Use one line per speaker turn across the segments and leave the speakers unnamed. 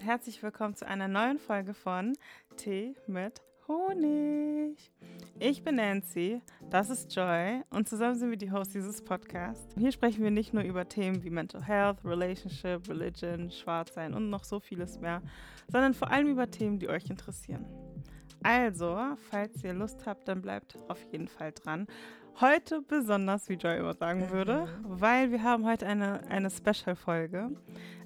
Und herzlich willkommen zu einer neuen Folge von Tee mit Honig. Ich bin Nancy, das ist Joy und zusammen sind wir die Hosts dieses Podcasts. Hier sprechen wir nicht nur über Themen wie Mental Health, Relationship, Religion, Schwarzsein und noch so vieles mehr, sondern vor allem über Themen, die euch interessieren. Also, falls ihr Lust habt, dann bleibt auf jeden Fall dran. Heute besonders, wie Joy immer sagen würde, mhm. weil wir haben heute eine, eine Special-Folge.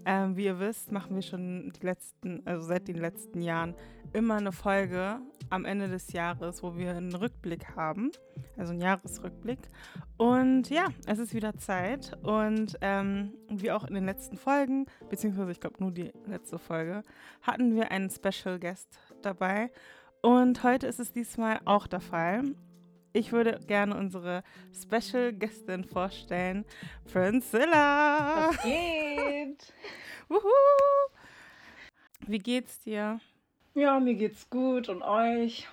Ähm, wie ihr wisst, machen wir schon die letzten, also seit den letzten Jahren immer eine Folge am Ende des Jahres, wo wir einen Rückblick haben, also einen Jahresrückblick. Und ja, es ist wieder Zeit. Und ähm, wie auch in den letzten Folgen, beziehungsweise ich glaube nur die letzte Folge, hatten wir einen Special Guest dabei. Und heute ist es diesmal auch der Fall. Ich würde gerne unsere Special Gästin vorstellen, Priscilla.
Was geht?
Wie geht's dir?
Ja, mir geht's gut und euch?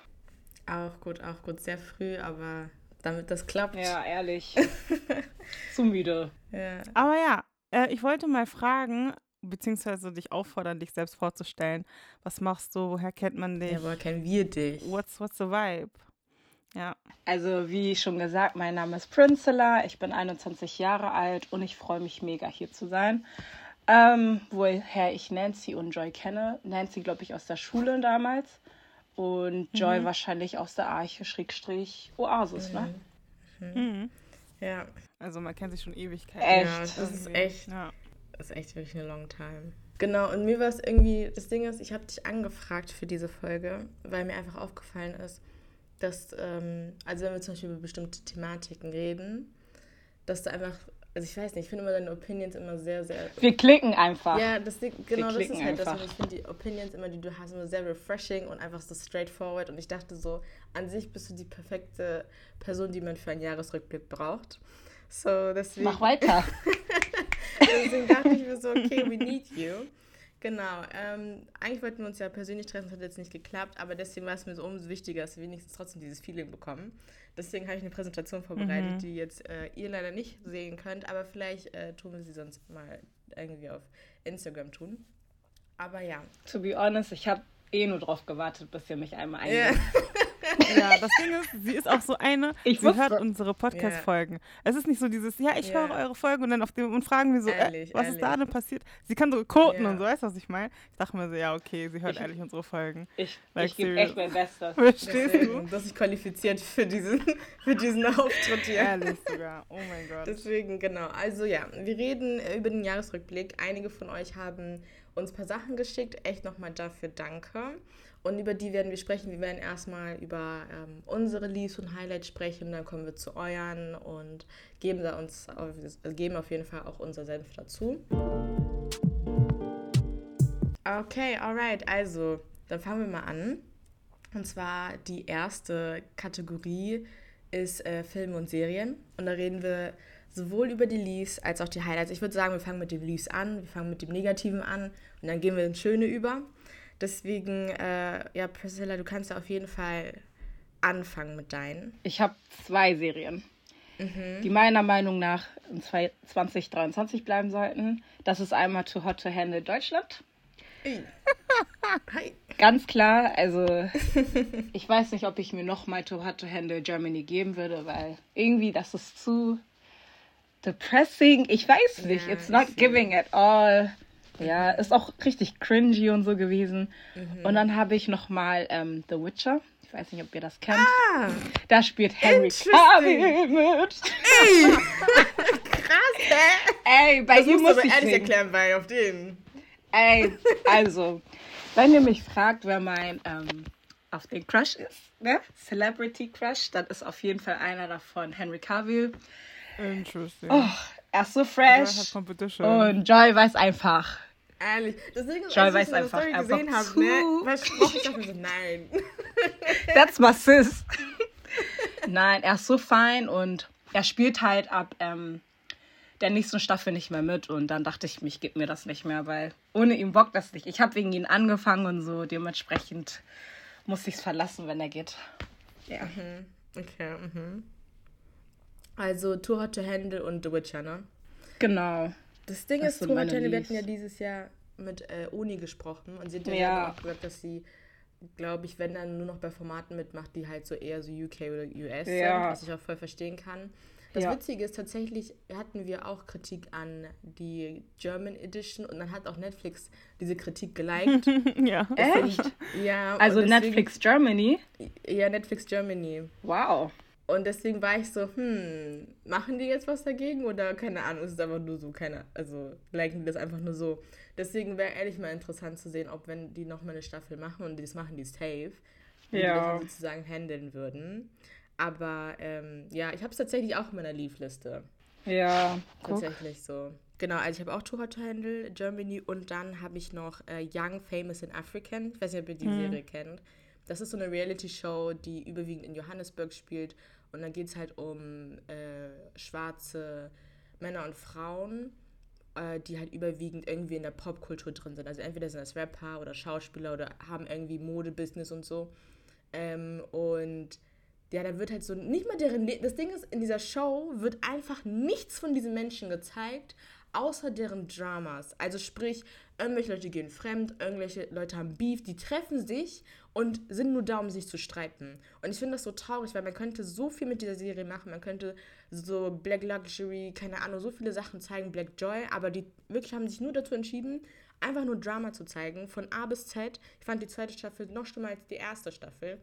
Auch gut, auch gut. Sehr früh, aber damit das klappt.
Ja, ehrlich. Zu müde.
Ja. Aber ja, äh, ich wollte mal fragen, beziehungsweise dich auffordern, dich selbst vorzustellen. Was machst du? Woher kennt man dich?
Ja, woher kennen wir dich?
What's, what's the vibe?
Ja. Also wie schon gesagt, mein Name ist Princella, ich bin 21 Jahre alt und ich freue mich mega hier zu sein. Ähm, woher ich Nancy und Joy kenne. Nancy, glaube ich, aus der Schule damals und Joy mhm. wahrscheinlich aus der Arche Schrägstrich Oasis, mhm. ne?
Mhm. mhm. Ja. Also man kennt sich schon Ewigkeiten.
Echt? Ja, das ist echt, ja. das ist echt wirklich eine long time. Genau, und mir war es irgendwie, das Ding ist, ich habe dich angefragt für diese Folge, weil mir einfach aufgefallen ist, dass, ähm, also wenn wir zum Beispiel über bestimmte Thematiken reden, dass du einfach, also ich weiß nicht, ich finde immer deine Opinions immer sehr, sehr.
Wir klicken einfach.
Ja, das, genau das ist halt einfach. das. Und ich finde die Opinions immer, die du hast, immer sehr refreshing und einfach so straightforward. Und ich dachte so, an sich bist du die perfekte Person, die man für einen Jahresrückblick braucht. So, deswegen.
Mach weiter.
deswegen dachte ich mir so, okay, we need you. Genau. Ähm, eigentlich wollten wir uns ja persönlich treffen, das hat jetzt nicht geklappt, aber deswegen war es mir so umso wichtiger, dass wir wenigstens trotzdem dieses Feeling bekommen. Deswegen habe ich eine Präsentation vorbereitet, mhm. die jetzt äh, ihr leider nicht sehen könnt, aber vielleicht äh, tun wir sie sonst mal irgendwie auf Instagram tun. Aber ja.
To be honest, ich habe eh nur drauf gewartet, bis ihr mich einmal einlädt.
Yeah. Ja, das Ding ist, sie ist auch so eine, ich sie hört unsere Podcast-Folgen. Yeah. Es ist nicht so dieses, ja, ich yeah. höre eure Folgen und dann auf dem und fragen wir so, äh, ehrlich, äh, was ehrlich. ist da denn passiert? Sie kann so quoten yeah. und so, weißt du, was ich meine? Ich dachte mir so, ja, okay, sie hört ich, ehrlich unsere Folgen.
Ich, like, ich gebe echt mein Bestes.
Verstehst Deswegen, du? Dass ich qualifiziert für diesen, für diesen Auftritt hier.
Ehrlich sogar, oh mein Gott.
Deswegen, genau. Also ja, wir reden über den Jahresrückblick. Einige von euch haben uns ein paar Sachen geschickt. Echt nochmal dafür danke. Und über die werden wir sprechen. Wir werden erstmal über ähm, unsere Leaves und Highlights sprechen, dann kommen wir zu euren und geben, da uns, äh, geben auf jeden Fall auch unser Senf dazu. Okay, alright, also dann fangen wir mal an. Und zwar die erste Kategorie ist äh, Filme und Serien. Und da reden wir sowohl über die Leaves als auch die Highlights. Ich würde sagen, wir fangen mit den Leaves an, wir fangen mit dem Negativen an und dann gehen wir ins Schöne über. Deswegen, äh, ja, Priscilla, du kannst ja auf jeden Fall anfangen mit deinen.
Ich habe zwei Serien, mhm. die meiner Meinung nach in 2023 bleiben sollten. Das ist einmal Too Hot to Handle Deutschland. Ganz klar, also ich weiß nicht, ob ich mir nochmal Too Hot to Handle Germany geben würde, weil irgendwie das ist zu depressing. Ich weiß nicht, ja, it's not giving at all. Ja, ist auch richtig cringy und so gewesen. Mhm. Und dann habe ich nochmal ähm, The Witcher. Ich weiß nicht, ob ihr das kennt. Ah, da spielt Henry Cavill mit.
Ey! Krass, hä?
Ey, bei das ihm muss ich
ehrlich erklären, weil auf den.
Ey, also, wenn ihr mich fragt, wer mein ähm, auf den Crush ist, ne? Celebrity Crush, dann ist auf jeden Fall einer davon Henry Cavill.
Interesting.
Oh, er ist so fresh. Und Joy weiß einfach.
Ehrlich. Deswegen, Joy als ich weiß Story gesehen habe, ne, versprochen, ich dachte so, nein.
That's my sis. nein, er ist so fein und er spielt halt ab ähm, der nächsten Staffel nicht mehr mit. Und dann dachte ich, mich gibt mir das nicht mehr, weil ohne ihn bockt das nicht. Ich habe wegen ihm angefangen und so. Dementsprechend muss ich es verlassen, wenn er geht.
Ja. Mhm. Okay, mhm. Also Too Hot to Handle und The Witcher, ne?
Genau.
Das Ding das ist, Too Hot to Handle, wir hatten ja dieses Jahr mit äh, Oni gesprochen und sie hat ja,
Ja.
auch gesagt, dass sie, glaube ich, wenn dann nur noch bei Formaten mitmacht, die halt so eher so UK oder US
Ja.
sind, was ich auch voll verstehen kann. Das
Ja.
Witzige ist, tatsächlich hatten wir auch Kritik an die German Edition und dann hat auch Netflix diese Kritik geliked.
ja.
Echt?
ja,
Also
deswegen-
Netflix Germany?
Ja, Netflix Germany.
Wow.
Und deswegen war ich so, hm, machen die jetzt was dagegen oder keine Ahnung, ist es einfach nur so, keine, also liken die das einfach nur so. Deswegen wäre ehrlich mal interessant zu sehen, ob wenn die nochmal eine Staffel machen und das machen die safe, wie die das
Ja.
sozusagen handeln würden. Aber ähm, ja, ich habe es tatsächlich auch in meiner Leave-Liste.
Ja, guck.
Tatsächlich so. Genau, also ich habe auch Too Hot to Handle, Germany und dann habe ich noch äh, Young, Famous and African. Ich weiß nicht, ob ihr die Serie kennt. Das ist so eine Reality-Show, die überwiegend in Johannesburg spielt. Und dann geht es halt um äh, schwarze Männer und Frauen, äh, die halt überwiegend irgendwie in der Popkultur drin sind. Also entweder sind das Rapper oder Schauspieler oder haben irgendwie Modebusiness und so. Ähm, und ja, da wird halt so nicht mal deren. Le das Ding ist, in dieser Show wird einfach nichts von diesen Menschen gezeigt, außer deren Dramas. Also sprich, irgendwelche Leute gehen fremd, irgendwelche Leute haben Beef, die treffen sich und sind nur da, um sich zu streiten. Und ich finde das so traurig, weil man könnte so viel mit dieser Serie machen. Man könnte so Black Luxury, keine Ahnung, so viele Sachen zeigen, Black Joy, aber die wirklich haben sich nur dazu entschieden, einfach nur Drama zu zeigen, von A bis Z. Ich fand die zweite Staffel noch schlimmer als die erste Staffel.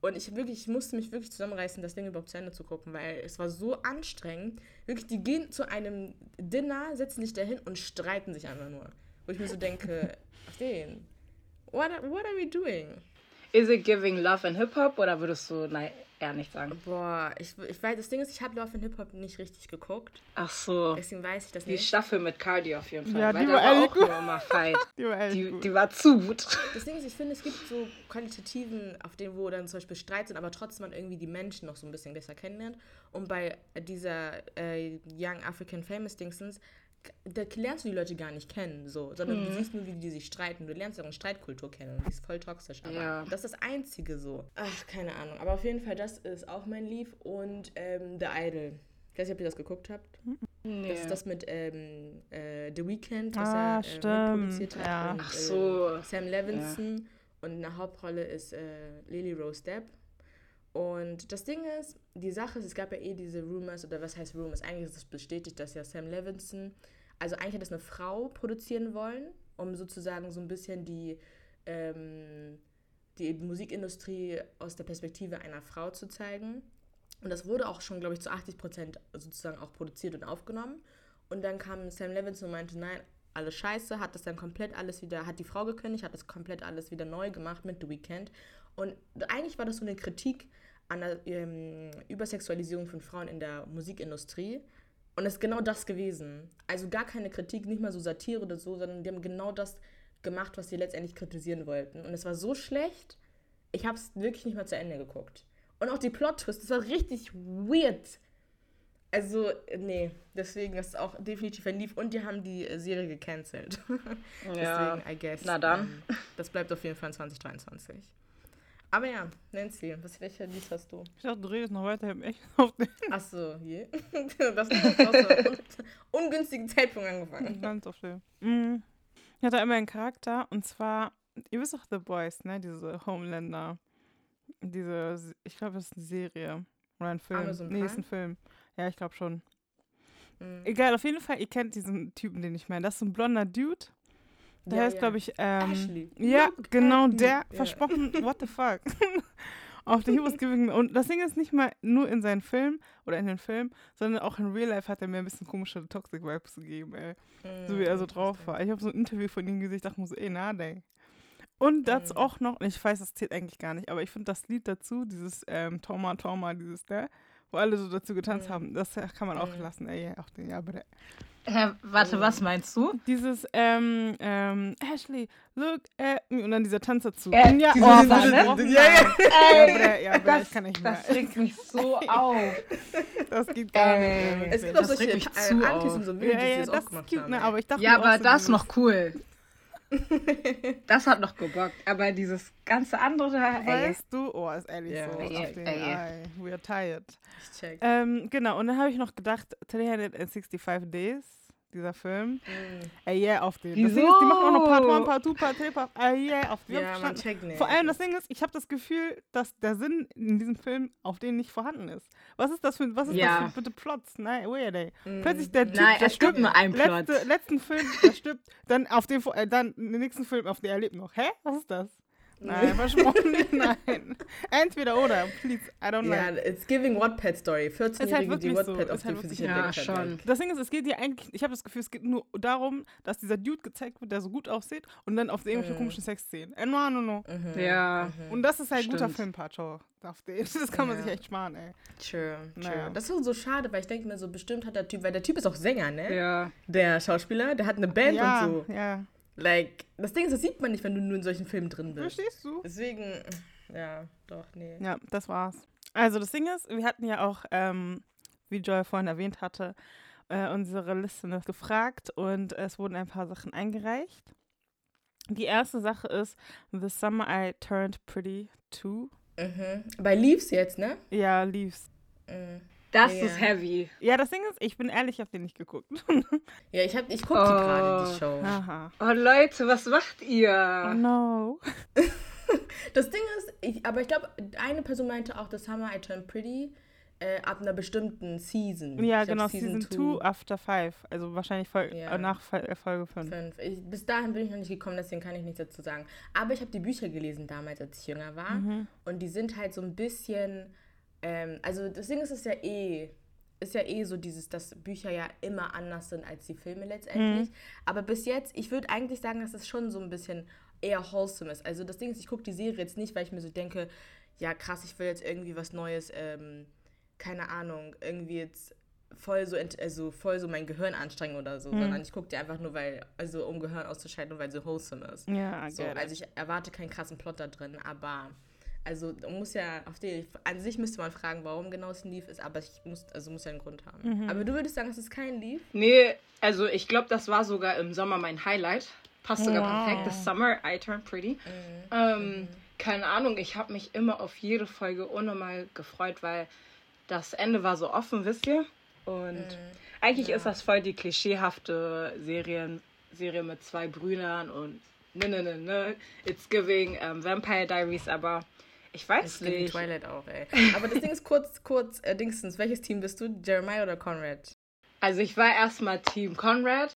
Und ich wirklich, ich musste mich wirklich zusammenreißen, das Ding überhaupt zu Ende zu gucken, weil es war so anstrengend. Wirklich, die gehen zu einem Dinner, setzen sich dahin und streiten sich einfach nur. Wo ich mir so denke, auf den, what, are- what are we doing?
Is it giving Love and Hip-Hop oder würdest du nein, eher nicht sagen?
Boah, ich, ich weiß, das Ding ist, ich habe Love and Hip Hop nicht richtig geguckt.
Ach so.
Deswegen weiß ich das
Die
nicht.
Staffel mit Cardi auf jeden Fall.
Ja, die war
war
ehrlich
auch
gut.
nur immer Fight.
Die war
Die,
gut.
die war zu gut.
Das Ding ist, ich finde, es gibt so Qualitativen, auf denen, wo dann zum Beispiel Streit sind, aber trotzdem man irgendwie die Menschen noch so ein bisschen besser kennenlernt. Und bei dieser äh, Young African Famous Dingsons, da lernst du die Leute gar nicht kennen, so, sondern
Mhm.
du siehst nur, wie die sich streiten. Du lernst deren Streitkultur kennen und die ist voll toxisch. Aber
Ja.
das ist das Einzige so. Ach, keine Ahnung. Aber auf jeden Fall, das ist auch mein Lieb. Und ähm, The Idol. Ich weiß nicht, ob ihr das geguckt habt.
Nee.
Das ist das mit ähm, äh, The Weeknd, was
Ah,
er äh,
stimmt,
mitproduziert hat.
ja.
Und,
Ach so.
Äh, Sam Levinson und in der Hauptrolle ist äh, Lily Rose Depp. Und das Ding ist, die Sache ist, es gab ja eh diese Rumors, oder was heißt Rumors? Eigentlich ist es bestätigt, dass ja Sam Levinson, also eigentlich hat das eine Frau produzieren wollen, um sozusagen so ein bisschen die, ähm, die Musikindustrie aus der Perspektive einer Frau zu zeigen. Und das wurde auch schon, glaube ich, zu 80 Prozent sozusagen auch produziert und aufgenommen. Und dann kam Sam Levinson und meinte, nein, alles scheiße, hat das dann komplett alles wieder, hat die Frau gekündigt, hat das komplett alles wieder neu gemacht mit The Weeknd. Und eigentlich war das so eine Kritik an der ähm, Übersexualisierung von Frauen in der Musikindustrie. Und es ist genau das gewesen. Also gar keine Kritik, nicht mal so Satire oder so, sondern die haben genau das gemacht, was sie letztendlich kritisieren wollten. Und es war so schlecht, ich habe es wirklich nicht mal zu Ende geguckt. Und auch die Plot-Twist, das war richtig weird. Also, nee, deswegen ist auch definitiv ein Lief. Und die haben die äh, Serie gecancelt.
Ja.
deswegen, I guess.
Na dann.
ähm, das bleibt auf jeden Fall in 2023. Aber ja, Nancy, was, welcher Lied hast du?
Ich dachte, du redest noch weiter im Echt auf den
Achso, je. das ist aus einem ungünstigen Zeitpunkt angefangen.
ganz auf den. Mm. Ich hatte einmal einen Charakter und zwar, ihr wisst doch The Boys, ne? Diese Homelander. Diese, ich glaube, das ist eine Serie. Oder ein Film.
Amazon
nee, ist
Prime?
ein Film. Ja, ich glaube schon.
Mhm.
Egal, auf jeden Fall, ihr kennt diesen Typen, den ich meine. Das ist ein blonder Dude. Der
Ja,
heißt,
ja.
glaube ich, ähm,
Ashley.
Ja,
Look
genau
me.
der. Versprochen, what the fuck. Auf der He was giving. Und das Ding ist nicht mal nur in seinen Filmen oder in den Filmen, sondern auch in Real Life hat er mir ein bisschen komische Toxic Vibes gegeben, ey. So wie er so drauf war. Ich habe so ein Interview von ihm gesehen, ich dachte mir so, ey, na, ey. Und das
Mhm.
auch noch, ich weiß, das zählt eigentlich gar nicht, aber ich finde das Lied dazu, dieses ähm, Toma Toma, dieses, ne, wo alle so dazu getanzt
Mhm.
haben, das kann man auch lassen, ey, auch den, ja, aber der,
Hä, warte, was meinst du?
dieses, ähm, ähm, Ashley, look at me, und dann dieser Tanz dazu.
Äh,
ja,
diese-
oh,
diese-
was
diese-
ja, ja.
Bruder,
Das-
ich kann nicht mehr.
Das regt mich so auf.
Das geht gar nicht.
Ey.
mehr,
Es gibt auch
Das
solche
regt mich
äh,
zu
Antis
auf.
und so
ja,
Videos, die
ja,
das auch
ist
gemacht
cute,
haben.
ne, aber ich dachte
Ja, aber das
dieses-
noch cool. Das hat noch gebockt. Aber dieses ganze andere da, ey.
Weißt du, oh, ist ehrlich
Ja.
so.
Ey,
auf den,
ey.
ey, we are tired.
Ich check.
Ähm, genau, und dann habe ich noch gedacht, 365 Days, dieser Film.
Mm.
Ey, yeah, auf den. Das
Wieso?
Ding ist, die machen auch noch Part 1, Part 2, Part 3, Part Ey, yeah, auf den.
Ja, man checkt nicht.
Vor allem das Ding ist, ich habe das Gefühl, dass der Sinn in diesem Film auf den nicht vorhanden ist. Was ist das für, was ist
Ja.
das für bitte Plots? Nein, weird, ey.
Mm.
Plötzlich der Typ,
Nein,
der
es gibt nur einen Plot.
letzte, letzten Film, der stirbt, dann auf den, äh, dann den nächsten Film, auf den er lebt noch. Hä? Was ist das? Nein, versprochen, nein. Entweder oder, please, I don't
Ja,
like.
it's giving Wattpad Story. 14-Jährige, die
wirklich so.
Wattpad
Ist
auf
halt
dem für sich
wirklich
so.
entdeckt
Ja,
hat.
schon.
Das Ding ist, es geht ja eigentlich, ich habe das Gefühl, es geht nur darum, dass dieser Dude gezeigt wird, der so gut aussieht und dann auf irgendwelche
Mhm.
komischen Sexszenen. Äh, no, no, no.
Mhm.
Ja.
Und das ist halt ein guter. Auf den. Das kann man
Ja.
sich echt sparen, ey.
True, true.
Naja.
Das ist so schade, weil ich denke mir so, bestimmt hat der Typ, weil der Typ ist auch Sänger, ne?
Ja.
Der Schauspieler, der hat eine Band
ja,
und so.
ja.
Like, das Ding ist, das sieht man nicht, wenn du nur in solchen Filmen drin bist.
Verstehst du?
Deswegen, ja, doch, nee.
Ja, das war's. Also das Ding ist, wir hatten ja auch, ähm, wie Joy vorhin erwähnt hatte, äh, unsere Liste gefragt und es wurden ein paar Sachen eingereicht. Die erste Sache ist The Summer I Turned Pretty Too.
Mhm. Bei Leaves jetzt, ne?
Ja, Leaves.
Mhm.
Das
Ja.
ist heavy.
Ja, das Ding ist, ich bin ehrlich, ich habe den nicht geguckt.
Ja, ich, hab, ich gucke die
Oh.
gerade, die Show.
Aha.
Oh Leute, was macht
Oh
ihr?
no.
Das Ding ist, ich, aber ich glaube, eine Person meinte auch, das Summer I Turned Pretty äh, ab einer bestimmten Season.
Ja,
Ich glaub,
genau, Season 2 After 5. Also wahrscheinlich Fol
Ja.
äh, nach äh, Folge 5.
Fünf. Ich, bis dahin bin ich noch nicht gekommen, deswegen kann ich nichts dazu sagen. Aber ich habe die Bücher gelesen damals, als ich jünger war.
Mhm.
Und die sind halt so ein bisschen. Ähm, also das Ding ist, ist ja eh. Ist ja eh so dieses, dass Bücher ja immer anders sind als die Filme letztendlich.
Mhm.
Aber bis jetzt, ich würde eigentlich sagen, dass es schon so ein bisschen eher wholesome ist. Also das Ding ist, ich gucke die Serie jetzt nicht, weil ich mir so denke, ja krass, ich will jetzt irgendwie was Neues, ähm, keine Ahnung, irgendwie jetzt voll so, also voll so mein Gehirn anstrengen oder so,
Mhm.
sondern ich gucke die einfach nur, weil, also um Gehirn auszuschalten weil sie wholesome ist.
Ja,
So, also ich erwarte keinen krassen Plot da drin, aber also man muss ja auf die an sich müsste man fragen, warum genau es ein Leaf ist, aber ich muss also muss ja einen Grund haben.
Mhm.
Aber du würdest sagen, es ist kein Leaf?
Nee, also ich glaube, das war sogar im Sommer mein Highlight. Passt sogar
Wow.
perfekt. This summer I turned pretty. Ähm, keine Ahnung, ich habe mich immer auf jede Folge unnormal gefreut, weil das Ende war so offen, wisst ihr? Und eigentlich ist das voll die klischeehafte Serien, Serie mit zwei Brüdern und ne, ne, ne, ne. It's giving ähm, Vampire Diaries, aber ich weiß
gibt
nicht.
Twilight auch, ey. Aber das Ding ist kurz kurz äh, Dingstens, welches Team bist du? Jeremiah oder Conrad?
Also ich war erstmal Team Conrad,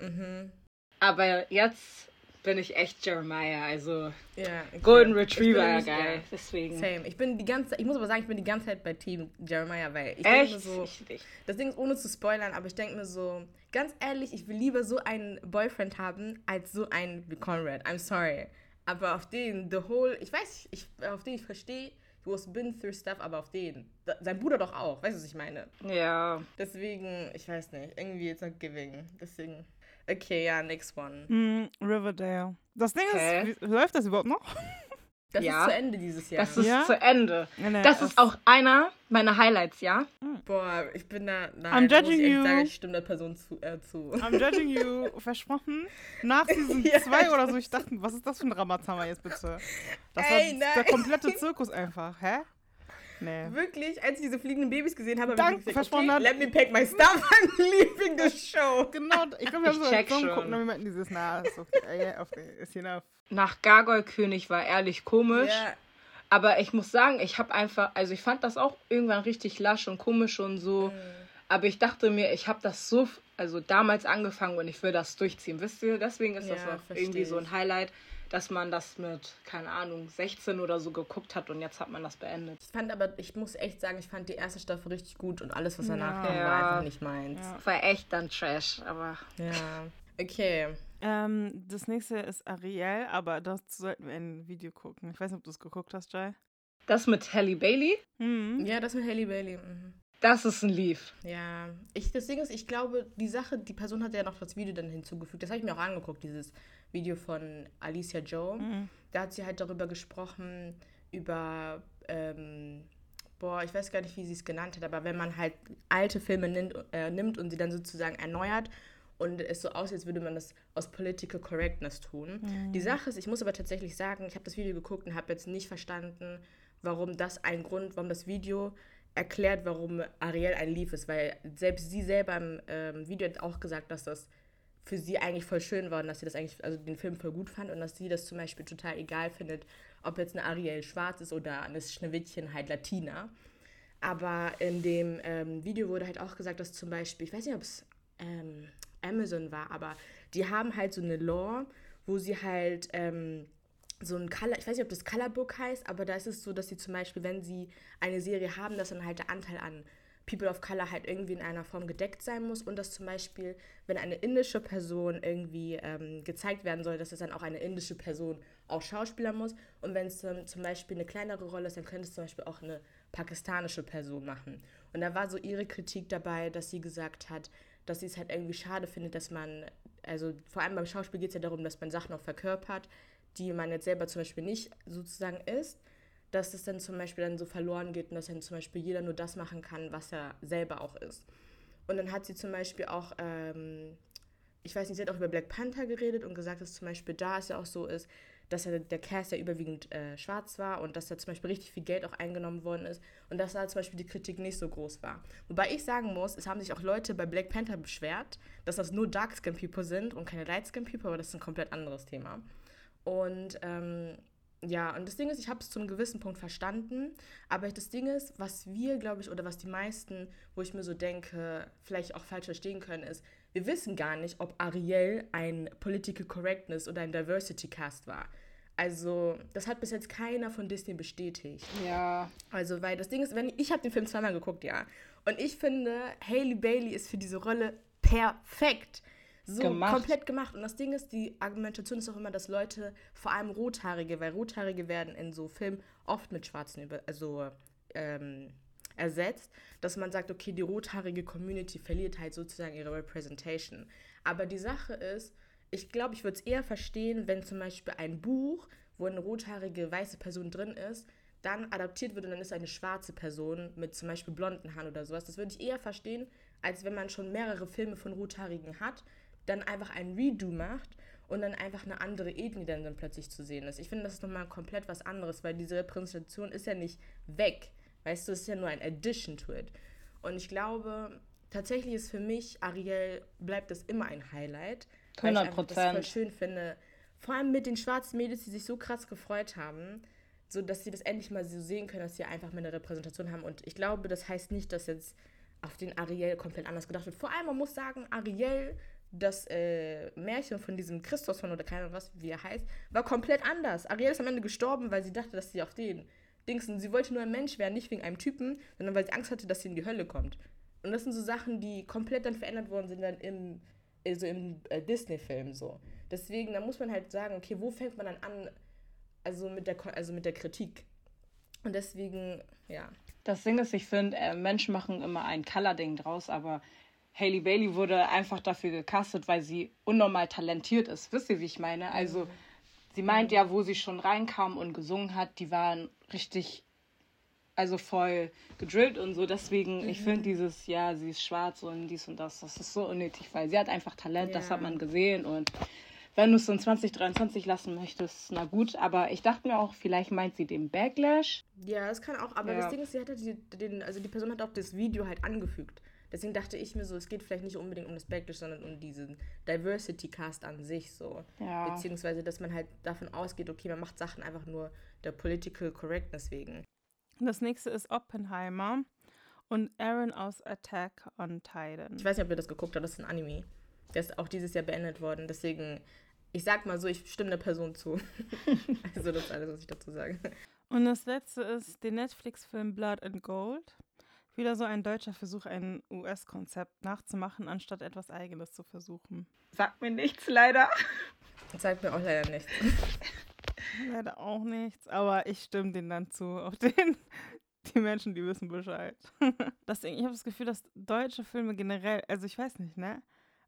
Mhm.
aber jetzt bin ich echt Jeremiah, also
Ja. okay.
Golden Retriever,
nämlich-
geil.
ja,
Deswegen.
Same. Ich bin die ganze ich muss aber sagen, ich bin die ganze Zeit bei Team Jeremiah, weil ich denke
Echt?
so,
Ich, ich,
Das Ding ist, ohne zu spoilern, aber ich denke mir so, ganz ehrlich, ich will lieber so einen Boyfriend haben, als so einen wie Conrad. I'm sorry. Aber auf den, the whole, ich weiß, ich, auf den ich verstehe, he was been through stuff, aber auf den, da, sein Bruder doch auch, weißt du, was ich meine?
ja.
Deswegen, ich weiß nicht, irgendwie it's not giving. Deswegen, okay, ja, next one.
Hm, Riverdale. Das Ding
Hä?
ist, wie, läuft das überhaupt noch?
Das
Ja.
ist zu Ende dieses Jahr.
Das ist
Ja?
zu Ende.
Nee, nee,
Das ist auch einer meiner Highlights, ja?
Boah, ich bin da,
I'm
nein, da muss
judging
ich
you.
sagen, ich stimme der Person zu. Äh, zu.
I'm judging you, versprochen. Nach Season
Ja,
2
ich
oder so, ich dachte, was ist das für ein Ramazamba jetzt bitte? Das
Ey,
war der
nein.
komplette Zirkus einfach, hä? Nee.
Wirklich, als ich diese fliegenden Babys gesehen habe, habe ich gesagt,
versprochen
okay,
hat-
let me pack my stuff, I'm leaving the show.
Genau, ich glaube, wir
Ich
haben so
check
zusammen
schon.
geguckt und wir meinten dieses, na, ist okay, äh, yeah, okay, ist enough.
Nach Gargoyle-König war ehrlich komisch.
Ja,
Aber ich muss sagen, ich habe einfach, also ich fand das auch irgendwann richtig lasch und komisch und so.
Mhm.
Aber ich dachte mir, ich habe das so, also damals angefangen und ich will das durchziehen, wisst ihr? Deswegen ist das
Ja,
auch
versteh
irgendwie so ein Highlight, dass man das mit, keine Ahnung, 16 oder so geguckt hat und jetzt hat man das beendet.
ich fand aber, ich muss echt sagen, ich fand die erste Staffel richtig gut und alles, was danach
Ja.
kam, war einfach nicht meins.
Ja.
War echt dann Trash, aber
Ja. Okay.
Ähm, das nächste ist Ariel, aber dazu sollten wir ein Video gucken. Ich weiß nicht, ob du es geguckt hast, Jai.
das mit Halle Bailey,
Hm.
Ja, das mit Haley Bailey. Mhm.
das ist ein Leaf.
Ja, ich, das Ding ist, ich glaube, die Sache, die Person hat ja noch das Video dann hinzugefügt. Das habe ich mir auch angeguckt, dieses Video von Alicia Joe.
Mhm.
Da hat sie halt darüber gesprochen, über, ähm, boah, ich weiß gar nicht, wie sie es genannt hat, aber wenn man halt alte Filme nimmt, äh, nimmt und sie dann sozusagen erneuert und es so aussieht, als würde man das aus Political Correctness tun. Die Sache ist, ich muss aber tatsächlich sagen, ich habe das Video geguckt und habe jetzt nicht verstanden, warum das ein Grund, warum das Video erklärt, warum Ariel ein Lief ist, weil selbst sie selber im ähm, Video hat auch gesagt, dass das für sie eigentlich voll schön war und dass sie das eigentlich, also den Film voll gut fand und dass sie das zum Beispiel total egal findet, ob jetzt eine Ariel schwarz ist oder eine Schneewittchen halt Latina. Aber in dem ähm, Video wurde halt auch gesagt, dass zum Beispiel, ich weiß nicht, ob es ähm, Amazon war, aber die haben halt so eine Law, wo sie halt ähm, so ein Color, ich weiß nicht, ob das Colorbook heißt, aber da ist es so, dass sie zum Beispiel, wenn sie eine Serie haben, dass dann halt der Anteil an People of Color halt irgendwie in einer Form gedeckt sein muss und dass zum Beispiel, wenn eine indische Person irgendwie ähm, gezeigt werden soll, dass es dann auch eine indische Person auch Schauspieler muss und wenn es dann zum Beispiel eine kleinere Rolle ist, dann könnte es zum Beispiel auch eine pakistanische Person machen. Und da war so ihre Kritik dabei, dass sie gesagt hat, dass sie es halt irgendwie schade findet, dass man, also vor allem beim Schauspiel geht es ja darum, dass man Sachen auch verkörpert, die man jetzt selber zum Beispiel nicht sozusagen ist, dass es dann zum Beispiel dann so verloren geht und dass dann zum Beispiel jeder nur das machen kann, was er selber auch ist. Und dann hat sie zum Beispiel auch, ähm, ich weiß nicht, sie hat auch über Black Panther geredet und gesagt, dass zum Beispiel da es ja auch so ist, dass ja der Cast ja überwiegend äh, schwarz war und dass da zum Beispiel richtig viel Geld auch eingenommen worden ist und dass da zum Beispiel die Kritik nicht so groß war. Wobei ich sagen muss, es haben sich auch Leute bei Black Panther beschwert, dass das nur Dark Skin People sind und keine Light Skin People, aber das ist ein komplett anderes Thema. Und ähm, ja, und das Ding ist, ich habe es zu einem gewissen Punkt verstanden, aber das Ding ist, was wir, glaube ich, oder was die meisten, wo ich mir so denke, vielleicht auch falsch verstehen können, ist, wir wissen gar nicht, ob Ariel ein Political Correctness oder ein Diversity Cast war. Also, das hat bis jetzt keiner von Disney bestätigt.
Ja.
Also, weil das Ding ist, wenn ich habe den Film zweimal geguckt, ja, und ich finde, Haley Bailey ist für diese Rolle perfekt so gemacht. komplett gemacht. Und das Ding ist, die Argumentation ist auch immer, dass Leute, vor allem Rothaarige, weil Rothaarige werden in so Filmen oft mit Schwarzen über, also, ähm, ersetzt, dass man sagt, okay, die rothaarige Community verliert halt sozusagen ihre Representation. Aber die Sache ist, ich glaube, ich würde es eher verstehen, wenn zum Beispiel ein Buch, wo eine rothaarige weiße Person drin ist, dann adaptiert wird und dann ist eine schwarze Person mit zum Beispiel blonden Haaren oder sowas. Das würde ich eher verstehen, als wenn man schon mehrere Filme von Rothaarigen hat, dann einfach ein Redo macht und dann einfach eine andere Ethnie dann, dann plötzlich zu sehen ist. Ich finde, das ist nochmal komplett was anderes, weil diese Repräsentation ist ja nicht weg. Weißt du, es ist ja nur ein Addition to it. Und ich glaube, tatsächlich ist für mich, Ariel, bleibt das immer ein Highlight. 100 Prozent. Weil ich das schön finde. Vor allem mit den schwarzen Mädels, die sich so krass gefreut haben, so dass sie das endlich mal so sehen können, dass sie einfach mal eine Repräsentation haben. Und ich glaube, das heißt nicht, dass jetzt auf den Ariel komplett anders gedacht wird. Vor allem, man muss sagen, Ariel das äh, Märchen von diesem Christus von oder keine Ahnung was, wie er heißt, war komplett anders. Ariel ist am Ende gestorben, weil sie dachte, dass sie auf den Dingsen, sie wollte nur ein Mensch werden, nicht wegen einem Typen, sondern weil sie Angst hatte, dass sie in die Hölle kommt. Und das sind so Sachen, die komplett dann verändert worden sind dann im, also im äh, Disney-Film so. Deswegen, da muss man halt sagen, okay, wo fängt man dann an, also mit der, also mit der Kritik? Und deswegen, ja.
Das Ding ist, ich finde, äh, Menschen machen immer ein Color-Ding draus, aber Hailey Bailey wurde einfach dafür gecastet, weil sie unnormal talentiert ist. Wisst ihr, wie ich meine? Also, sie meint ja, wo sie schon reinkam und gesungen hat, die waren richtig, also voll gedrillt und so. Deswegen, mhm. ich finde dieses, ja, sie ist schwarz und dies und das, das ist so unnötig, weil sie hat einfach Talent, ja. das hat man gesehen und wenn du es in 2023 lassen möchtest, na gut. Aber ich dachte mir auch, vielleicht meint sie den Backlash.
Ja, das kann auch. Aber ja. das Ding ist, sie hatte die, den, also die Person hat auch das Video halt angefügt. Deswegen dachte ich mir so, es geht vielleicht nicht unbedingt um das Backlash, sondern um diesen Diversity Cast an sich so. Ja. Beziehungsweise, dass man halt davon ausgeht, okay, man macht Sachen einfach nur der Political Correctness wegen.
Das nächste ist Oppenheimer und Aaron aus Attack on Titan.
Ich weiß nicht, ob ihr das geguckt habt, das ist ein Anime. Der ist auch dieses Jahr beendet worden. Deswegen, ich sag mal so, ich stimme der Person zu. also das ist alles, was ich dazu sage.
Und das letzte ist der Netflix-Film Blood and Gold. Wieder so ein deutscher Versuch, ein US-Konzept nachzumachen, anstatt etwas Eigenes zu versuchen.
Sagt mir nichts, leider.
Sagt mir auch leider nichts.
leider auch nichts, aber ich stimme denen dann zu. Auf den, die Menschen, die wissen Bescheid. Deswegen, ich habe das Gefühl, dass deutsche Filme generell, also ich weiß nicht, ne?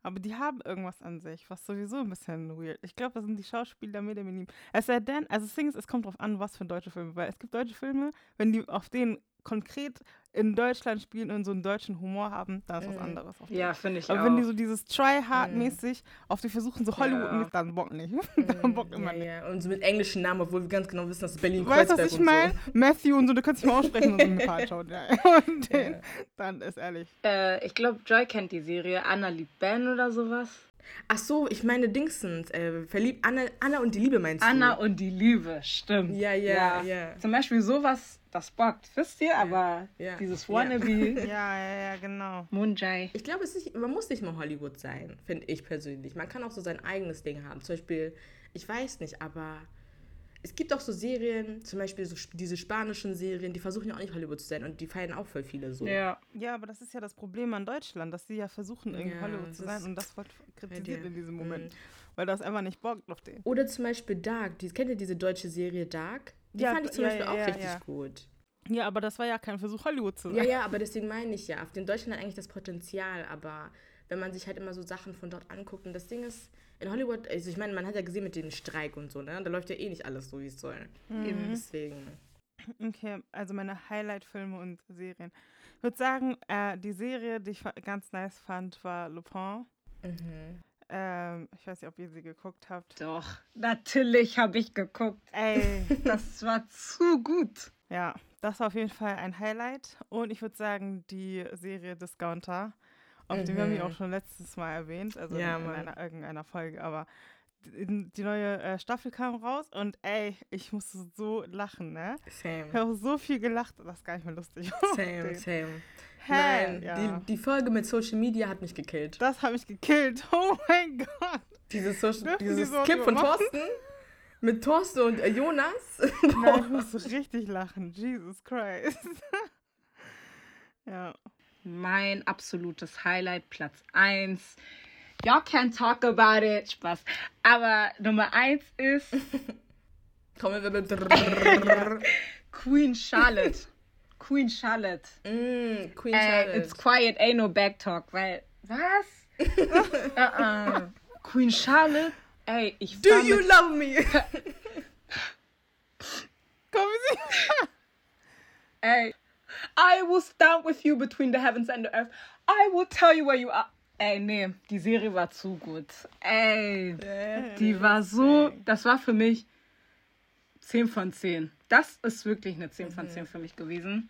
Aber die haben irgendwas an sich, was sowieso ein bisschen weird. Ich glaube, das sind die Schauspieler mit dem Es sei denn, also Things, es kommt drauf an, was für deutsche Filme, weil es gibt deutsche Filme, wenn die auf denen konkret in Deutschland spielen und so einen deutschen Humor haben, da ist was anderes. Auf
Ja, finde ich
Aber
auch.
wenn die so dieses Try-Hard-mäßig auf die versuchen, so Hollywood
Ja.
dann Bock nicht. dann Bock immer
Ja,
nicht.
ja. Und so mit englischen Namen, obwohl wir ganz genau wissen, dass es Berlin
Weißt du,
Kreuzberg
was ich meine? Matthew und so, du kannst nicht mal aussprechen und so eine Fahrt schauen. Ja. Und den,
Ja.
dann ist ehrlich.
Äh, ich glaube, Joy kennt die Serie Anna liebt Ben oder sowas.
Ach so, ich meine Dingsens. Äh, verliebt Anna, Anna und die Liebe meinst
Anna
du?
und die Liebe, stimmt.
Ja, ja, ja.
Zum Beispiel sowas, das bockt, wisst ihr? Aber
ja,
dieses. Wannabe,
Ja, ja, ja, genau.
Moonjai.
Ich glaube, es ist, man muss nicht mal Hollywood sein, finde ich persönlich. Man kann auch so sein eigenes Ding haben. Zum Beispiel, ich weiß nicht, aber es gibt auch so Serien, zum Beispiel so diese spanischen Serien, die versuchen ja auch nicht Hollywood zu sein und die feiern auch voll viele so.
Ja.
Ja, aber das ist ja das Problem an Deutschland, dass sie ja versuchen, irgendwie
Ja,
Hollywood zu sein und das wird kritisiert in diesem Moment.
Mhm.
Weil das einfach nicht bockt auf den.
Oder zum Beispiel Dark. Die, kennt ihr diese deutsche Serie Dark? Die
Ja,
fand ich zum
ja,
Beispiel auch richtig gut.
Ja, aber das war ja kein Versuch, Hollywood zu sein.
Ja, ja, aber deswegen meine ich ja. Auf den Deutschland hat eigentlich das Potenzial, aber wenn man sich halt immer so Sachen von dort anguckt und das Ding ist, in Hollywood, also ich meine, man hat ja gesehen mit dem Streik und so, ne? Da läuft ja eh nicht alles so, wie es soll.
Mhm.
Deswegen.
Okay, also meine Highlight-Filme und Serien. Ich würde sagen, äh, die Serie, die ich ganz nice fand, war Lupin.
Mhm.
Ähm, ich weiß nicht, ob ihr sie geguckt habt.
Doch, natürlich habe ich geguckt.
Ey,
Das war zu gut.
ja, das war auf jeden Fall ein Highlight. Und ich würde sagen, die Serie Discounter, auf die wir haben wir auch schon letztes Mal erwähnt, also
Ja,
in, in einer, irgendeiner Folge, aber die, neue äh, Staffel kam raus und ey, ich musste so lachen, ne? Ich
Same.
habe so viel gelacht, das ist gar nicht mehr lustig.
Same, same.
Hä?
Nein,
ja.
die, die Folge mit Social Media hat mich gekillt.
Das habe ich gekillt. Oh mein Gott.
Dieses, Social,
Dürfen die
dieses
so
Clip von
machen?
Thorsten mit Thorsten und äh, Jonas.
Nein, ich musste richtig lachen. Jesus Christ. ja.
Mein absolutes Highlight, Platz 1. Y'all can talk about it. Spaß. Aber Nummer 1 ist
Trommelwirbel.
Queen Charlotte. Queen Charlotte.
mm, Queen
Äh,
Charlotte.
it's quiet, ain't no back talk. Weil, was? uh-uh. Queen Charlotte? Ey, ich
Do you
mit-
love me?
Komm, sie.
Ey, I will stand with you between the heavens and the earth. I will tell you where you are. Ey, nee, die Serie war zu gut. Ey, die war so, das war für mich 10 von 10. Das ist wirklich eine 10 von 10 für mich gewesen.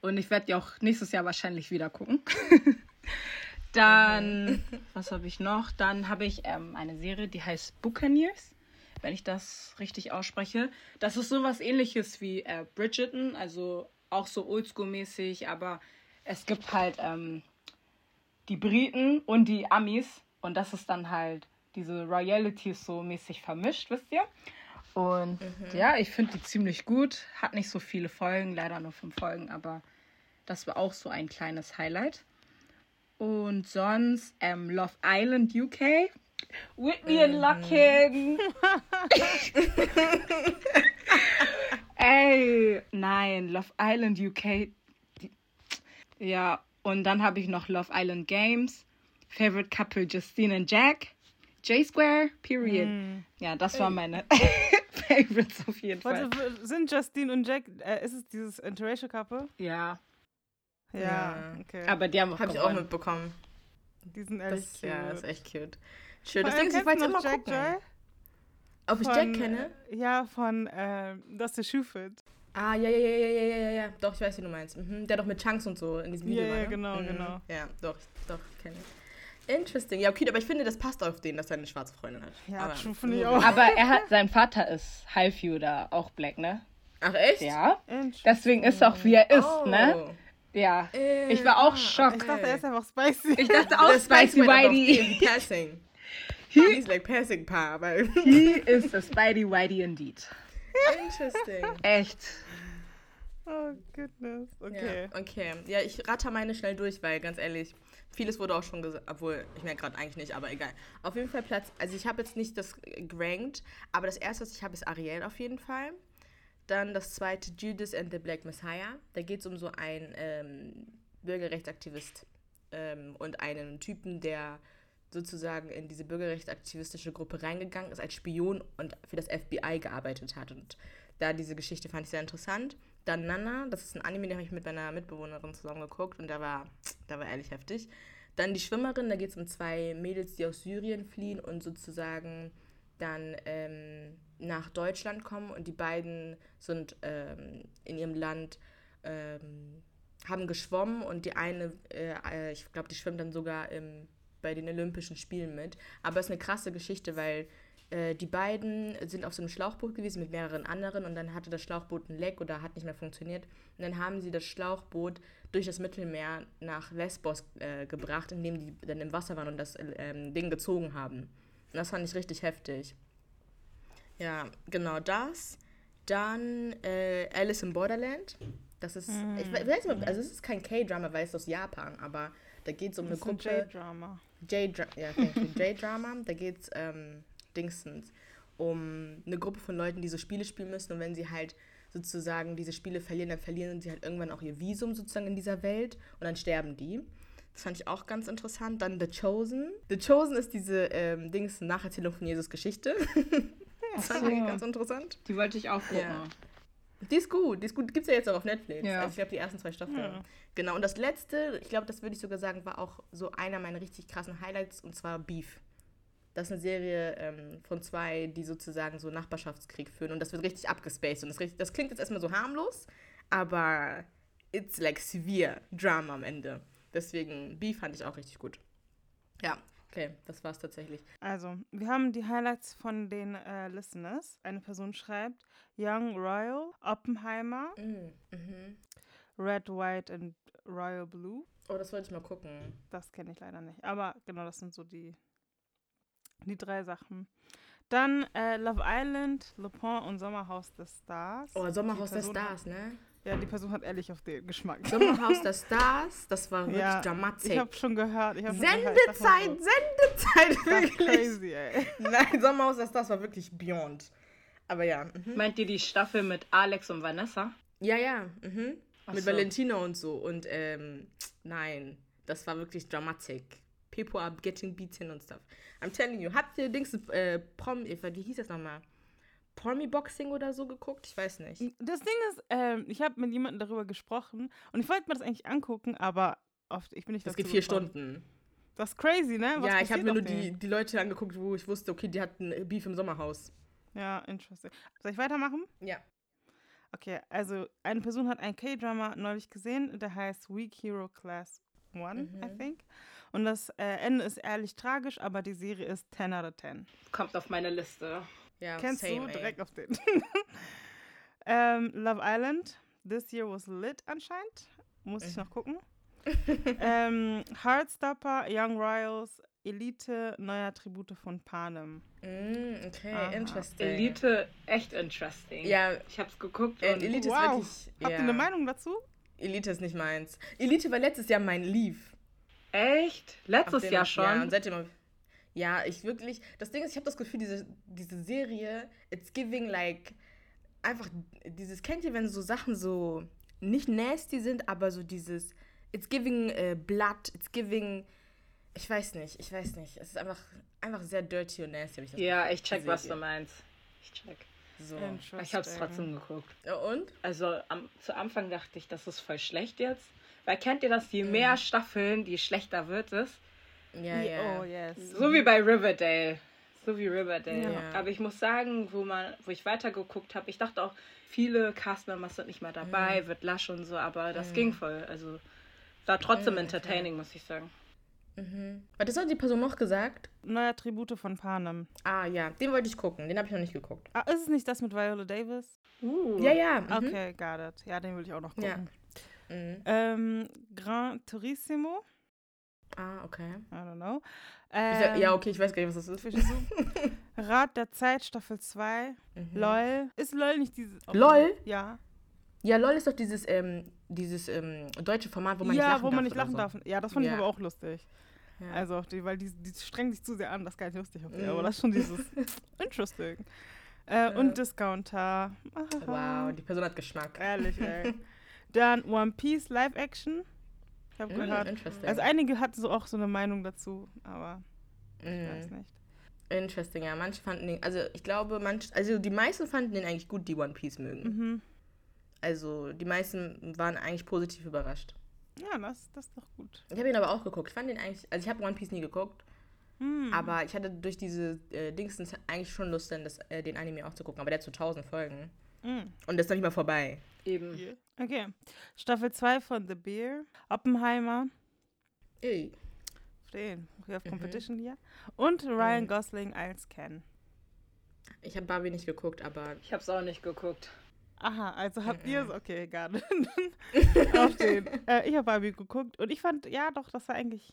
Und ich werde die auch nächstes Jahr wahrscheinlich wieder gucken. Dann, was habe ich noch? Dann habe ich ähm, eine Serie, die heißt Buccaneers, wenn ich das richtig ausspreche. Das ist sowas ähnliches wie äh, Bridgerton, also auch so oldschool-mäßig, aber es gibt halt ähm, die Briten und die Amis und das ist dann halt diese Royalities so mäßig vermischt, wisst ihr? Und ja, ich finde die ziemlich gut. Hat nicht so viele Folgen, leider nur fünf Folgen, aber das war auch so ein kleines Highlight. Und sonst ähm, Love Island UK. Whitney and Luckin. Ey, nein, Love Island UK. Die, ja, und dann habe ich noch Love Island Games. Favorite Couple Justine and Jack. J-Square, period. Ja, das waren meine Favorites auf jeden Fall.
Warte, w- sind Justine und Jack, äh, ist es dieses Interracial Couple?
Ja,
Ja,
Ja.
okay.
aber die haben auch
Habe ich auch mitbekommen.
die sind ehrlich
Das,
cute.
ja, ist echt cute. Schön.
Vor
Das Ding ich wollte
du
immer
Jack
gucken.
Joy?
Ob ich
Von,
Jack kenne?
äh, Ja, von äh, Das the Shoe Fit.
Ah, ja, ja, ja, ja, ja, ja, ja. Doch, ich weiß, wie du meinst. Mhm. Der doch mit Chunks und so in diesem
Ja,
Video
ja,
war, ne?
genau,
mhm.
genau.
Ja, doch, doch, kenne ich. Interesting. Ja, okay, aber ich finde, das passt auf den, dass er eine schwarze Freundin hat.
Ja,
aber,
finde ich auch.
Aber er hat, sein Vater ist da, auch Black, ne?
Ach, echt?
Ja. Deswegen ist er auch wie er ist,
oh.
ne? Ja.
Äh,
Ich war auch
ah,
schock.
Ich dachte, er ist einfach spicy.
Ich dachte auch
Der
Spicy Whitey.
the Passing. He's like passing paar, weil.
He is a Spidey Whitey indeed.
Interesting.
Echt.
Oh, goodness. Okay.
Ja, okay. Ja, ich ratter meine schnell durch, weil ganz ehrlich, vieles wurde auch schon gesagt, obwohl ich merke gerade eigentlich nicht, aber egal. Auf jeden Fall Platz, also ich habe jetzt nicht das gerankt, aber das erste, was ich habe, ist Ariel auf jeden Fall. Dann das zweite, Judas and the Black Messiah. Da geht es um so einen ähm, Bürgerrechtsaktivist ähm, und einen Typen, der sozusagen in diese bürgerrechtsaktivistische Gruppe reingegangen ist als Spion und für das FBI gearbeitet hat. Und da diese Geschichte fand ich sehr interessant. Dann Nana, das ist ein Anime, den habe ich mit meiner Mitbewohnerin zusammen geguckt und der war, der war ehrlich heftig. Dann die Schwimmerin, da geht es um zwei Mädels, die aus Syrien fliehen und sozusagen dann ähm, nach Deutschland kommen und die beiden sind ähm, in ihrem Land, ähm, haben geschwommen und die eine, äh, äh ich glaube, die schwimmt dann sogar im, bei den Olympischen Spielen mit. Aber es ist eine krasse Geschichte, weil äh, die beiden sind auf so einem Schlauchboot gewesen mit mehreren anderen und dann hatte das Schlauchboot ein Leck oder hat nicht mehr funktioniert. Und dann haben sie das Schlauchboot durch das Mittelmeer nach Lesbos äh, gebracht, indem die dann im Wasser waren und das äh, Ding gezogen haben. Und das fand ich richtig heftig. Ja, genau das. Dann äh, Alice in Borderland. Das ist, mm. ich weiß nicht, also es ist kein K-Drama, weil es aus Japan, aber da geht es um das eine Gruppe.
J-Drama.
J-Drama, ja, J-Drama. da geht es ähm, Dingsens um eine Gruppe von Leuten, die so Spiele spielen müssen und wenn sie halt sozusagen diese Spiele verlieren, dann verlieren sie halt irgendwann auch ihr Visum sozusagen in dieser Welt und dann sterben die. Das fand ich auch ganz interessant. Dann The Chosen. The Chosen ist diese ähm, Dings Nacherzählung von Jesus Geschichte. das fand ich ganz interessant.
Die wollte ich auch gucken. Ja.
Die ist gut, die ist gut. Gibt es ja jetzt auch auf Netflix. Ja. Also ich habe die ersten zwei Staffeln. Ja. Genau, und das letzte, ich glaube, das würde ich sogar sagen, war auch so einer meiner richtig krassen Highlights und zwar Beef. Das ist eine Serie ähm, von zwei, die sozusagen so Nachbarschaftskrieg führen und das wird richtig abgespaced. Und das, das klingt jetzt erstmal so harmlos, aber it's like severe Drama am Ende. Deswegen Beef fand ich auch richtig gut. Ja, okay, das war's tatsächlich.
Also, wir haben die Highlights von den äh, Listeners. Eine Person schreibt Young Royal, Oppenheimer, mm, mhm. Red, White and Royal Blue.
Oh, das wollte ich mal gucken.
Das kenne ich leider nicht. Aber genau, das sind so die, die drei Sachen. Dann äh, Love Island, Le Pont und Sommerhaus der Stars.
Oh, Sommerhaus der Stars, ne?
Ja, die Person hat ehrlich auf den Geschmack.
Sommerhaus der Stars, das war wirklich ja, dramatisch.
Ich habe schon gehört. Ich hab
Sendezeit, schon gehört. Sendezeit, wirklich. crazy, ey. Nein, Sommerhaus der Stars war wirklich beyond. Aber ja.
Mhm. Meint ihr die Staffel mit Alex und Vanessa?
Ja, ja. Mhm. Mit so. Valentino und so. Und ähm, nein, das war wirklich dramatic. People are getting beaten und stuff. I'm telling you. Habt ihr Dings, äh, Prom, wie hieß das nochmal? Promi-Boxing oder so geguckt? Ich weiß nicht.
Das Ding ist, ähm, ich habe mit jemandem darüber gesprochen und ich wollte mir das eigentlich angucken, aber oft, ich bin nicht
Das geht vier gekommen. Stunden.
Das ist crazy, ne?
Was ja, ich habe mir nur die, die Leute angeguckt, wo ich wusste, okay, die hatten Beef im Sommerhaus.
Ja, interesting. Soll ich weitermachen?
Ja.
Okay, also eine Person hat ein K-Drama neulich gesehen, der heißt Weak Hero Class 1, mhm. I think. Und das äh, Ende ist ehrlich tragisch, aber die Serie ist 10 out of 10.
Kommt auf meine Liste.
Ja, Kennst same, du ey. direkt auf den. ähm, Love Island. This year was lit anscheinend. Muss ich mhm. noch gucken. ähm, Heartstopper, Young Royals, Elite, neue Attribute von Panem.
Mm, okay, Aha. interesting.
Elite, echt interesting. Ja. Ich hab's geguckt
äh, und Elite wow. ist wirklich.
Habt ihr eine Meinung dazu?
Elite ist nicht meins. Elite war letztes Jahr mein Leave.
Echt? Letztes Jahr schon? Ja,
und seitdem ja, ich wirklich. Das Ding ist, ich habe das Gefühl, diese, diese Serie, it's giving like. Einfach dieses, kennt ihr, wenn so Sachen so nicht nasty sind, aber so dieses. It's giving uh, blood, it's giving. Ich weiß nicht, ich weiß nicht. Es ist einfach, einfach sehr dirty und nasty.
Ich ja, ich check, was du meinst. Ich check. So. Ich hab's trotzdem geguckt.
Ja, und?
Also am, zu Anfang dachte ich, das ist voll schlecht jetzt. Weil kennt ihr das, je mehr mhm. Staffeln, je schlechter wird es.
Ja, ja.
Oh, yes.
So wie bei Riverdale. So wie Riverdale. Ja. Aber ich muss sagen, wo, man, wo ich weitergeguckt habe, ich dachte auch, viele Castmembers sind nicht mehr dabei, mhm. wird lasch und so, aber das mhm. ging voll. Also war trotzdem mhm, entertaining, okay. muss ich sagen.
Mhm. Was hat die Person noch gesagt?
Neue Tribute von Panem.
Ah ja, den wollte ich gucken. Den habe ich noch nicht geguckt.
Ah, ist es nicht das mit Viola Davis?
Uh. Ja, ja.
Mhm. Okay, got it. Ja, den will ich auch noch gucken. Ja. Mhm. Ähm, Gran Turissimo.
Ah, okay. I
don't know.
Ähm, ja, okay, ich weiß gar nicht, was das ist.
Rat der Zeit, Staffel 2. Mhm. LOL. Ist LOL nicht dieses.
Oh, LOL?
Ja.
Ja, LOL ist doch dieses, ähm, dieses ähm, deutsche Format, wo man
ja,
nicht lachen
wo
man
darf. nicht lachen so. darf. Ja, das fand ja. ich aber auch lustig. Ja. Also, auch die, weil die, die strengen sich zu sehr an, das ist gar nicht lustig die, mhm. aber das ist schon dieses interesting. Äh, und Discounter.
Wow, die Person hat Geschmack.
Ehrlich, ey. Dann One Piece Live Action. Ich habe mm, gehört. Also einige hatten so auch so eine Meinung dazu, aber ich mm. weiß nicht.
Interesting, ja. Manche fanden den, also ich glaube, manche, also die meisten fanden den eigentlich gut, die One Piece mögen. Mhm. Also die meisten waren eigentlich positiv überrascht.
Ja, das, das ist doch gut.
Ich habe ihn aber auch geguckt. Ich fand den eigentlich, also ich habe One Piece nie geguckt,
Hm.
aber ich hatte durch diese äh, Dingsens eigentlich schon Lust, dann das, äh, den Anime auch zu gucken. Aber der hat zu 1000 Folgen.
Hm.
Und das ist noch nicht mal vorbei.
Eben.
Okay. Staffel 2 von The Bear. Oppenheimer.
Ey.
Den. We have Competition hier. Und Ryan
Mhm.
Gosling als Ken.
Ich habe Barbie nicht geguckt, aber
Ich hab's auch nicht geguckt.
Aha, also habt
Mhm.
ihr es? Okay, egal. Auf den. Äh, ich habe Barbie geguckt und ich fand, ja doch, das war eigentlich.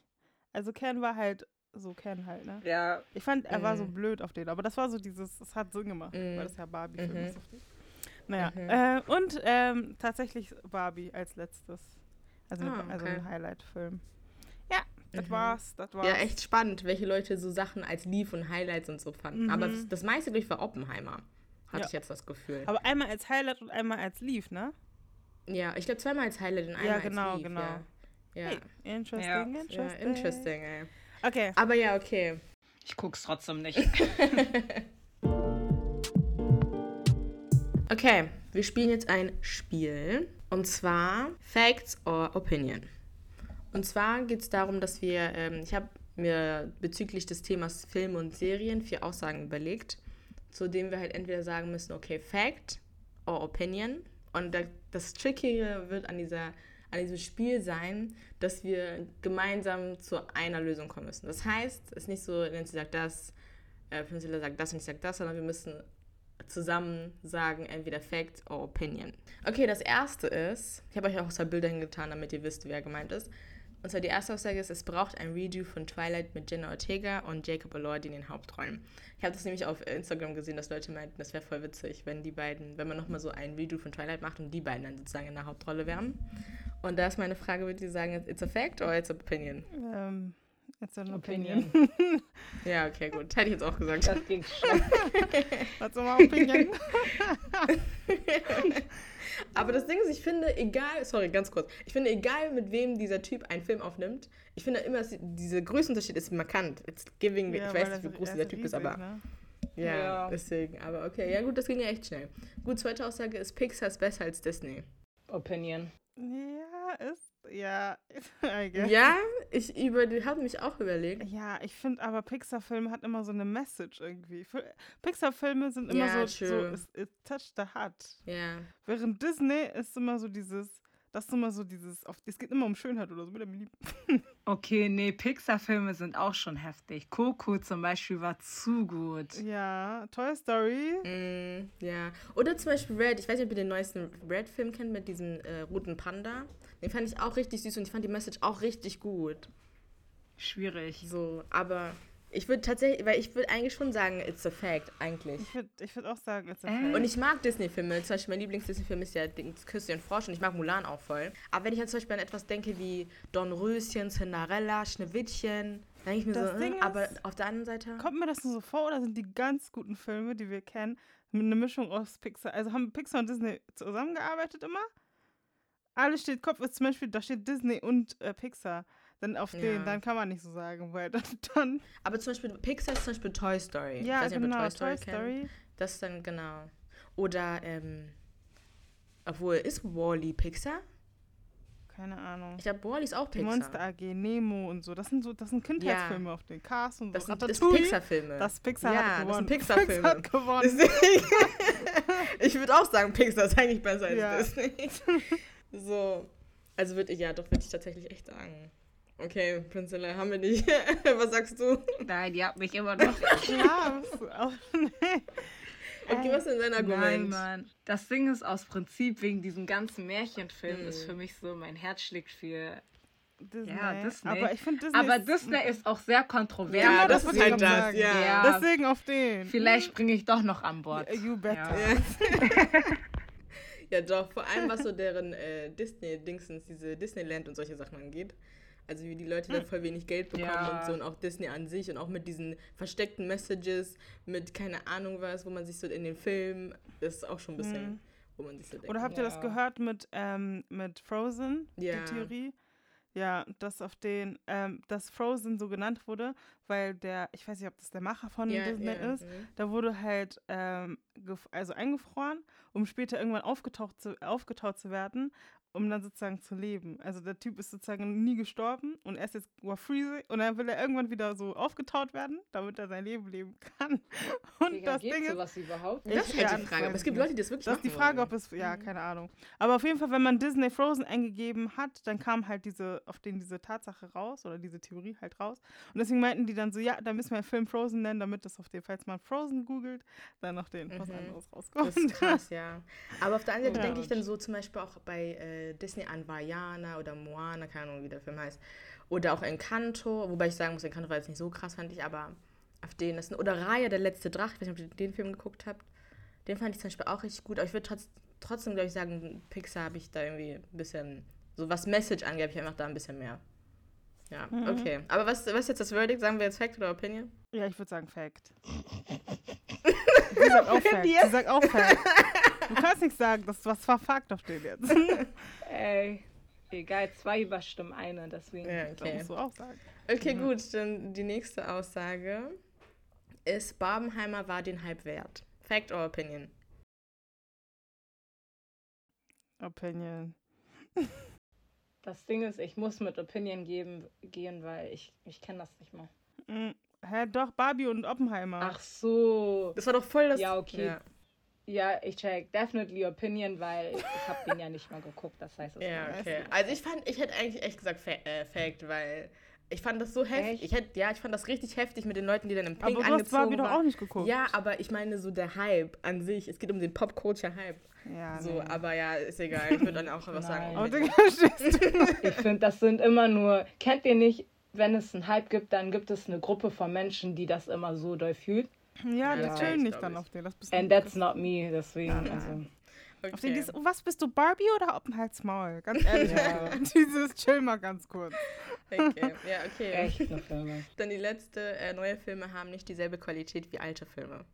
Also Ken war halt so Ken halt, ne?
Ja,
Ich fand, er war so
Mhm.
blöd auf den, aber das war so dieses, es hat Sinn gemacht,
Mhm.
weil das ja Barbie-Film
Mhm.
ist. Auf den. Naja,
Mhm.
äh, und ähm, tatsächlich Barbie als letztes. Also,
Ah,
also
okay.
ein Highlight-Film. Ja, das
Mhm.
war's, das war's.
ja, echt spannend, welche Leute so Sachen als Lief und Highlights und so fanden.
Mhm.
Aber das, das meiste durch war Oppenheimer. Hatte
Ja.
ich jetzt das Gefühl.
Aber einmal als Highlight und einmal als Leaf, ne?
ja, ich glaube zweimal als Highlight und einmal
Ja, genau,
als Lief.
genau.
Ja, ja.
Hey, interesting,
Ja.
ja
interesting.
interesting, ey.
Okay.
Aber ja, okay.
ich guck's trotzdem nicht.
Okay, wir spielen jetzt ein Spiel. Und zwar Facts or Opinion. Und zwar geht es darum, dass wir, ähm, ich habe mir bezüglich des Themas Film und Serien vier Aussagen überlegt, zu denen wir halt entweder sagen müssen, okay, Fact or Opinion. Und da, das Trickige wird an, dieser, an diesem Spiel sein, dass wir gemeinsam zu einer Lösung kommen müssen. Das heißt, es ist nicht so, Nancy sagt das, äh, Prinzilla sagt das und ich sage das, sondern wir müssen zusammen sagen, entweder Fact or Opinion. Okay, das erste ist, ich habe euch auch zwei Bilder hingetan, damit ihr wisst, wer gemeint ist. Und zwar die erste Aussage ist, es braucht ein Redo von Twilight mit Jenna Ortega und Jacob Elordi in den Hauptrollen. Ich habe das nämlich auf Instagram gesehen, dass Leute meinten, das wäre voll witzig, wenn die beiden, wenn man nochmal so ein Redo von Twilight macht und die beiden dann sozusagen in der Hauptrolle wären. Und da ist meine Frage, würde ich sagen, it's a fact or it's a opinion?
Ähm, jetzt eine
Opinion.
Opinion.
Ja, okay, gut. Hätte ich jetzt auch gesagt.
Das ging schnell.
Was soll man Opinion?
Aber das Ding ist, ich finde, egal, sorry, ganz kurz, ich finde, egal mit wem dieser Typ einen Film aufnimmt, ich finde immer, dieser Größenunterschied ist markant. It's giving,
Ja,
ich weiß nicht, wie groß
er
dieser Typ ist, aber
ne?
ja,
Ja.
deswegen. Aber okay, ja gut, das ging ja echt schnell. Gut, zweite Aussage ist, Pixar ist besser als Disney.
Opinion.
Ja, ist. Ja.
Ja, ich über, habe mich auch überlegt.
Ja, ich finde aber Pixar-Filme hat immer so eine Message irgendwie. Fi- Pixar-Filme sind immer
Ja,
so,
true.
so it, it touched the heart.
Ja.
Während Disney ist immer so dieses, das ist immer so dieses, es geht immer um Schönheit oder so, mit dem Lieb.
Okay, nee, Pixar-Filme sind auch schon heftig. Coco zum Beispiel war zu gut.
Ja, Toy Story.
Mm, ja. Oder zum Beispiel Red. Ich weiß nicht, ob ihr den neuesten Red-Film kennt mit diesem äh, roten Panda. Den fand ich auch richtig süß und ich fand die Message auch richtig gut.
Schwierig.
So, aber ich würde tatsächlich, weil ich würde eigentlich schon sagen, it's a fact, eigentlich.
Ich würde ich würd auch sagen, it's a
Äh?
fact.
Und ich mag Disney-Filme. Zum Beispiel mein Lieblings-Disney-Film ist ja Küsse und Frosch und ich mag Mulan auch voll. Aber wenn ich jetzt zum Beispiel an etwas denke wie Dornröschen, Cinderella, Schneewittchen, dann denke ich mir
Das
so,
Ding
äh,
ist,
aber auf der anderen Seite.
Kommt mir das nur so vor oder sind die ganz guten Filme, die wir kennen, mit einer Mischung aus Pixar? Also haben Pixar und Disney zusammengearbeitet immer? Alles steht Kopf, ist zum Beispiel, da steht Disney und äh, Pixar. Dann auf
Ja.
den, dann kann man nicht so sagen, weil dann, dann
Aber zum Beispiel Pixar ist zum Beispiel Toy Story.
ja,
nicht,
genau,
Toy Story,
Toy
kennt.
Story.
Das ist dann, genau. Oder, ähm, obwohl, ist Wally Pixar?
Keine Ahnung.
Ich glaube, Wally ist auch
Die
Pixar.
Monster AG, Nemo und so, das sind so, das sind Kindheitsfilme auf den Cars und so.
Das sind das
Ratatouille,
Pixar-Filme.
Das Pixar
Ja,
hat
das sind
gewonnen.
Pixar-Filme.
hat gewonnen.
Ich würde auch sagen, Pixar ist eigentlich besser als
Ja.
Disney. So, also würde ich, ja, doch, würde ich tatsächlich echt sagen. Okay, Prinzilla, haben wir nicht. Was sagst du?
Nein, die hat mich immer noch.
Auch, nee.
Okay, was ist denn dein
Nein,
Argument?
Mann. Das Ding ist aus Prinzip wegen diesem ganzen Märchenfilm
Mhm.
ist für mich so, mein Herz schlägt für.
Disney.
Ja, Disney.
Aber ich finde Disney.
Aber
ist-
Disney ist auch sehr kontrovers.
Ja, das
das
ist halt das, ja.
Ja.
Deswegen auf den.
Vielleicht bringe ich doch noch an Bord.
You better.
Ja.
Ja, doch, vor allem was so deren äh, Disney-Dingsens, diese Disneyland und solche Sachen angeht. Also wie die Leute da voll wenig Geld bekommen
Ja.
und so und auch Disney an sich und auch mit diesen versteckten Messages, mit keine Ahnung was, wo man sich so in den Filmen, das ist auch schon ein bisschen, wo man sich so denkt.
Oder habt ihr das
Ja.
gehört mit, ähm, mit Frozen,
Ja.
die Theorie? Ja, dass auf den, ähm, dass Frozen so genannt wurde, weil der, ich weiß nicht, ob das der Macher von
Ja,
Disney
ja,
ist,
mhm.
da wurde halt ähm, also eingefroren, um später irgendwann aufgetaucht zu, aufgetaut zu werden, um dann sozusagen zu leben. Also der Typ ist sozusagen nie gestorben und er ist jetzt war freezing und dann will er irgendwann wieder so aufgetaut werden, damit er sein Leben leben kann. Und
Digga,
das
geht
Ding ist,
sowas überhaupt?
Das ist
Ja,
halt die Frage. Aber es
ich
gibt
nicht.
Leute, die das wirklich
das ist die Frage,
wollen.
ob es, ja,
Mhm.
keine Ahnung. Aber auf jeden Fall, wenn man Disney Frozen eingegeben hat, dann kam halt diese, auf den diese Tatsache raus oder diese Theorie halt raus. Und deswegen meinten die dann so, ja, da müssen wir den Film Frozen nennen, damit das auf den, falls man Frozen googelt, dann noch den was
Mhm.
anderes rauskommt.
Das ist krass, ja. Aber auf der anderen Seite
Ja.
denke ich dann so zum Beispiel auch bei äh, Disney an Vajana oder Moana, keine Ahnung, wie der Film heißt. Oder auch Encanto, wobei ich sagen muss, Encanto war jetzt nicht so krass, fand ich, aber auf den das Oder Raya, der letzte Drache, ich weiß nicht, ob ihr den Film geguckt habt. Den fand ich zum Beispiel auch richtig gut. Aber ich würde trotz, trotzdem, glaube ich, sagen, Pixar habe ich da irgendwie ein bisschen, so was Message angeht, habe ich einfach da ein bisschen mehr. Ja,
Mhm.
okay. Aber was, was ist jetzt das Verdict? Sagen wir jetzt Fact oder Opinion?
Ja, ich würde sagen Fact. Sie sagt auch Fact. Sie sagt auch Fact. Du kannst nicht sagen, das was war Fakt auf den jetzt.
Ey, egal, zwei überstimmen eine, deswegen.
Ja,
Das
okay.
musst du auch sagen.
Okay, gut, dann die nächste Aussage ist, Barbenheimer war den Hype wert. Fact or Opinion?
Opinion.
Das Ding ist, ich muss mit Opinion geben, gehen, weil ich, ich kenne das nicht mal.
Mhm. Hä, doch, Barbie und Oppenheimer.
Ach so.
Das war doch voll das...
Ja, okay.
Ja,
Ja, ich check definitely Opinion, weil ich habe den ja nicht mal geguckt. Das heißt, es
ja okay. Also ich fand, ich hätte eigentlich echt gesagt Fa äh, Fact, weil ich fand das so heftig.
Echt?
Ich hätte, ja, ich fand das richtig heftig mit den Leuten, die dann im Pink
Aber du hast
angezogen
Barbie doch
waren.
auch nicht geguckt.
Ja, aber ich meine so der Hype an sich. Es geht um den Pop-Culture-Hype.
Ja,
So,
nee.
aber ja, ist egal. Ich würde dann auch was sagen.
Nein.
Aber
Opinion.
Digga.
Ich finde, das sind immer nur. Kennt ihr nicht, wenn es einen Hype gibt, dann gibt es eine Gruppe von Menschen, die das immer so doll fühlt.
Ja,
Ja,
die
das
chillen nicht dann
ich.
auf den. Das bist.
And that's not me, deswegen.
Nein.
Also.
Auf den
Okay.
dieses, oh, was bist du, Barbie oder Oppenheims Maul? Ganz ehrlich,
Ja.
dieses chill mal ganz kurz.
okay. Ja, okay.
Echt eine Filme.
Dann die letzte, äh, neue Filme haben nicht dieselbe Qualität wie alte Filme.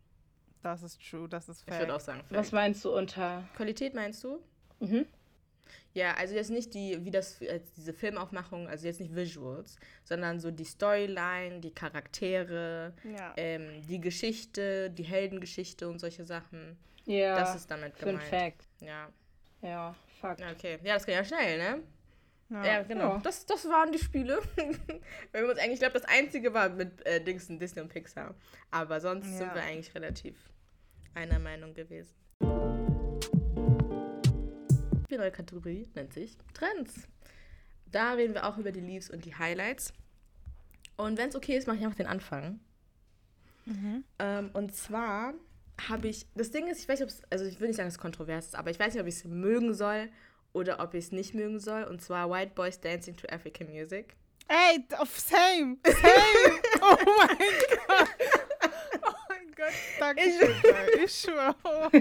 Das ist true, das ist
Ich würde auch sagen, Fact.
Was meinst du unter.
Qualität meinst du?
Mhm.
Ja, also jetzt nicht die, wie das, äh, diese Filmaufmachung, also jetzt nicht Visuals, sondern so die Storyline, die Charaktere,
Ja.
ähm, die Geschichte, die Heldengeschichte und solche Sachen.
Ja.
Das ist damit gemeint.
Fact.
Ja.
Ja, fuck.
Okay. Ja, das geht ja schnell, ne?
Ja.
Ja, genau.
Ja.
Das, das waren die Spiele. wir haben uns eigentlich, ich glaube, das einzige war mit äh, Dingsen, Disney und Pixar. Aber sonst sind wir eigentlich relativ einer Meinung gewesen. Die neue Kategorie nennt sich Trends. Da reden wir auch über die Leaves und die Highlights. Und wenn es okay ist, mache ich einfach den Anfang.
Mhm.
Ähm, und zwar habe ich, das Ding ist, ich weiß nicht, ob es, also ich will nicht sagen, dass es kontrovers ist, aber ich weiß nicht, ob ich es mögen soll oder ob ich es nicht mögen soll. Und zwar White Boys Dancing to African Music.
Ey, auf same, same. oh mein Gott. Gott, danke.
Ich-
schön, Ich schwöre.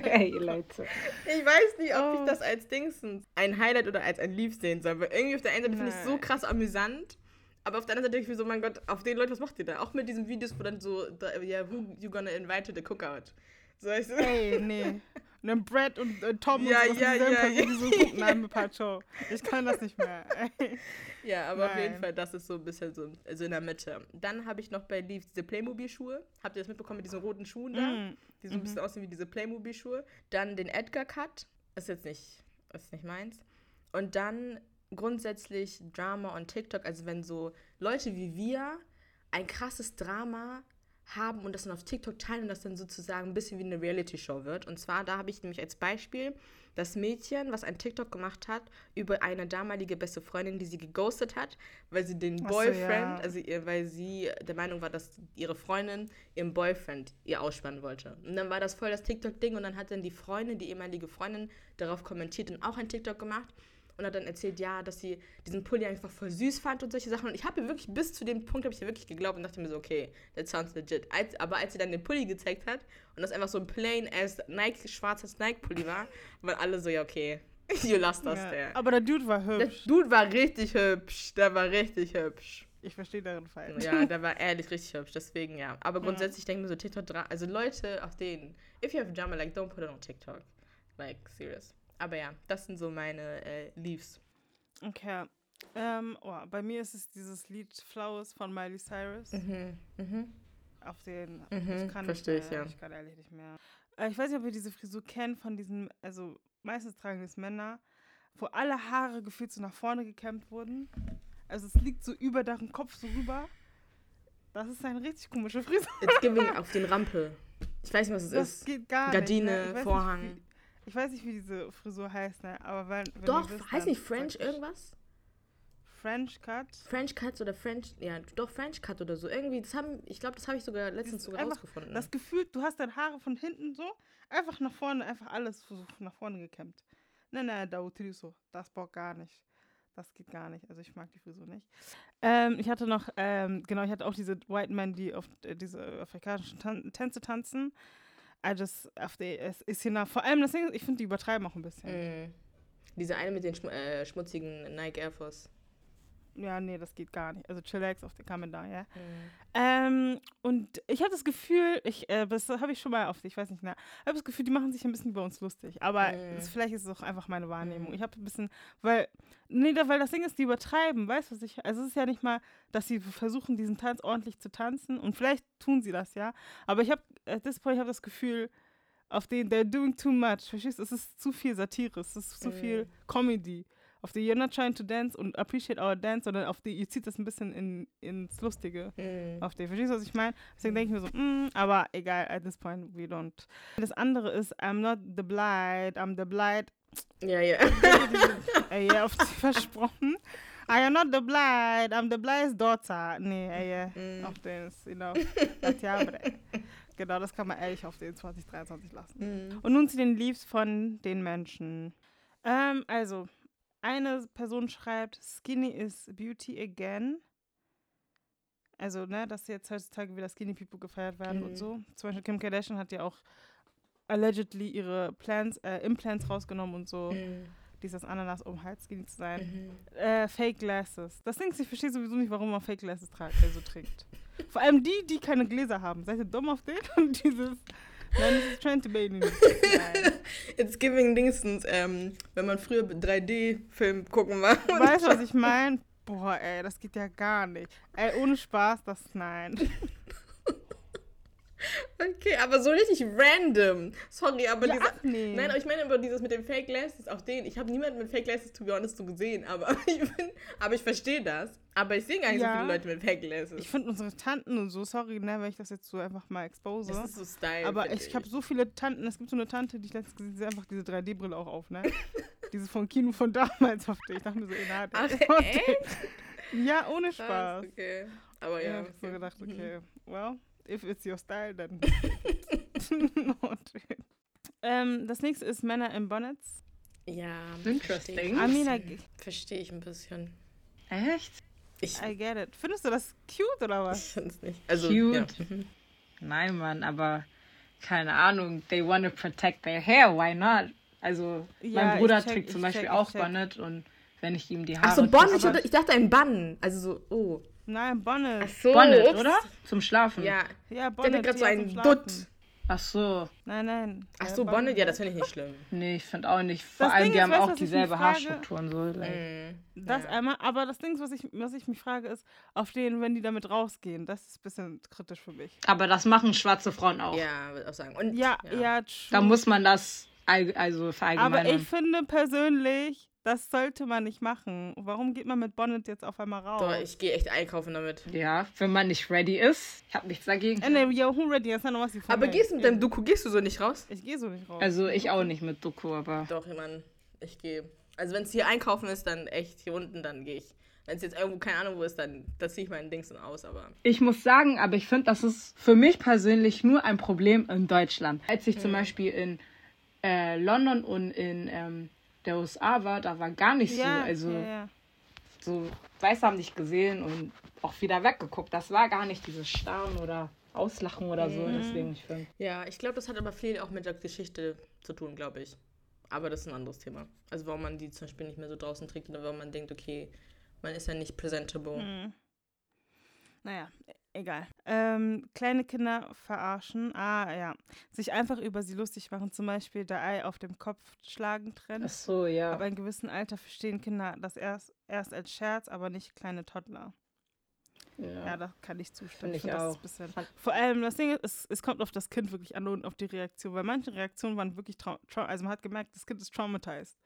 Ey, Leute.
Ich weiß nicht, ob
Oh.
ich das als Dingsens ein Highlight oder als ein Leaf sehen soll. Weil irgendwie auf der einen Seite finde ich es so krass amüsant. Aber auf der anderen Seite denke ich mir so, mein Gott, auf den Leuten, was macht ihr da? Auch mit diesen Videos, wo dann so, ja, who you gonna invite to the cookout? So, ich so,
Ey, nee. Und dann Brad und äh, Tom
Ja,
und so,
ja, ja, ja.
so gucken, nein, Pacho. Ich kann das nicht mehr.
Ja, aber auf jeden
Nein.
Fall, das ist so ein bisschen so also in der Mitte. Dann habe ich noch bei Leaf diese Playmobil-Schuhe. Habt ihr das mitbekommen mit diesen roten Schuhen da?
Mm,
Die so ein bisschen aussehen wie diese Playmobil-Schuhe. Dann den Edgar-Cut. Ist jetzt nicht, ist nicht meins. Und dann grundsätzlich Drama on TikTok. Also wenn so Leute wie wir ein krasses Drama haben und das dann auf TikTok teilen und das dann sozusagen ein bisschen wie eine Reality-Show wird. Und zwar, da habe ich nämlich als Beispiel das Mädchen, was ein TikTok gemacht hat, über eine damalige beste Freundin, die sie geghostet hat, weil sie den
Ach so,
Boyfriend,
ja.
also ihr, weil sie der Meinung war, dass ihre Freundin ihren Boyfriend ihr ausspannen wollte. Und dann war das voll das TikTok-Ding und dann hat dann die Freundin, die ehemalige Freundin, darauf kommentiert und auch ein TikTok gemacht und hat dann erzählt, ja, dass sie diesen Pulli einfach voll süß fand und solche Sachen. Und ich habe wirklich bis zu dem Punkt habe ich ihr wirklich geglaubt und dachte mir so, okay, that sounds legit. Als, aber als sie dann den Pulli gezeigt hat und das einfach so ein plain ass Nike schwarzes Nike Pulli war, waren alle so, ja, okay, you lost us
ja.
there.
Aber der Dude war
Der
hübsch.
Dude war richtig hübsch, der war richtig hübsch.
Ich verstehe darin falsch.
Ja, der war ehrlich richtig hübsch, deswegen ja. Aber grundsätzlich denke ich mir so, TikTok, also Leute auf denen, if you have drama, like, don't put it on TikTok. Like, serious. Aber ja, das sind so meine äh, Leaves.
Okay. Ähm, oh, bei mir ist es dieses Lied Flowers von Miley Cyrus.
Mhm. Mhm.
Auf den.
Mhm,
ich kann
versteh
nicht
ich, ja.
Ich kann ehrlich nicht mehr. Äh, ich weiß nicht, ob ihr diese Frisur kennt von diesen, also meistens tragen das Männer, wo alle Haare gefühlt so nach vorne gekämmt wurden. Also es liegt so über deren Kopf so rüber. Das ist eine richtig komische Frisur.
It's giving auf den Rampe. Ich weiß nicht, was es
Das
ist.
geht gar
Gardine,
nicht. Ne?
Vorhang.
Nicht, ich weiß nicht, wie diese Frisur heißt, ne? Aber wenn, wenn
Doch,
wisst,
heißt nicht French irgendwas?
French Cut.
French Cuts oder French, ja, doch French Cut oder so. Irgendwie, das haben, ich glaube, das habe ich sogar letztens sogar
einfach
rausgefunden.
Das Gefühl, du hast deine Haare von hinten so einfach nach vorne, einfach alles so nach vorne gekämmt. Nein, nein, da so. Das Bock gar nicht. Das geht gar nicht. Also ich mag die Frisur nicht. Ähm, ich hatte noch, ähm, genau, ich hatte auch diese White Men, die auf äh, diese afrikanischen Tan Tänze tanzen. I just, es ist hier nach, vor allem ist, ich finde, die übertreiben auch ein bisschen.
Mhm. Diese eine mit den Schm äh, schmutzigen Nike Air Force.
Ja, nee, das geht gar nicht. Also chillax auf den Kamen da, ja.
Mhm.
Ähm, und ich habe das Gefühl, ich, äh, das habe ich schon mal oft, ich weiß nicht, na, ich habe das Gefühl, die machen sich ein bisschen über uns lustig. Aber
Mhm.
es, vielleicht ist es auch einfach meine Wahrnehmung.
Mhm.
Ich habe ein bisschen, weil, nee, weil das Ding ist, die übertreiben, weißt du, was ich, also es ist ja nicht mal, dass sie versuchen, diesen Tanz ordentlich zu tanzen und vielleicht tun sie das, ja. Aber ich habe, at this point, ich habe das Gefühl, auf den, they're doing too much, verstehst du? Es ist zu viel Satire, es ist zu
Mhm.
viel Comedy. Auf die You're not trying to dance und appreciate our dance, sondern auf die, ihr zieht das ein bisschen in, ins Lustige
Mhm.
auf die. Verstehst du, was ich meine? Deswegen denke ich mir so, mm, aber egal, at this point, we don't. Das andere ist, I'm not the blight, I'm the blight.
Ja, ja.
Ey, ja, auf die versprochen. I am not the blight, I'm the blight's daughter. Nee, ey, ja,
Mhm.
auf den ist, you know, das Jahr, Genau, das kann man ehrlich auf den 2023 lassen.
Mhm.
Und nun zu den Leaves von den Menschen. Ähm, also, eine Person schreibt, Skinny is beauty again. Also, ne, dass jetzt heutzutage wieder Skinny People gefeiert werden
Mhm.
und so. Zum Beispiel Kim Kardashian hat ja auch allegedly ihre Plans, äh, Implants rausgenommen und so.
Mhm.
Dieses Ananas, um halt skinny zu sein.
Mhm.
Äh, Fake Glasses. Das Ding ist, ich verstehe sowieso nicht, warum man Fake Glasses tragt, äh, so trägt. Vor allem die, die keine Gläser haben. Seid ihr dumm auf den? Und dieses, nein, das ist. Nein.
It's giving Dingsens, ähm, wenn man früher 3D-Film gucken war.
Weißt du, was ich meine? Boah, ey, das geht ja gar nicht. Ey, ohne Spaß, das nein.
Okay, aber so richtig random. Sorry, aber
Ja,
dieser.
ach nee.
Nein, aber ich meine aber dieses mit den Fake Glasses, auch den. Ich habe niemanden mit Fake Glasses, to be honest, so gesehen, aber ich, bin, aber ich verstehe das. Aber ich sehe gar nicht
Ja.
so viele Leute mit Fake Glasses.
Ich finde unsere Tanten und so, sorry, ne, wenn ich das jetzt so einfach mal expose.
das ist so Style.
Aber
find
ich habe so viele Tanten, es gibt so eine Tante, die ich letztens gesehen habe, einfach diese 3D-Brille auch auf, ne? diese vom Kino von damals auf die. Ich dachte mir so, ina,
Ach,
auf
echt?
Ja, ohne
Krass,
Spaß.
okay. Aber
Ja,
ja.
ich so
okay.
gedacht,
Mhm.
okay, well, if it's your style, then. Not. ähm, das nächste ist Männer in Bonnets.
Ja.
Interesting.
verstehe ich
I
ein
mean, I,
bisschen. Verstehe ich ein bisschen.
Echt?
Ich,
I get it. Findest du das cute oder was?
ich finde es nicht. Also,
Cute.
Ja. Mhm.
Nein, Mann, aber keine Ahnung. They want to protect their hair. Why not? Also,
Ja,
mein Bruder
check,
trägt zum Beispiel
check,
auch. Bonnet und wenn ich ihm die Haare.
Ach so, Bonnet, ich, ich dachte ein Bann. Also so, oh.
Nein, Bonnet.
so.
Bonnet,
ups.
oder? Zum Schlafen.
Ja,
Ja,
der
Bonnet.
hat gerade so
ja,
ein
zum Schlafen.
Dutt.
Ach so.
Nein, nein.
Ach
Ja,
so, Bonnet, ja, das finde ich nicht schlimm.
Nee, ich finde auch nicht. Vor
Das
allem,
Ding
die
ist,
haben
weißt
auch dieselbe? Haarstruktur und so. Like.
Mhm.
Das
ja.
einmal, aber das Ding, ist, was ich, was ich mich frage, ist, auf denen, wenn die damit rausgehen, das ist ein bisschen kritisch für mich.
Aber das machen schwarze Frauen auch.
Ja, würde ich auch sagen. Und,
Ja, ja, true.
Da muss man das also
Aber
verallgemeinern.
ich finde persönlich, das sollte man nicht machen. Warum geht man mit Bonnet jetzt auf einmal raus?
Doch, ich gehe echt einkaufen damit.
ja, wenn man nicht ready ist. Ich habe nichts dagegen.
Äh, nee, yo, who ready? Das ist ja noch was die
Aber gehst du mit deinem Doku, gehst du so nicht raus?
Ich gehe so nicht raus.
Also ich auch nicht mit Doku, aber
Doch, ich meine, ich gehe. Also wenn es hier einkaufen ist, dann echt hier unten, dann gehe ich. Wenn es jetzt irgendwo, keine Ahnung wo ist, dann da ziehe ich meinen Dings dann aus, aber.
ich muss sagen, aber ich finde, das ist für mich persönlich nur ein Problem in Deutschland. Als ich zum Beispiel in äh, London und in ähm, der USA war, da war gar nicht
ja,
so, also
ja, ja.
so Weiße haben dich gesehen und auch wieder weggeguckt. Das war gar nicht dieses Starren oder Auslachen oder so. Deswegen, ich finde.
Ja, ich glaube, das hat aber viel auch mit der Geschichte zu tun, glaube ich. Aber das ist ein anderes Thema. Also warum man die zum Beispiel nicht mehr so draußen trägt oder warum man denkt, okay, man ist ja nicht presentable.
Hm. Naja, Egal. Ähm, kleine Kinder verarschen. Ah, ja. Sich einfach über sie lustig machen. Zum Beispiel der Ei auf dem Kopf schlagen trennen.
Ach so, ja.
Ab einem gewissen Alter verstehen Kinder das erst, erst als Scherz, aber nicht kleine Toddler. Ja,
Ja.
da kann ich zustimmen.
Find ich auch.
vor allem, das Ding ist, es, es kommt auf das Kind wirklich an und auf die Reaktion, weil manche Reaktionen waren wirklich, trau trau also man hat gemerkt, das Kind ist traumatized.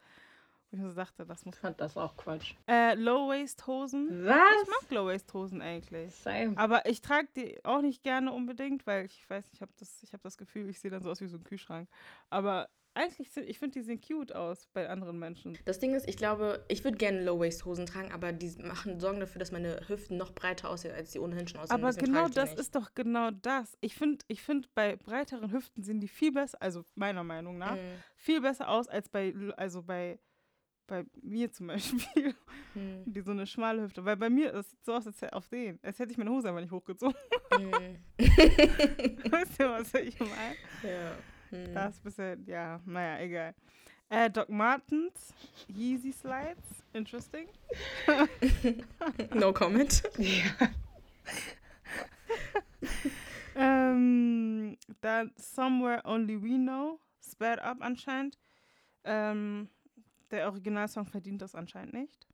Ich dachte, das muss
Ich fand das auch Quatsch.
Äh, Low-Waist-Hosen. Ich
Was?
mag Low-Waist-Hosen eigentlich.
Same.
Aber ich trage die auch nicht gerne unbedingt, weil ich weiß, ich habe das, ich hab das Gefühl, ich sehe dann so aus wie so ein Kühlschrank. Aber eigentlich, sind, ich finde, die sehen cute aus bei anderen Menschen.
Das Ding ist, ich glaube, ich würde gerne Low-Waist-Hosen tragen, aber die machen, sorgen dafür, dass meine Hüften noch breiter aussehen, als die ohnehin schon aussehen.
Aber
Deswegen
genau
ich
das ist doch genau das. Ich finde, ich find, bei breiteren Hüften sehen die viel besser, also meiner Meinung nach,
Mhm.
viel besser aus als bei, also bei, bei mir zum Beispiel,
Mhm.
die so eine schmale Hüfte. Weil bei mir, das sieht so aus, als hätte auf den, als hätte ich meine Hose einfach nicht hochgezogen.
Mhm.
weißt du, was ich meine?
Ja. Mhm.
Das ist ein bisschen, ja, naja, egal. Äh, Doc Martens, Yeezy Slides, interesting.
No comment.
Ja.
Ähm, dann Somewhere Only We Know, Sped Up anscheinend. Ähm, der Originalsong verdient das anscheinend nicht.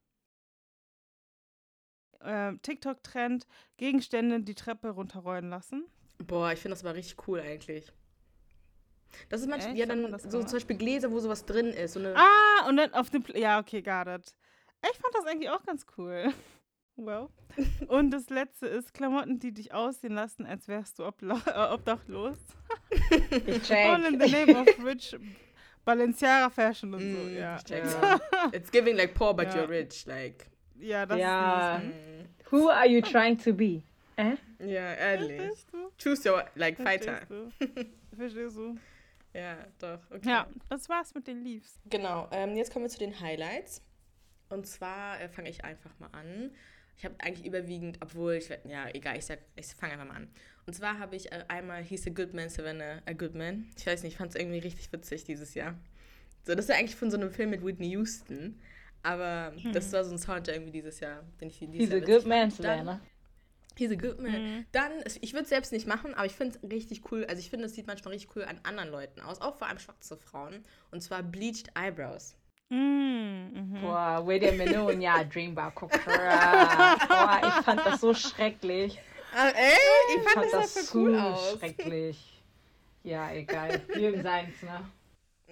Ähm, TikTok-Trend, Gegenstände die Treppe runterrollen lassen.
Boah, ich finde das aber richtig cool eigentlich. Das ist manchmal, ja dann so
gemacht?
zum Beispiel Gläser, wo sowas drin ist. So
Ah, und dann auf dem, Pl ja, okay, got it. Ich fand das eigentlich auch ganz cool. Well. Und das letzte ist Klamotten, die dich aussehen lassen, als wärst du äh, obdachlos.
Ich
All in the name of rich Balenciaga Fashion und so,
Mm,
ja.
ich check's.
Ja.
It's giving like poor, but
Ja.
you're rich. Like,
Ja, das
Ja.
ist
mm,
Who are you trying to be? Äh?
ja, ehrlich.
Verstehst du?
Choose your, like, fighter.
Du? Verstehst du?
Ja, doch. Okay.
Ja, das war's mit den Leaves.
Genau, ähm, jetzt kommen wir zu den Highlights. Und zwar äh, fange ich einfach mal an. Ich habe eigentlich überwiegend, obwohl ich, ja, egal, ich, sag, ich fange einfach mal an. Und zwar habe ich äh, einmal He's a Good Man, Savannah, a Good Man. Ich weiß nicht, ich fand es irgendwie richtig witzig dieses Jahr. So, das ist ja eigentlich von so einem Film mit Whitney Houston. Aber das war so ein Sound irgendwie dieses Jahr, den ich dieses
He's
Jahr
a good man, Savannah.
He's a good man.
Mhm.
Dann, ich würde es selbst nicht machen, aber ich finde es richtig cool. Also ich finde, es sieht manchmal richtig cool an anderen Leuten aus, auch vor allem schwarze Frauen. Und zwar Bleached Eyebrows.
Mm, mhm.
Boah, William Minogue, ja, Dreambar Kokra. Boah, ich fand das so schrecklich.
Ah, ey, ich
Ich fand das so schrecklich. Ja, egal. Jedem seins, ne?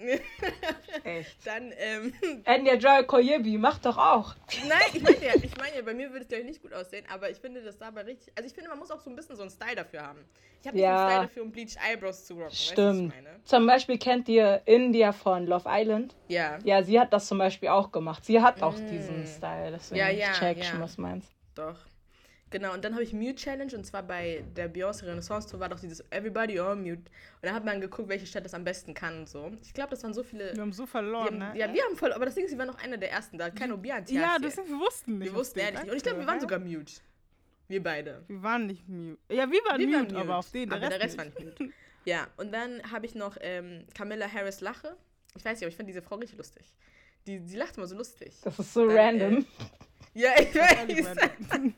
Echt.
Dann, ähm,
Enya Joy Koyebi, mach doch auch.
nein, ich meine ja, ich meine ja, bei mir würde es gleich nicht gut aussehen, aber ich finde das dabei richtig, also ich finde, man muss auch so ein bisschen so einen Style dafür haben. Ich habe
Ja.
einen Style dafür, um Bleached Eyebrows zu rocken, weißt
Stimmt.
ich meine?
Zum Beispiel kennt ihr India von Love Island?
Ja,
Ja, sie hat das zum Beispiel auch gemacht. Sie hat auch diesen Style, deswegen
Mm. Ja, ja,
ich check
ja.
schon, was du meinst.
doch. Genau, und dann habe ich Mute Challenge und zwar bei der Beyoncé Renaissance Tour war doch dieses Everybody on Mute. Und da hat man geguckt, welche Stadt das am besten kann und so. Ich glaube, das waren so viele.
Wir haben so
Die
verloren,
haben,
ne?
Ja, wir haben voll, aber das Ding ist, wir waren noch einer der ersten da. Kein Obianti.
Ja, deswegen, wir wussten nicht.
Wir wussten ehrlich nicht. Und ich glaube, wir waren sogar Mute. Wir beide.
Wir waren nicht mute. Ja, wir waren
Wir
mute,
waren mute,
aber auf den, der
aber
Rest,
der Rest war nicht mute. Ja, und dann habe ich noch ähm, Camilla Harris Lache. Ich weiß nicht, aber ich fand diese Frau richtig lustig. Die, die lacht immer so lustig.
Das ist so
Dann,
random.
Ja, ich
nicht.
weiß.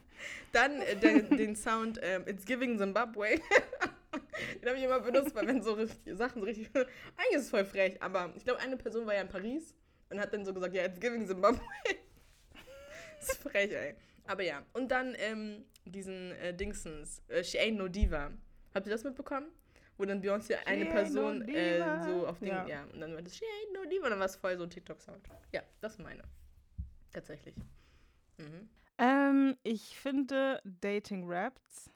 Dann äh, den, den Sound ähm, It's Giving Zimbabwe. den habe ich immer benutzt, weil wenn so richtig, Sachen so richtig. Eigentlich ist es voll frech, aber ich glaube, eine Person war ja in Paris und hat dann so gesagt: Ja, It's Giving Zimbabwe. das ist frech, ey. Aber ja. Und dann ähm, diesen äh, Dingsens, äh, She Ain't No Diva. Habt ihr das mitbekommen? Wo dann Beyoncé eine
ain't no
Person äh, so auf den. Ja.
Ja.
und dann war das She Ain't No Diva und dann war es voll so ein TikTok-Sound. Ja, das ist meine. Tatsächlich. Mhm.
Ähm, ich finde Dating Raps.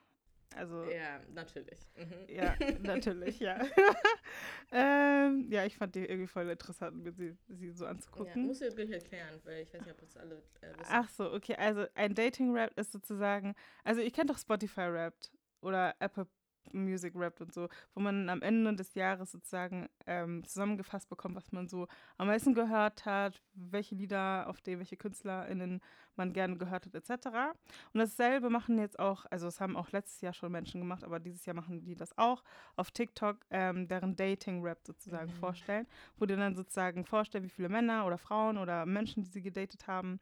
Also,
Ja, natürlich. Mhm.
ja, natürlich, ja. ähm, ja, ich fand die irgendwie voll interessant, mir sie, sie so
Ja,
anzugucken.
musst du jetzt gleich erklären, weil ich weiß nicht, ob das alle äh, wissen.
Ach so, okay. Also ein Dating-Rap ist sozusagen, also ihr kennt doch Spotify-Rappt oder Apple Music Rap und so, wo man am Ende des Jahres sozusagen ähm, zusammengefasst bekommt, was man so am meisten gehört hat, welche Lieder, auf die welche KünstlerInnen man gerne gehört hat, etc. Und dasselbe machen jetzt auch, also es haben auch letztes Jahr schon Menschen gemacht, aber dieses Jahr machen die das auch auf TikTok, ähm, deren Dating-Rap sozusagen vorstellen, wo die dann sozusagen vorstellen, wie viele Männer oder Frauen oder Menschen, die sie gedatet haben,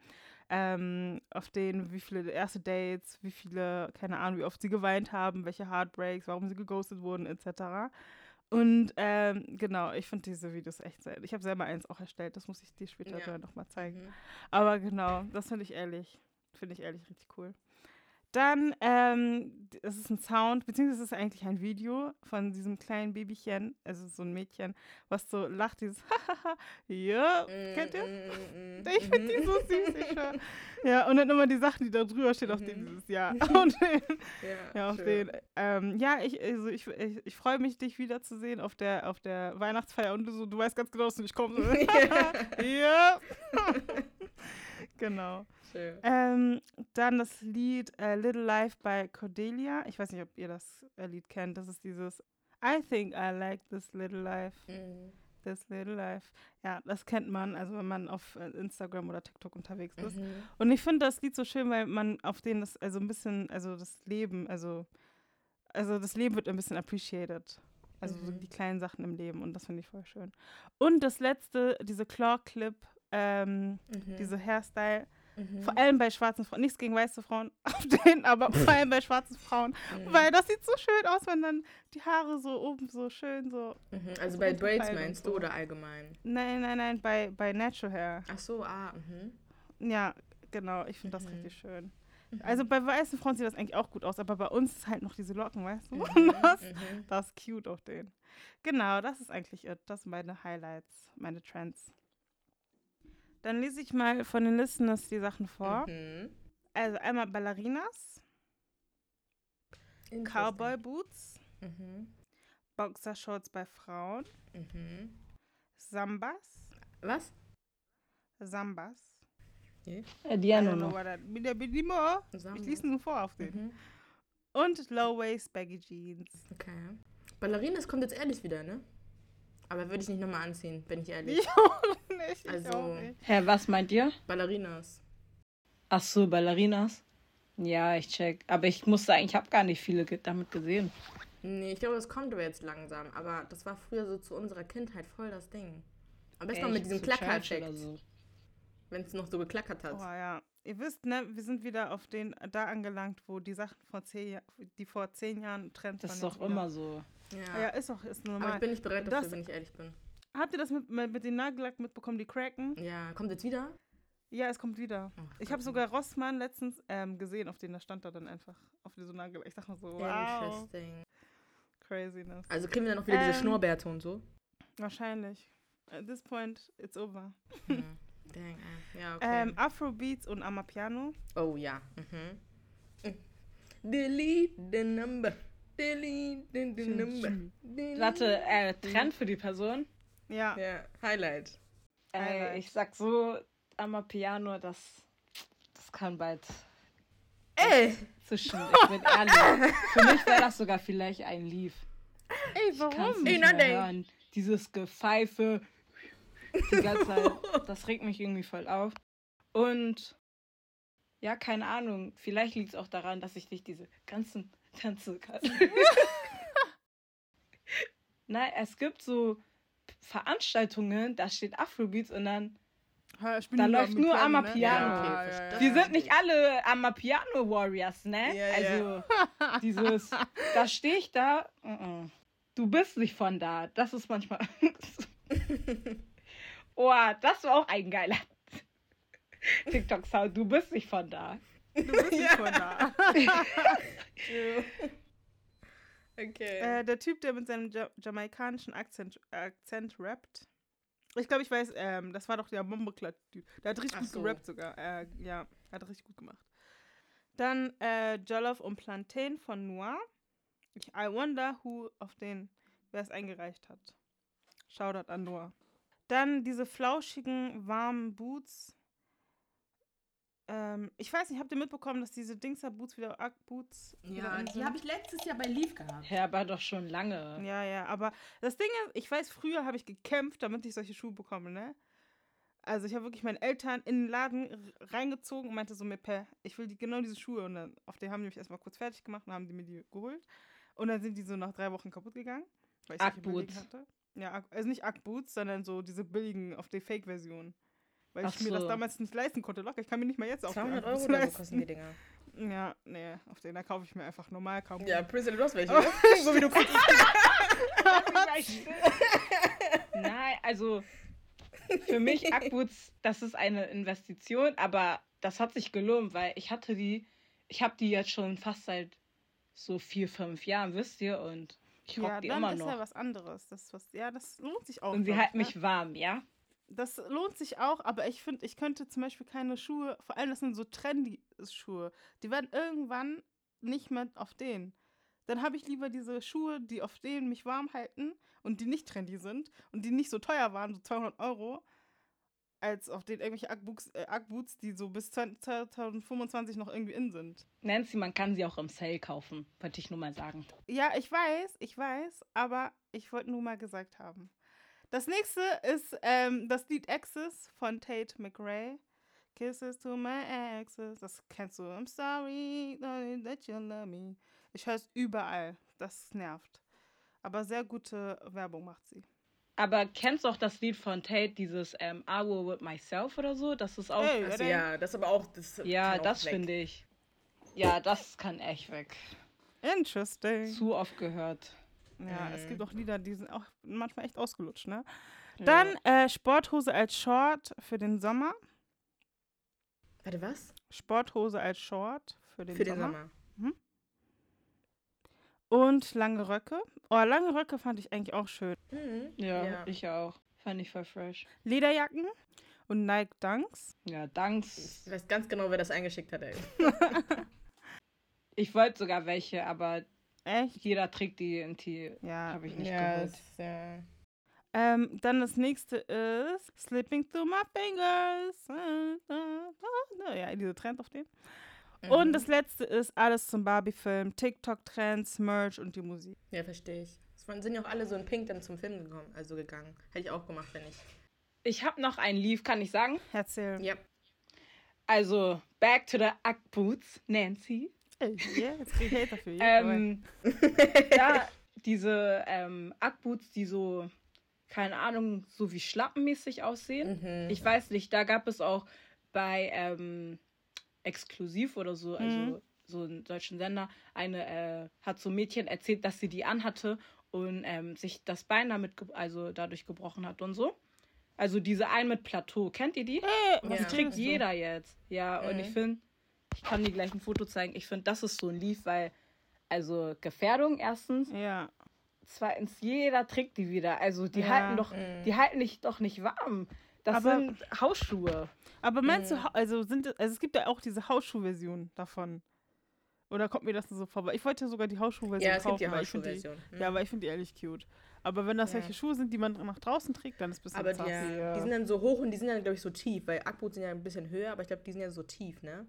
ähm, auf denen, wie viele erste Dates, wie viele, keine Ahnung, wie oft sie geweint haben, welche Heartbreaks, warum sie geghostet wurden, etc. Und ähm, genau, ich finde diese Videos echt sehr. Ich habe selber eins auch erstellt, das muss ich dir später
Ja.
nochmal zeigen.
Mhm.
Aber genau, das finde ich ehrlich, finde ich ehrlich richtig cool. Dann, ähm, es ist ein Sound, beziehungsweise es ist eigentlich ein Video von diesem kleinen Babychen, also so ein Mädchen, was so lacht, dieses ja, kennt ihr?
Mm, mm,
Ich finde die so süß, ich schwör. Ja, und dann immer die Sachen, die da drüber stehen, auf denen dieses Ja. Und den,
Ja,
ja, auf
schön.
den. Ähm, ja, ich, also ich, ich, ich freue mich, dich wiederzusehen auf der, auf der Weihnachtsfeier und du so, du weißt ganz genau, dass du nicht kommst. ja. genau.
Schön.
Ähm, dann das Lied äh, Little Life bei Cordelia. Ich weiß nicht, ob ihr das äh, Lied kennt. Das ist dieses I think I like this little life.
Mhm.
This little life. Ja, das kennt man, also wenn man auf äh, Instagram oder TikTok unterwegs ist.
Mhm.
Und ich finde das Lied so schön, weil man auf den das, also ein bisschen, also das Leben, also, also das Leben wird ein bisschen appreciated. Also so
Mhm.
die kleinen Sachen im Leben und das finde ich voll schön. Und das letzte, diese Claw-Clip, ähm,
Mhm.
diese Hairstyle,
Mhm.
vor allem bei schwarzen Frauen, nichts gegen weiße Frauen auf denen, aber vor allem bei schwarzen Frauen,
Mhm.
weil das sieht so schön aus, wenn dann die Haare so oben so schön so,
Mhm. Also
so
bei Braids meinst
so.
du oder allgemein?
nein, nein, nein, bei, bei Natural Hair.
Ach so, ah, mhm.
Ja, genau, ich finde das
Mhm.
richtig schön. Also bei weißen Frauen sieht das eigentlich auch gut aus, aber bei uns ist halt noch diese Locken, weißt du?
Mhm,
Das,
mhm.
das ist cute auf denen. Genau, das ist eigentlich it. Das sind meine Highlights, meine Trends. Dann lese ich mal von den Listeners die Sachen vor.
Mhm.
Also einmal Ballerinas, Cowboy Boots,
Mhm.
Boxershorts bei Frauen,
Mhm.
Sambas,
Was?
Sambas.
Äh,
I
Diano
don't know
noch.
what that- Mit der Bedimo. Ich lese nur vor auf den.
Mhm.
Und Low-Waist Baggy Jeans.
Okay. Ballerinas kommt jetzt ehrlich wieder, ne? Aber würde ich nicht nochmal anziehen, bin ich ehrlich.
Ich auch nicht. Ich
Also-
auch nicht.
Hä, was meint ihr?
Ballerinas.
Ach so, Ballerinas. Ja, ich check. Aber ich muss sagen, ich habe gar nicht viele damit gesehen.
Nee, ich glaube, das kommt aber jetzt langsam. Aber das war früher so zu unserer Kindheit voll das Ding. Am besten noch mit diesem Klackereffekt,
so.
wenn es noch so geklackert hat.
Oh ja. Ihr wisst, ne, wir sind wieder auf den da angelangt, wo die Sachen vor zehn, die vor zehn Jahren Trend
Das ist doch
wieder-
immer so.
Ja.
Ja, ist doch, ist
aber
normal.
ich bin nicht bereit dafür,
Das-
wenn ich ehrlich bin.
Habt ihr das mit, mit, mit den Nagellack mitbekommen, die cracken?
Ja, kommt jetzt wieder?
Ja, es kommt wieder.
Ach,
Ich habe sogar Rossmann letztens ähm, gesehen, auf den da stand da dann einfach auf diese Nagellack. Ich dachte mir so, wow,
Interesting.
craziness.
Also kriegen wir dann noch wieder diese
Ähm.
Schnurrbärte und so?
Wahrscheinlich. At this point, it's over.
Hm. Dang, äh. ja, okay.
Ähm, Afrobeats und Amapiano.
oh ja. Mhm. Delete the number. Delete the, the number. Delete.
Warte, äh, Trend für die Person.
Ja.
Ja, Highlight.
Äh,
Highlight.
ich sag so, Amapiano, das, das kann bald
Ey!
zwischen. Ich bin ehrlich. Für mich wäre das sogar vielleicht ein Lied.
Ey, warum?
nicht
Ey,
mehr
nothing.
hören. Dieses Gepfeife. Die ganze Zeit. Das regt mich irgendwie voll auf. Und ja, keine Ahnung. Vielleicht liegt es auch daran, dass ich nicht diese ganzen Tänze kann. Nein, es gibt so Veranstaltungen, da steht Afrobeats und dann
Ha, ich bin
Da
nur
läuft nur
Piano,
Amapiano.
Ne?
Ja, okay,
Wir sind nicht alle Amapiano Warriors, ne?
Ja.
also dieses, da stehe ich da. uh -uh. Du bist nicht von da. Das ist manchmal. oh, das war auch ein geiler TikTok-Sound. Du bist nicht von da.
Du bist nicht von da.
Okay.
Äh, der Typ, der mit seinem ja jamaikanischen Akzent, Akzent rappt. Ich glaube, ich weiß, ähm, das war doch der Bombeklat-Typ. Der hat richtig
Ach
gut
so.
gerappt sogar. Äh, ja, hat richtig gut gemacht. Dann äh, Jollof und Plantain von Noir. Ich, I wonder who auf den, wer es eingereicht hat. Shoutout an Noir. Dann diese flauschigen, warmen Boots. Ähm, ich weiß nicht, habt ihr mitbekommen, dass diese Dingser-Boots wieder Ack-Boots wieder
ja, die habe ich letztes Jahr bei Leaf gehabt.
Ja, aber doch schon lange.
Ja, ja, aber das Ding ist, ich weiß, früher habe ich gekämpft, damit ich solche Schuhe bekomme, ne? Also ich habe wirklich meinen Eltern in den Laden reingezogen und meinte so, mir per, ich will die, genau diese Schuhe. Und dann, auf die haben die mich erstmal kurz fertig gemacht und haben die mir die geholt. Und dann sind die so nach drei Wochen kaputt gegangen. Weil ich billigen hatte. Ja, also nicht Ackboots, sondern so diese billigen, auf die Fake-Version. Weil
Ach
ich mir das
so.
damals nicht leisten konnte. Locker, ich kann mir nicht mal jetzt auch
200
für
Euro oder so
leisten.
kosten die Dinger.
Ja, nee, auf den da kaufe ich mir einfach normal kaum.
Ja, Priscilla, du hast welche, ne? so wie du guckst.
Nein, also für mich Ackboots, das ist eine Investition, aber das hat sich gelohnt, weil ich hatte die, ich habe die jetzt schon fast seit so vier, fünf Jahren, wisst ihr, und ich rock
ja,
die immer
ist
noch.
ja was anderes. Das, ist was, ja, das lohnt sich auch.
und sie halten
ne?
mich warm, ja?
Das lohnt sich auch, aber ich finde, ich könnte zum Beispiel keine Schuhe, vor allem das sind so trendy Schuhe, die werden irgendwann nicht mehr auf den. Dann habe ich lieber diese Schuhe, die auf denen mich warm halten und die nicht trendy sind und die nicht so teuer waren, so 200 Euro, als auf den irgendwelche Ackboots, äh, Ackboots die so bis 2025 noch irgendwie in sind.
Nancy, man kann sie auch im Sale kaufen, wollte ich nur mal sagen.
Ja, ich weiß, ich weiß, aber ich wollte nur mal gesagt haben. Das nächste ist ähm, das Lied Exes von Tate McRae. Kisses to my exes. Das kennst du. I'm sorry that you love me. Ich höre es überall. Das nervt. Aber sehr gute Werbung macht sie.
Aber kennst du auch das Lied von Tate, dieses ähm, I Will With Myself oder so? Das ist auch.
Ey,
Also, ja, das aber auch. Das
ja,
auch
das finde ich. Ja, das kann echt weg.
Interesting.
Zu oft gehört.
Ja, es
Mhm.
gibt auch Lieder, die sind auch manchmal echt ausgelutscht, ne? Dann äh, Sporthose als Short für den Sommer.
Warte, was?
Sporthose als Short für den
Für den
Sommer.
Sommer.
Und lange Röcke. Oh, lange Röcke fand ich eigentlich auch schön.
Mhm.
Ja,
Ja.
ich auch. Fand ich voll fresh.
Lederjacken und Nike Dunks.
Ja, danks.
Ich weiß ganz genau, wer das eingeschickt hat, ey.
Ich wollte sogar welche, aber
Echt?
jeder trägt die in die.
Ja.
Habe ich nicht
ja,
geholt.
ist, ja.
Ähm, dann das nächste ist Slipping Through My Fingers. Ja, diese Trend auf den.
Mhm.
Und das letzte ist alles zum Barbie-Film, TikTok-Trends, Merch und die Musik.
Ja, verstehe ich. Es waren- sind ja auch alle so in Pink dann zum Film gekommen, also gegangen. Hätte ich auch gemacht, wenn ich.
Ich habe noch ein Leaf, kann ich sagen.
Erzähl.
Ja.
Also, back to the Ack Boots, Nancy.
Ey, yeah, jetzt krieg ich Hate dafür. ja,
Ähm, ja, diese ähm, Ackboots, die so, keine Ahnung, so wie schlappenmäßig aussehen.
Mhm.
Ich weiß nicht, da gab es auch bei ähm, Exklusiv oder so, also so einen deutschen Sender, eine äh, hat so ein Mädchen erzählt, dass sie die anhatte und ähm, sich das Bein damit, ge- also dadurch gebrochen hat und so. Also diese ein mit Plateau, kennt ihr die?
was
Ja.
Die trägt jeder jetzt. Ja, und
Mhm.
ich finde, ich kann dir gleich ein Foto zeigen. Ich finde, das ist so ein Leaf, weil, also Gefährdung erstens,
Ja.
zweitens, jeder trägt die wieder. Also die
Ja.
halten doch, die halten dich doch nicht warm. Das
Aber-
sind Hausschuhe.
Aber meinst du, hau- also sind es- also es gibt ja auch diese Hausschuhversion davon. Oder kommt mir das so vor? Ich wollte sogar die Hausschuhversion
Ja, es gibt
kaufen,
die
finde die,
Hausschuhversion. Mhm.
ja, weil ich finde die ehrlich cute. Aber wenn das
Ja.
solche Schuhe sind, die man nach draußen trägt, dann ist es ein bisschen
Aber die, ja, die sind dann so hoch und die sind dann, glaube ich, so tief, weil Ackboots sind ja ein bisschen höher, aber ich glaube, die sind ja so tief, ne?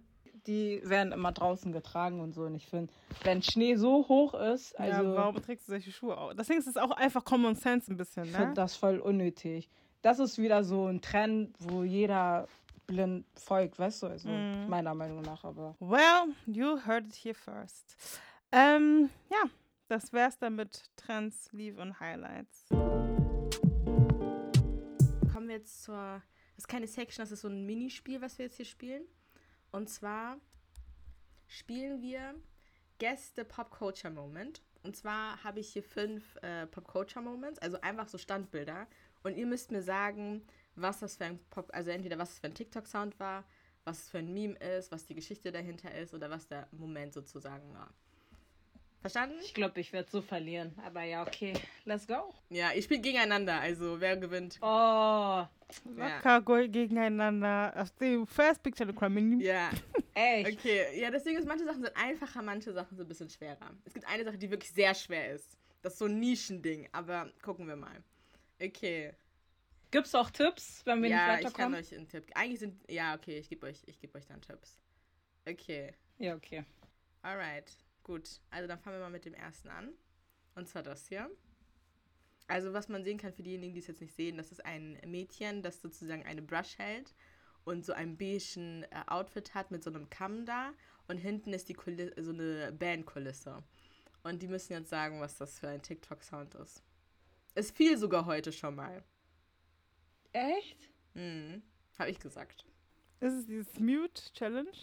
Die werden immer draußen getragen und so. Und ich finde, wenn Schnee so hoch ist, also
ja, warum trägst du solche Schuhe auch? Deswegen ist es auch einfach Common Sense ein bisschen,
ich finde
ne?
das voll unnötig. Das ist wieder so ein Trend, wo jeder blind folgt, weißt du? Also
Mhm.
meiner Meinung nach, aber.
Well, you heard it here first. Ähm, ja, das wär's dann mit Trends, Leave und Highlights.
Kommen wir jetzt zur. Das ist keine Section, das ist so ein Minispiel, was wir jetzt hier spielen. Und zwar spielen wir Guess the Pop Culture Moment. Und zwar habe ich hier fünf äh, Pop Culture Moments, also einfach so Standbilder. Und ihr müsst mir sagen, was das für ein Pop, also entweder was es für ein TikTok-Sound war, was es für ein Meme ist, was die Geschichte dahinter ist oder was der Moment sozusagen war. Verstanden?
Ich glaube, ich werde so verlieren. Aber ja, okay. Let's go.
Ja, ihr spielt gegeneinander, also wer gewinnt?
Oh.
Ja.
Locker go- gegeneinander. Auf dem First Picture Meme.
Ja,
Echt?
Okay, ja, das Ding ist, manche Sachen sind einfacher, manche Sachen sind ein bisschen schwerer. Es gibt eine Sache, die wirklich sehr schwer ist. Das ist so ein Nischending, aber gucken wir mal. Okay.
Gibt's auch Tipps, wenn wir
ja,
nicht
ich kann
weiterkommen?
euch einen Tipp. Eigentlich sind. Ja, okay, ich gebe euch, ich geb euch dann Tipps. Okay.
Ja, okay.
Alright. Gut. Also dann fangen wir mal mit dem ersten an. Und zwar das hier. Also, was man sehen kann für diejenigen, die es jetzt nicht sehen, das ist ein Mädchen, das sozusagen eine Brush hält und so ein beigen äh, Outfit hat mit so einem Kamm da. Und hinten ist die Kuli so eine Bandkulisse. Und die müssen jetzt sagen, was das für ein TikTok-Sound ist. Es fiel sogar heute schon mal.
Echt?
Mhm. Habe ich gesagt.
Ist es dieses Mute Challenge?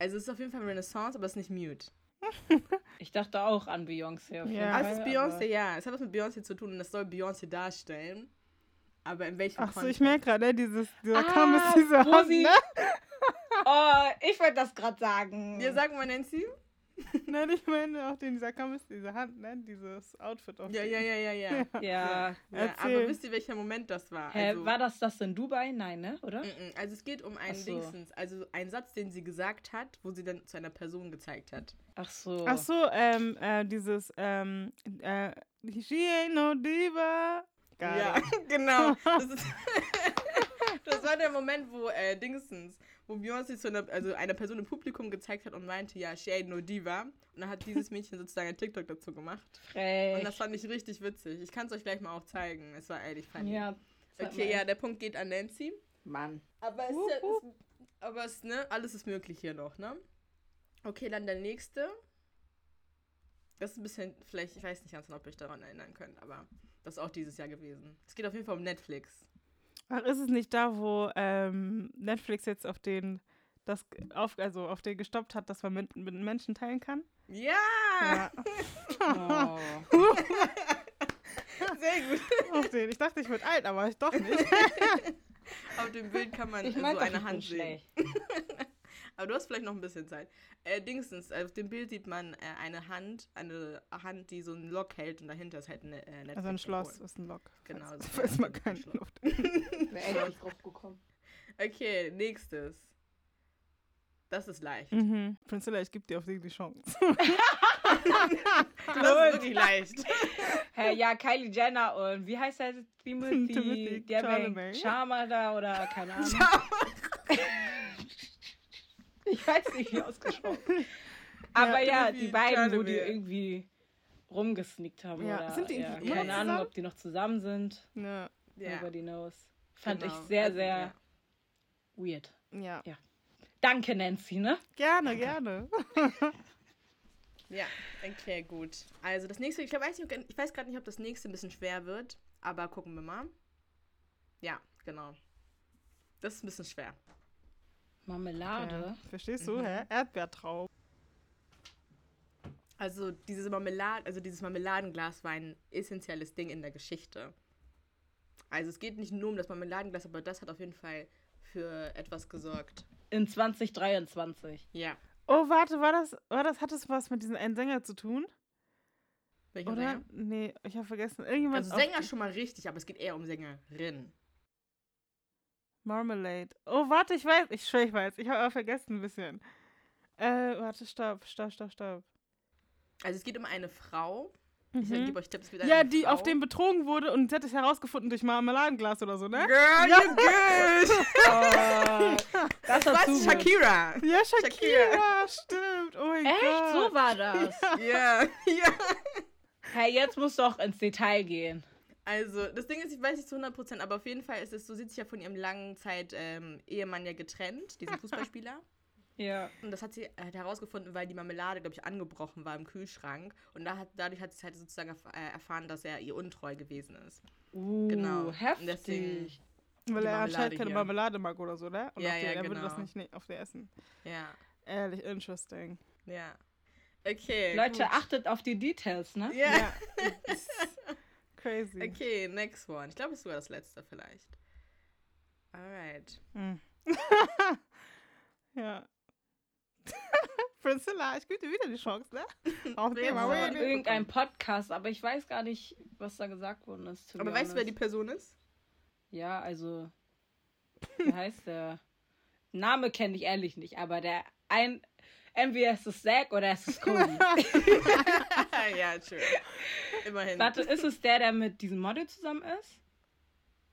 Also es ist auf jeden Fall Renaissance, aber es ist nicht Mute.
Ich dachte auch an Beyoncé. Auf jeden
Ja.
Ah,
Fall,
es ist Beyoncé, ja. Es hat was mit Beyoncé zu tun und es soll Beyoncé darstellen. Aber in welchem
Ach so,
Kontext?
ich merke gerade, ne, dieses, dieser
Ah,
kaum ist diese
wo
Hand, ne?
Oh, ich wollte das gerade sagen.
Ja, sag mal, Nancy.
Nein, ich meine auch den, dieser ist diese Hand, ne? Dieses Outfit auf
Ja, ja, ja, ja, ja.
Ja.
ja
Erzähl.
aber wisst ihr, welcher Moment das war?
Hä,
Also,
war das das in Dubai? Nein, ne? Oder?
Mm-mm. also es geht um einen
so.
Dingsens, also einen Satz, den sie gesagt hat, wo sie dann zu einer Person gezeigt hat.
Ach so.
Ach so, ähm, äh, dieses, ähm, äh, she ain't no diva. Got
ja, genau. Das, ist das war der Moment, wo äh, Dingsens, wo Beyoncé zu einer, also einer Person im Publikum gezeigt hat und meinte, ja, she ain't no diva. Und dann hat dieses Mädchen sozusagen ein TikTok dazu gemacht.
Frech.
Und das fand ich richtig witzig. Ich kann es euch gleich mal auch zeigen. Es war ehrlich funny.
ja.
Okay, ja, der Punkt geht an Nancy.
Mann.
Aber es, ist, ja- es, aber es, ne, alles ist möglich hier noch, ne? Okay, dann der nächste. Das ist ein bisschen, vielleicht, ich weiß nicht ganz genau, ob ihr euch daran erinnern könnt, aber das ist auch dieses Jahr gewesen. Es geht auf jeden Fall um Netflix.
Ach, ist es nicht da, wo ähm, Netflix jetzt auf den, das auf, also auf den gestoppt hat, dass man mit, mit Menschen teilen kann?
Ja!
Ja,
Oh.
Sehr gut.
auf den. Ich dachte, ich würde alt, aber ich doch nicht.
Auf dem Bild kann man
Ich mag
so eine Hand sehen. Aber du hast vielleicht noch ein bisschen Zeit. Äh, Dingsens, auf dem Bild sieht man äh, eine Hand, eine Hand, die so ein Lock hält und dahinter ist halt eine äh, Netflix.
Also ein Schloss ist ein Lock.
Genau,
Falls,
das ist
falls
ein
man keine
Schloss.
Luft.
Wäre echt nicht drauf gekommen.
Okay, nächstes. Das ist leicht.
Mhm. Priscilla, ich gebe dir auf die die Chance.
Das ist wirklich leicht.
Hä, ja, Kylie Jenner und wie heißt der Timothy?
Timothy.
Charmander oder keine Ahnung. ich weiß nicht, wie ausgesprochen. Aber ja,
Timothy
die beiden, wo die irgendwie rumgesnickt haben.
Ja,
Oder,
sind die
ja, keine Ahnung,
zusammen?
ob die noch zusammen sind.
Ja.
Ja.
Nobody knows. Fand
genau.
ich sehr,
Also,
sehr
ja.
weird.
Ja.
Ja. Danke, Nancy, ne?
Gerne, gerne.
Ja, okay, gut. Also das nächste, ich, glaub, weiß, nicht, ich weiß gerade nicht, ob das nächste ein bisschen schwer wird, aber gucken wir mal. Ja, genau. Das ist ein bisschen schwer.
Marmelade.
Ja. Verstehst
Mhm.
du, hä? Erdbeertraum.
Also diese Marmelade, also dieses Marmeladenglas war ein essentielles Ding in der Geschichte. Also es geht nicht nur um das Marmeladenglas, aber das hat auf jeden Fall für etwas gesorgt.
In 2023.
Ja.
Oh, warte, war das, war das, hat das was mit diesem einen Sänger zu tun?
Welcher
Oder?
Sänger?
Nee, ich habe vergessen. Irgendjemand
Also Sänger schon mal richtig, aber es geht eher um Sängerin.
Marmalade. Oh, warte, ich weiß. Ich schwöre, ich weiß. Ich habe aber vergessen ein bisschen. Äh, warte, stopp, stopp, stopp, stopp.
Also es geht um eine Frau. Ich
Mhm.
gebe euch Tipps. Um
Ja,
eine
die
Frau.
auf dem betrogen wurde und sie hat es herausgefunden durch Marmeladenglas oder so, ne?
Girl, you good!
Oh, das
Was?
du.
Shakira!
Ja, Shakira,
Shakira.
stimmt. Oh mein
Echt?
Gott.
So war das.
Ja, ja.
Hey, jetzt musst du auch ins Detail gehen.
Also, das Ding ist, ich weiß nicht zu 100%, aber auf jeden Fall ist es so, sie hat sich ja von ihrem langen Zeit ähm, Ehemann ja getrennt, diesen Fußballspieler.
Ja.
Und das hat sie äh, herausgefunden, weil die Marmelade, glaube ich, angebrochen war im Kühlschrank. Und da hat, dadurch hat sie halt sozusagen erf äh, erfahren, dass er ihr untreu gewesen ist.
Uh,
Genau. Und
heftig.
deswegen-
Weil er anscheinend keine
hier.
Marmelade mag oder so, ne? Und
Ja,
auf der,
ja,
er würde
genau.
das nicht ne- auf der essen.
Ja,
Ehrlich, interesting.
ja. Okay.
Leute,
gut.
achtet auf die Details, ne?
Ja.
Ja. Crazy.
Okay, next one. Ich glaube, es war das letzte vielleicht. Alright.
Hm. ja. Priscilla, ich gebe dir wieder die Chance, ne? Auf dem
wait.
irgendein Podcast, aber ich weiß gar nicht, was da gesagt worden ist.
Aber weißt du, wer die. Person ist?
Ja, also. Wie heißt der? Name kenne ich ehrlich nicht, aber der ein. Entweder ist es Zack oder ist es Cody.
ja, true. Immerhin.
Warte, ist es der, der mit diesem Model zusammen ist?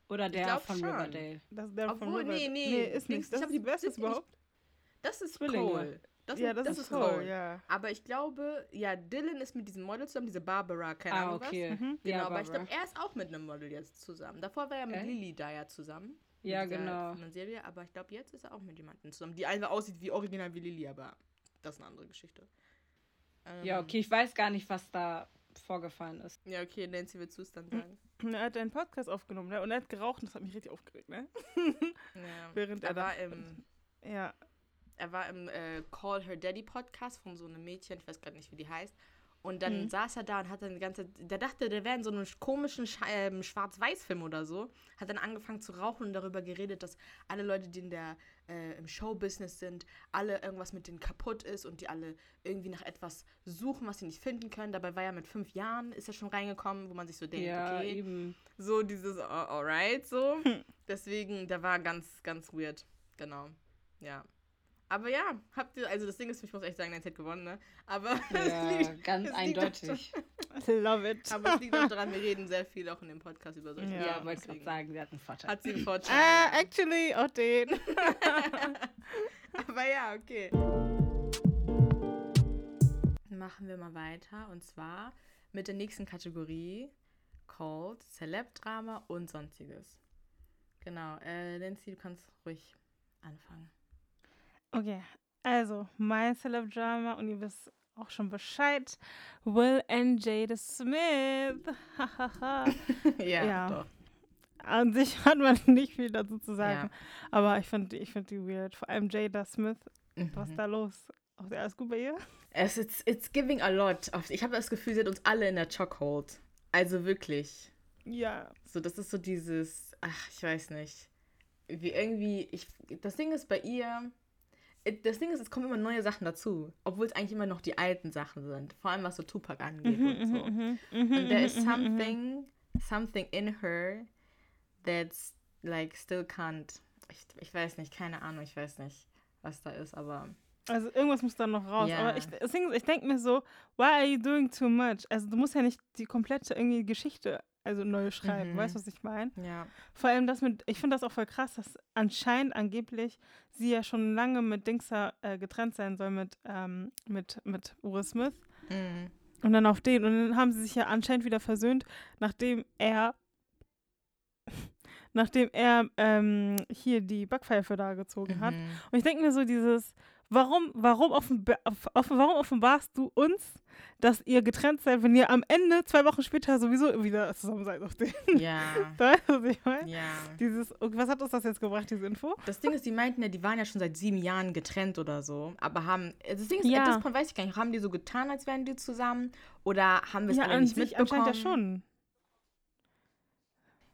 Oder der
glaub
von
schon.
Riverdale?
Das ist der von
Obwohl,
River.
nee, nee.
Nee, ist
Dings,
nicht. Das
ich
ist die Beste überhaupt.
Das ist
Zwillinge.
Cole. Das,
ja, das,
das
ist Cole, ja.
Aber ich glaube, ja, Dylan ist mit diesem Model zusammen, diese Barbara, keine
Ah,
Ahnung
okay.
was.
Mhm.
Genau,
Ja,
aber ich
Barbara.
glaube, er ist auch mit einem Model jetzt zusammen. Davor war er mit
Okay.
Lily da ja zusammen.
Ja, genau.
Serie, aber ich glaube, jetzt ist er auch mit jemandem zusammen, die einfach aussieht wie original wie Lily, aber das ist eine andere Geschichte. Ähm,
Ja, okay, ich weiß gar nicht, was da vorgefallen ist.
Ja, okay, Nancy, willst du es dann sagen?
er hat einen Podcast aufgenommen ne? und er hat geraucht und das hat mich richtig aufgeregt, ne?
Ja.
Während
er
er
war im,
Ja.
er war im äh, Call Her Daddy Podcast von so einem Mädchen, ich weiß gerade nicht, wie die heißt. Und dann
Mhm.
saß er da und hat dann die ganze der dachte, der wäre in so einem komischen Sch ähm, Schwarz-Weiß-Film oder so. Hat dann angefangen zu rauchen und darüber geredet, dass alle Leute, die in der, äh, im Showbusiness sind, alle irgendwas mit denen kaputt ist und die alle irgendwie nach etwas suchen, was sie nicht finden können. Dabei war er mit fünf Jahren, ist er schon reingekommen, wo man sich so denkt, okay,
eben.
so dieses uh, alright so. Deswegen, der war ganz, ganz weird. Genau. Ja. Aber ja, habt ihr, also das Ding ist, ich muss echt sagen, Nancy hat gewonnen, ne? Aber
Ja,
es liegt-
ganz
es liegt auch
eindeutig.
Love it.
Aber es liegt auch daran, wir reden sehr viel auch in dem Podcast über solche
Ja,
Ja, wollte gerade
deswegen
sagen, sie hat einen Vorteil.
Hat sie einen Vorteil.
Ah, actually, auch den.
Aber ja, okay. Machen wir mal weiter und zwar mit der nächsten Kategorie called Celeb-Drama und Sonstiges. Genau, äh, Nancy, du kannst ruhig anfangen.
Okay, also mein Celeb Drama und ihr wisst auch schon Bescheid. Will and Jada Smith.
Ja,
Ja.
doch.
An sich hat man nicht viel dazu zu sagen.
Ja.
Aber ich finde ich find die weird. Vor allem Jada Smith. Was
Mhm.
ist da los? Auch alles gut bei ihr?
Es ist it's giving a lot. Ich habe das Gefühl, sie hat uns alle in der Chokehold. Also wirklich.
Ja.
So, das ist so dieses, ach, ich weiß nicht. Wie irgendwie, ich, das Ding ist bei ihr, das Ding ist, es kommen immer neue Sachen dazu. Obwohl es eigentlich immer noch die alten Sachen sind. Vor allem was so Tupac angeht
Mhm,
und so. Und there is something, something in her that's like still can't. Ich, ich weiß nicht, keine Ahnung, ich weiß nicht, was da ist, aber.
Also irgendwas muss da noch raus.
Ja.
Aber ich, ich denke mir so, why are you doing too much? Also du musst ja nicht die komplette irgendwie Geschichte also neu schreiben.
Mhm.
Weißt du, was ich meine?
Ja.
Vor allem das mit, ich finde das auch voll krass, dass anscheinend angeblich sie ja schon lange mit Dingser äh, getrennt sein soll, mit, ähm, mit, mit Will Smith.
Mhm.
Und dann auf den. Und dann haben sie sich ja anscheinend wieder versöhnt, nachdem er, nachdem er ähm, hier die Backpfeife da gezogen hat.
Mhm.
Und ich denke mir so dieses, warum, warum, offenba off off warum offenbarst du uns, dass ihr getrennt seid, wenn ihr am Ende, zwei Wochen später, sowieso wieder zusammen seid auf den?
Ja.
Weißt du, was ich meine?
Ja.
Dieses, okay, was hat uns das jetzt gebracht, diese Info?
Das Ding ist, die meinten ja, die waren ja schon seit sieben Jahren getrennt oder so. Aber haben. Das Ding ist,
Ja.
point weiß ich gar nicht, haben die so getan, als wären die zusammen? Oder haben wir es
Ja,
alle nicht
sich
mitbekommen?
anscheinend ja schon.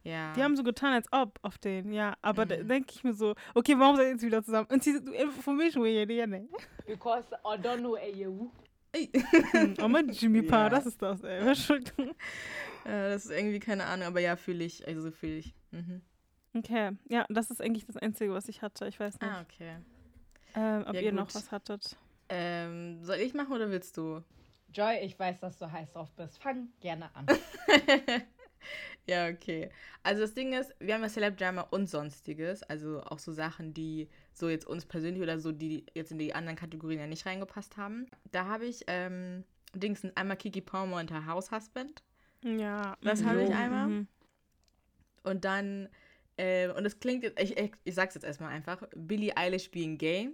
Ja.
Die haben so getan, als ob auf den, ja. Aber
Mhm.
da denke ich mir so, okay, warum seid ihr jetzt wieder zusammen? Und sie, du informierst mich ja, ja, ne?
Because I don't know you.
Oh mein Jimmy
Ja.
das ist das, ey. Schuld?
Äh, das ist irgendwie keine Ahnung, aber ja, fühle ich. Also fühle ich. Mhm.
Okay, ja, das ist eigentlich das Einzige, was ich hatte. Ich weiß nicht,
Ah, okay.
ähm, ob
ja,
ihr
gut.
noch was hattet.
Ähm, soll ich machen oder willst du?
Joy, ich weiß, dass du heiß drauf bist. Fang gerne an.
Ja, okay. Also das Ding ist, wir haben ja Celeb Drama und sonstiges, also auch so Sachen, die so jetzt uns persönlich oder so, die jetzt in die anderen Kategorien ja nicht reingepasst haben. Da habe ich ähm, Dings einmal Kiki Palmer und her House Husband
Ja.
Das
mhm,
habe ich einmal.
mhm.
und dann äh, und es klingt jetzt, ich, ich, ich sag's jetzt erstmal einfach, Billie Eilish being gay.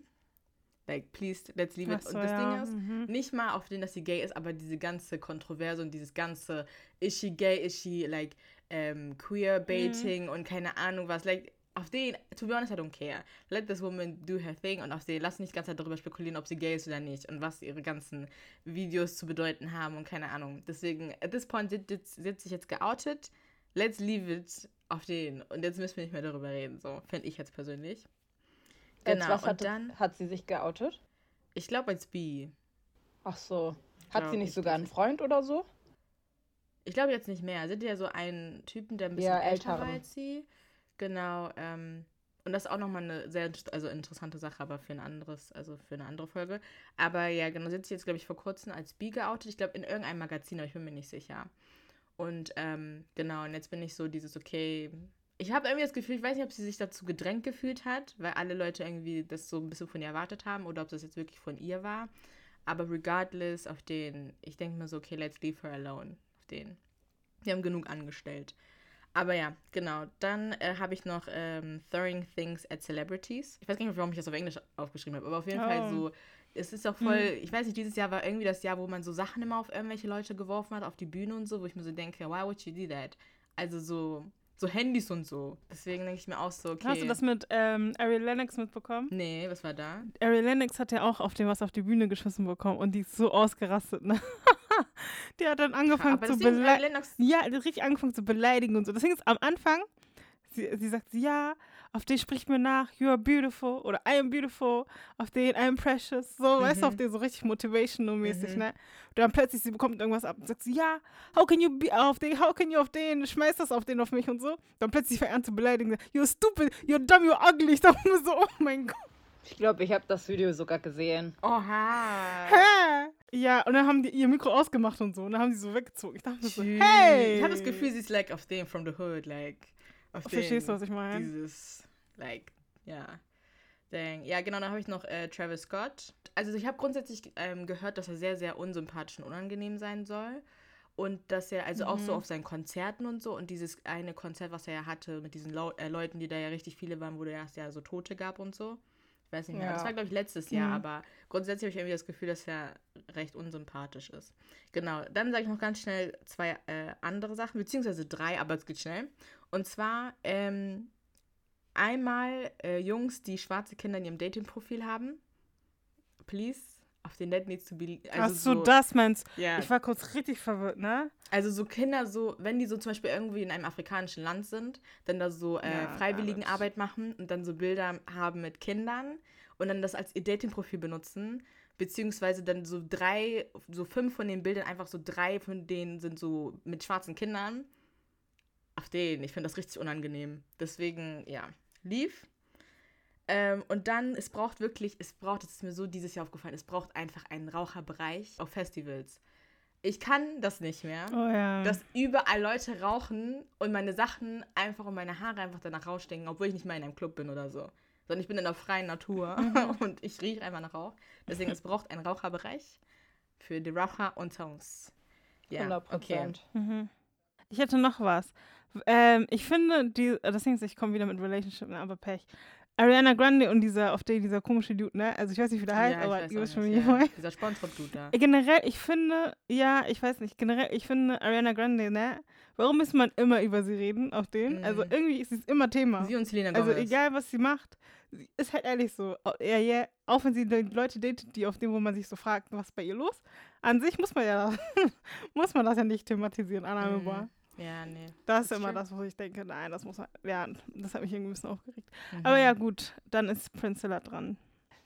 Like, please, let's leave it.
So,
und das
ja,
Ding ist,
mhm.
nicht mal auf den, dass sie gay ist, aber diese ganze Kontroverse und dieses ganze, is she gay, is she like ähm, queer baiting und keine Ahnung was, like auf den, to be honest, I don't care. Let this woman do her thing und auf den, lass nicht die ganze Zeit darüber spekulieren, ob sie gay ist oder nicht und was ihre ganzen Videos zu bedeuten haben und keine Ahnung. Deswegen, at this point, hat sich jetzt geoutet, let's leave it auf den und jetzt müssen wir nicht mehr darüber reden, so, finde ich jetzt persönlich.
Als
Genau,
was
und
hat,
dann,
hat sie sich geoutet?
ich glaube als bi.
Ach so. Hat
glaub,
sie nicht
ich
sogar einen Freund oder so?
Ich glaube jetzt nicht mehr. Sind ja so einen Typen, der ein bisschen
Ja,
älter war als sie. Genau. Ähm, und das ist auch nochmal eine sehr also interessante Sache, aber für ein anderes, also für eine andere Folge. Aber ja, genau, sie hat sich jetzt, glaube ich, vor kurzem als bi geoutet. Ich glaube, in irgendeinem Magazin, aber ich bin mir nicht sicher. Und ähm, genau, und jetzt bin ich so dieses, okay. Ich habe irgendwie das Gefühl, ich weiß nicht, ob sie sich dazu gedrängt gefühlt hat, weil alle Leute irgendwie das so ein bisschen von ihr erwartet haben oder ob das jetzt wirklich von ihr war. Aber regardless auf den, ich denke mir so, okay, let's leave her alone. Auf den. Wir haben genug angestellt. Aber ja, genau. Dann äh, habe ich noch ähm, Throwing Things at Celebrities. Ich weiß gar nicht, warum ich das auf Englisch aufgeschrieben habe, aber auf jeden
Oh.
Fall so. Es ist auch voll, ich weiß nicht, dieses Jahr war irgendwie das Jahr, wo man so Sachen immer auf irgendwelche Leute geworfen hat, auf die Bühne und so, wo ich mir so denke, why would you do that? Also so, so Handys und so. Deswegen denke ich mir auch so, okay.
Hast du das mit ähm, Ariel Lennox mitbekommen?
Nee, was war da?
Ariel Lennox hat ja auch auf dem was auf die Bühne geschossen bekommen und die ist so ausgerastet, ne? die hat dann angefangen zu beleidigen. Ja, die hat richtig angefangen zu beleidigen und so. Deswegen ist am Anfang, sie, sie sagt, ja, auf den spricht mir nach, you are beautiful oder I am beautiful, auf den I am precious, so, weißt du, auf den so richtig motivational-mäßig,
Mhm.
ne? Und dann plötzlich, sie bekommt irgendwas ab und sagt sie, ja, how can you be auf den, how can you auf den, schmeiß das auf den auf mich und so. Dann plötzlich fängt an zu beleidigen, you're stupid, you're dumb, you're ugly. Ich dachte mir so, oh mein Gott.
Ich glaube, ich habe das Video sogar gesehen.
Oha.
Hä? Ja, und dann haben die ihr Mikro ausgemacht und so. Und dann haben sie so weggezogen. Ich dachte mir so, hey!
Ich habe das Gefühl, sie ist like auf dem from the hood, like auf
Verstehst du, was ich meine?
Dieses, like, ja. Dang. Ja, genau, dann habe ich noch äh, Travis Scott. Also ich habe grundsätzlich ähm, gehört, dass er sehr, sehr unsympathisch und unangenehm sein soll. Und dass er, also auch
Mhm.
so auf seinen Konzerten und so, und dieses eine Konzert, was er ja hatte mit diesen Lau äh, Leuten, die da ja richtig viele waren, wo erst ja so Tote gab und so. Ich weiß nicht mehr.
Ja.
Das war, glaube ich, letztes Jahr,
Mhm.
aber grundsätzlich habe ich irgendwie das Gefühl, dass er recht unsympathisch ist. Genau, dann sage ich noch ganz schnell zwei äh, andere Sachen, beziehungsweise drei, aber es geht schnell. Und zwar ähm, einmal äh, Jungs, die schwarze Kinder in ihrem Dating-Profil haben. Please, auf den Net needs to be.
Ach
Also
so, das meinst
Ja,
Ich war kurz richtig verwirrt, ne?
also so Kinder, so, wenn die so zum Beispiel irgendwie in einem afrikanischen Land sind, dann da so äh,
Ja,
Freiwilligenarbeit machen und dann so Bilder haben mit Kindern und dann das als ihr Dating-Profil benutzen, beziehungsweise dann so drei, so fünf von den Bildern, einfach so drei von denen sind so mit schwarzen Kindern. Auf den, ich finde das richtig unangenehm. Deswegen, ja, lief. Ähm, und dann, es braucht wirklich, es braucht, das ist mir so dieses Jahr aufgefallen, es braucht einfach einen Raucherbereich auf Festivals. Ich kann das nicht mehr
Oh ja.
dass überall Leute rauchen und meine Sachen einfach und meine Haare einfach danach rausstinken, obwohl ich nicht mal in einem Club bin oder so. Sondern ich bin in der freien Natur und ich rieche einfach nach Rauch. Deswegen, es braucht einen Raucherbereich für die Raucher unter uns. Ja,
100
okay.
Prozent.
Mhm. Ich hätte noch was. Ähm, ich finde, die, ist, ich komme wieder mit Relationship, ne, aber Pech. Ariana Grande und dieser, auf der, dieser komische Dude, ne? Also ich weiß nicht, wie der heißt,
Ja,
aber ihr wisst schon, wie ich meine.
Dieser Spongebob-Dude da.
Generell, ich finde, ja, ich weiß nicht, generell, ich finde Ariana Grande, ne? Warum muss man immer über sie reden, auf den?
Mhm.
Also irgendwie ist es immer Thema.
Sie und Selena
Also
Gomez.
egal, was sie macht, sie ist halt ehrlich so. Ja, ja, auch wenn sie die Leute datet, die auf dem, wo man sich so fragt, was ist bei ihr los? An sich muss man ja, muss man das ja nicht thematisieren, unannehmbar.
Mhm. Ja, nee.
Das ist
That's
immer
true.
das, wo ich denke, nein, das muss man, ja, das hat mich irgendwie ein bisschen aufgeregt.
Mhm.
Aber ja, gut, dann ist Priscilla dran.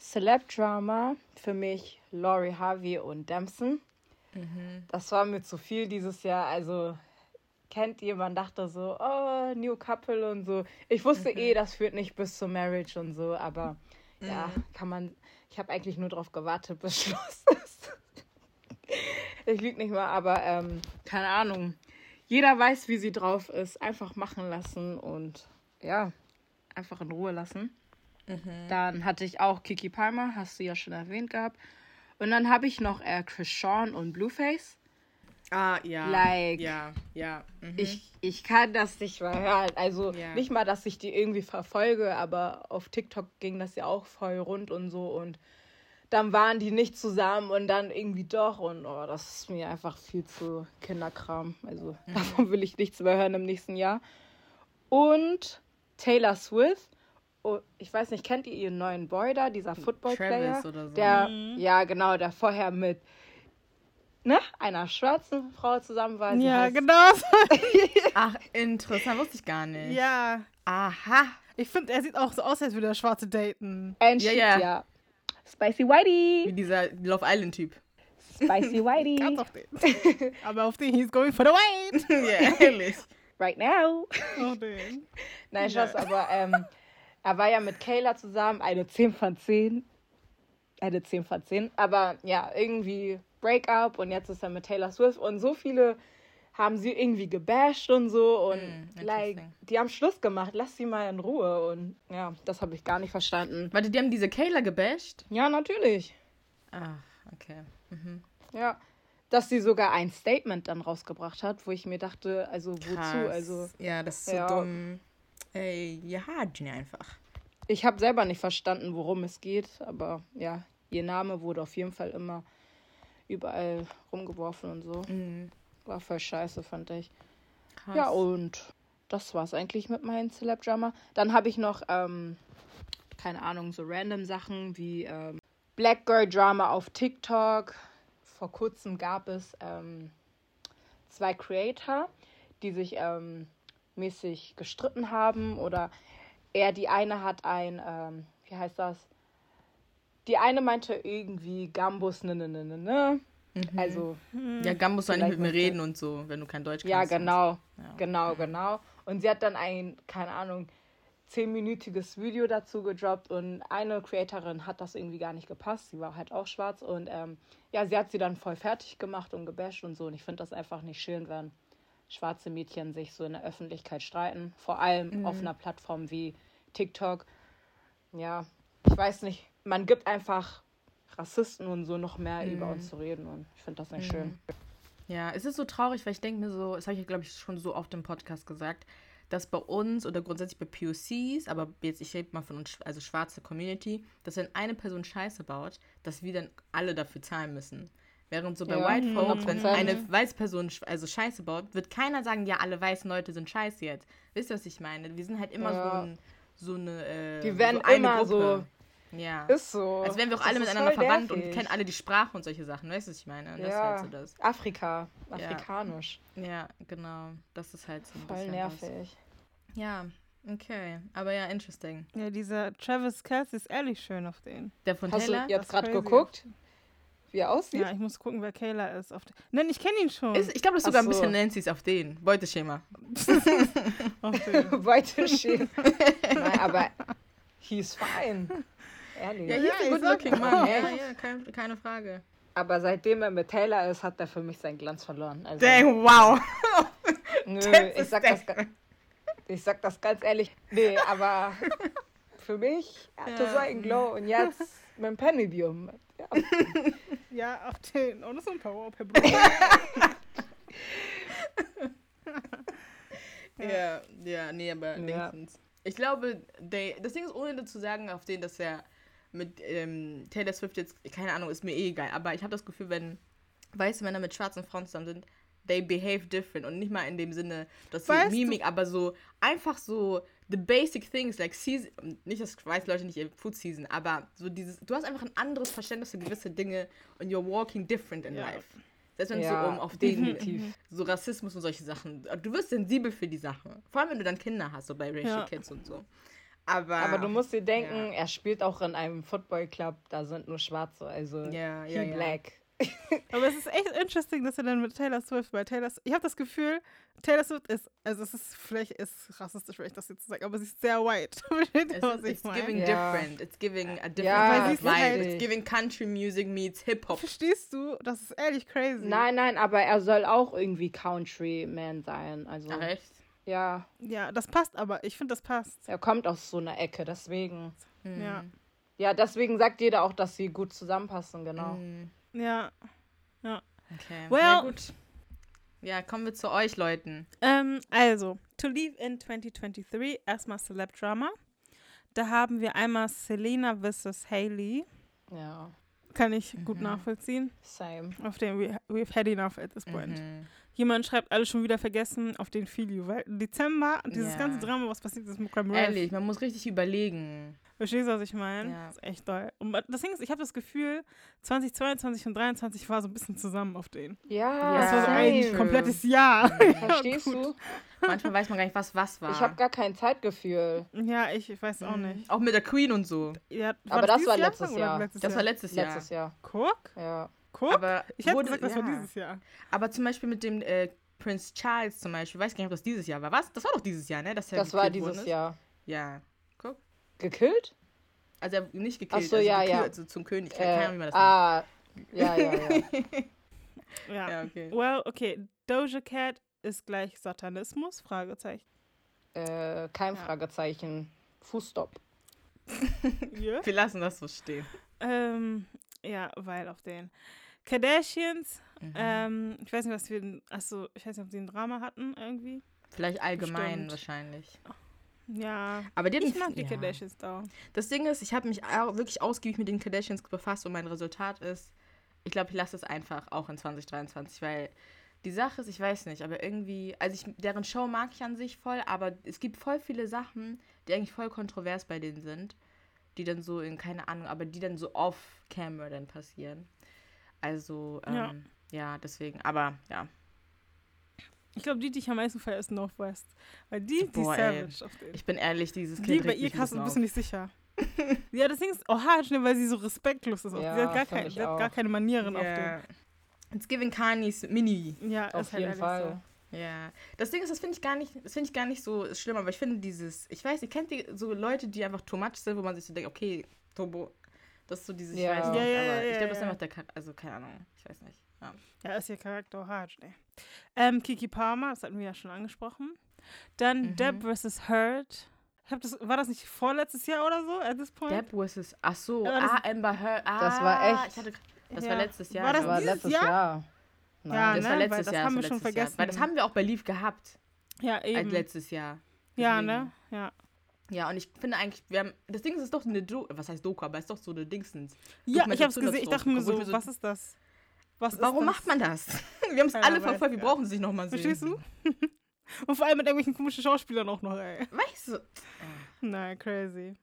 Celeb-Drama für mich Laurie Harvey und Damson.
Mhm.
Das war mir zu viel dieses Jahr. Also kennt ihr, man dachte so, oh, New Couple und so. Ich wusste
Mhm.
eh, das führt nicht bis zur Marriage und so, aber ja, kann man. Ich habe eigentlich nur darauf gewartet, bis Schluss ist. ich lüge nicht mal, aber ähm, keine Ahnung. Jeder weiß, wie sie drauf ist. Einfach machen lassen und ja, einfach in Ruhe lassen.
Mhm.
Dann hatte ich auch Kiki Palmer, hast du ja schon erwähnt gehabt. Und dann habe ich noch äh, Chris Sean und Blueface.
Ah, ja.
Like-
Ja, ja. Mhm.
Ich, ich kann das nicht mal hören. Also
Ja.
nicht mal, dass ich die irgendwie verfolge, aber auf TikTok ging das ja auch voll rund und so. Und dann waren die nicht zusammen und dann irgendwie doch. Und oh, das ist mir einfach viel zu Kinderkram. Also
Mhm.
davon will ich nichts mehr hören im nächsten Jahr. Und Taylor Swift. Oh, ich weiß nicht, kennt ihr ihren neuen Boy da, dieser Football-Player?
So.
Der,
Mhm.
ja, genau, der vorher mit ne, einer schwarzen Frau zusammen war. Sie
ja,
heißt
genau.
Ach, interessant, wusste ich gar nicht.
ja.
Aha.
Ich finde, er sieht auch so aus, als würde er Schwarze daten.
And
Ja,
shit,
ja.
ja. Spicy
Wie
Whitey.
dieser Love Island-Typ.
Spicy
Ganz
Whitey.
auf den. Aber auf den, he's going for the white.
ja, ehrlich.
right now.
Auf den.
Nein, Schatz, aber ähm, er war ja mit Kayla zusammen, eine 10 von 10. Eine 10 von 10. Aber ja, irgendwie Breakup und jetzt ist er mit Taylor Swift und so viele haben sie irgendwie gebasht und so und
Mm,
like, die haben Schluss gemacht, lass sie mal in Ruhe und ja, das habe ich gar nicht verstanden.
Warte, die haben diese Kayla gebasht?
Ja, natürlich.
Ach, okay. Mhm.
Ja, dass sie sogar ein Statement dann rausgebracht hat, wo ich mir dachte, also wozu?
Krass.
Also
Ja, das ist so
Ja.
dumm. Ey, ja, Genie einfach.
ich habe selber nicht verstanden, worum es geht, aber ja, ihr Name wurde auf jeden Fall immer überall rumgeworfen und so.
Mhm.
War voll scheiße, fand ich. Krass. Ja, und das war's eigentlich mit meinem Celeb Drama. Dann habe ich noch, ähm, keine Ahnung, so random Sachen wie ähm, Black Girl Drama auf TikTok. Vor kurzem gab es ähm, zwei Creator, die sich ähm, mäßig gestritten haben oder er, die eine hat ein, ähm, wie heißt das? Die eine meinte irgendwie Gambus, ne, ne, ne, ne, ne. Mhm. Also.
Ja, Gambus soll nicht mit mir reden und so, wenn du kein Deutsch kannst.
Ja, genau. Ja. Genau, genau. Und sie hat dann ein, keine Ahnung, zehnminütiges Video dazu gedroppt und eine Creatorin hat das irgendwie gar nicht gepasst. Sie war halt auch schwarz und ähm, ja, sie hat sie dann voll fertig gemacht und gebasht und so. Und ich finde das einfach nicht schön, wenn schwarze Mädchen sich so in der Öffentlichkeit streiten. Vor allem mhm. auf einer Plattform wie TikTok. Ja, ich weiß nicht. Man gibt einfach Rassisten und so noch mehr mhm. über uns zu reden und ich finde das nicht mhm. schön.
Ja, es ist so traurig, weil ich denke mir so, das habe ich, glaube ich, schon so oft im Podcast gesagt, dass bei uns oder grundsätzlich bei POCs, aber jetzt, ich rede mal von uns, also schwarze Community, dass wenn eine Person Scheiße baut, dass wir dann alle dafür zahlen müssen. Während so bei ja, White Folks, wenn eine weiße Person also Scheiße baut, wird keiner sagen, ja, alle weißen Leute sind scheiße jetzt. Wisst ihr, was ich meine? Wir sind halt immer ja. so, ein, so eine. Äh,
Die werden so immer Gruppe. so
ja.
Ist so.
Als wären wir auch das alle miteinander verwandt nervig. und kennen alle die Sprache und solche Sachen. Weißt du, was ich meine?
Das ja. Halt so das. Afrika. Afrikanisch.
Ja. ja. genau. Das ist halt so ein
Voll nervig.
Was. Ja, okay. Aber ja, interesting.
Ja, dieser Travis Kelsey ist ehrlich schön auf den.
Der von
Hast
Taylor?
du jetzt gerade geguckt? Wie er aussieht?
Ja, ich muss gucken, wer Kayla ist. Auf Nein, ich kenne ihn schon.
Ist, ich glaube, das ist sogar so. ein bisschen Nancy's auf den. Beuteschema.
Beuteschema. Nein, aber he's fine.
Ehrlich. Ja, hier ist ein good looking Mann. Ja, ja, kein, keine Frage.
Aber seitdem er mit Taylor ist, hat er für mich seinen Glanz verloren.
Also, Dang, wow.
Nö, ich sag, das, ich sag das ganz ehrlich. Nee, aber für mich hatte ja. so einen Glow und jetzt mit dem Pennidium.
Ja. ja, auf den. Und so ein Power per
ja, ja, nee, aber ja. Ich glaube, they, das Ding ist, ohne zu sagen, auf den, dass er mit ähm, Taylor Swift jetzt, keine Ahnung, ist mir eh egal, aber ich habe das Gefühl, wenn weiße Männer mit schwarzen Frauen zusammen sind, they behave different und nicht mal in dem Sinne, dass sie Mimik, du? aber so einfach so the basic things like season, nicht, dass weiße Leute nicht ihr Food season, aber so dieses, du hast einfach ein anderes Verständnis für gewisse Dinge und you're walking different in ja. life. Selbst wenn es ja, so um auf den so Rassismus und solche Sachen. Du wirst sensibel für die Sachen. Vor allem, wenn du dann Kinder hast, so bei Racial ja. Kids und so. Aber,
aber du musst dir denken, ja. er spielt auch in einem Football Club, da sind nur Schwarze, also
ja, ja,
ja. black.
aber es ist echt interesting, dass er dann mit Taylor Swift, weil Taylor ich habe das Gefühl, Taylor Swift ist, also es ist vielleicht ist rassistisch, wenn ich das jetzt sage, aber sie ist sehr white.
it's, it's giving yeah. different, it's giving a different ja, vibe, halt, it's giving country music meets Hip Hop.
Verstehst du? Das ist ehrlich crazy.
Nein, nein, aber er soll auch irgendwie Country Man sein, also.
Ach, echt?
Ja.
Ja, das passt aber. Ich finde, das passt.
Er kommt aus so einer Ecke, deswegen.
Mhm. Ja.
Ja, deswegen sagt jeder auch, dass sie gut zusammenpassen, genau.
Mhm. Ja. Ja.
Okay. Well, ja, gut. Ja, kommen wir zu euch, Leuten.
Ähm, also, To Leave in 2023, erstmal Celeb Drama. Da haben wir einmal Selena vs. Haley.
Ja.
Kann ich mhm. gut nachvollziehen.
Same.
Auf dem we, we've had enough at this point. Mhm. Jemand schreibt, alle schon wieder vergessen auf den Filio, weil Dezember, dieses ja. ganze Drama, was passiert ist mit Crime
Ehrlich, man muss richtig überlegen.
Verstehst du, was ich meine? Ja. Das ist echt toll. Und das Ding ist, ich habe das Gefühl, 2022 und 2023 war so ein bisschen zusammen auf den.
Ja,
Das war so ein komplettes Jahr.
Verstehst du?
Manchmal weiß man gar nicht, was was war.
Ich habe gar kein Zeitgefühl.
Ja, ich, ich weiß auch nicht.
Auch mit der Queen und so.
Ja,
Aber das, das war letztes Jahr.
Letztes das war letztes Jahr.
Letztes Jahr.
Guck.
Ja.
Guck. Aber ich hätte gesagt, das ja. war dieses Jahr.
Aber zum Beispiel mit dem äh, Prince Charles zum Beispiel, weiß gar nicht, ob das dieses Jahr war. Was? Das war doch dieses Jahr, ne?
Dass das war dieses Jahr.
Ja. Guck.
Gekillt?
Also er nicht gekillt,
Ach so, also ja,
gekillt,
ja.
Also zum König. Äh, Keine Ahnung, wie man das
ah, ja, ja, ja.
ja. ja, okay. Well, okay. Doja Cat ist gleich Satanismus? Fragezeichen.
Äh, kein ja. Fragezeichen. Fußstopp.
yeah. Wir lassen das so stehen.
Ähm, ja, weil auf den Kardashians, mhm. ähm, ich weiß nicht, was wir, achso, ich weiß nicht, ob sie ein Drama hatten irgendwie.
Vielleicht allgemein Bestimmt. wahrscheinlich.
Ja,
aber die
ich mag die ja. Kardashians
da. Das Ding ist, ich habe mich auch wirklich ausgiebig mit den Kardashians befasst und mein Resultat ist, ich glaube, ich lasse es einfach auch in 2023, weil ich habe das Gefühl, 2022 war so ein bisschen zusammen auf den. Ja, Die Sache ist, ich weiß nicht, aber irgendwie, also ich, deren Show mag ich an sich voll, aber es gibt voll viele Sachen, die eigentlich voll kontrovers bei denen sind, die dann so in, keine Ahnung, aber die dann so off-camera dann passieren. Also, ähm, ja. ja, deswegen, aber ja.
Ich glaube, die, die ich am meisten feiere, ist Northwest. Weil die, die
Boah, Savage. Ich bin ehrlich, dieses
Kind. Die bei ihr kannst du ein bisschen nicht sicher. ja, das Ding ist, oh, hart schnell, weil sie so respektlos ist. Ja, sie hat gar, kein, sie hat gar keine Manieren yeah. auf dem.
It's giving Kani's Mini.
Ja, auf halt jeden Fall.
So. Ja, das Ding ist, das finde ich gar nicht, das finde ich gar nicht so schlimm, aber ich finde dieses, ich weiß, ihr kennt die so Leute, die einfach too much sind, wo man sich so denkt, okay, Turbo, das ist so dieses,
ja.
ich weiß
nicht, ja, ja,
aber ich glaube, das ist einfach der, also keine Ahnung, ich weiß nicht. Ja,
ja ist ihr Charakter hart, ne. Ähm, Kiki Palmer, das hatten wir ja schon angesprochen. Dann mhm. Deb vs. Hurt. Ich hab das, war das nicht vorletztes Jahr oder so, at this point?
Deb vs. Ach so, ah, Amber Heard. Ah,
das war echt.
Ich hatte, das ja. war letztes Jahr.
War das,
das war letztes Jahr? Jahr?
Nein. Ja,
das
ne?
war letztes
Weil das
Jahr.
haben
wir
schon vergessen.
Jahr. Weil das haben wir auch bei Leaf gehabt.
Ja, eben.
Als letztes Jahr.
Deswegen. Ja, ne? Ja.
Ja, und ich finde eigentlich, wir haben, das Ding ist, ist doch eine Do was heißt Doku, aber es ist doch so eine Dingsens.
Ja, ich hab's gesehen, ich dachte mir so, so, was ist das?
Was Warum das? macht man das? wir haben es alle verfolgt, wir ja. brauchen es nicht nochmal
sehen. Verstehst du? und vor allem mit irgendwelchen komischen Schauspielern auch noch, ey.
Weißt du?
Nein, crazy.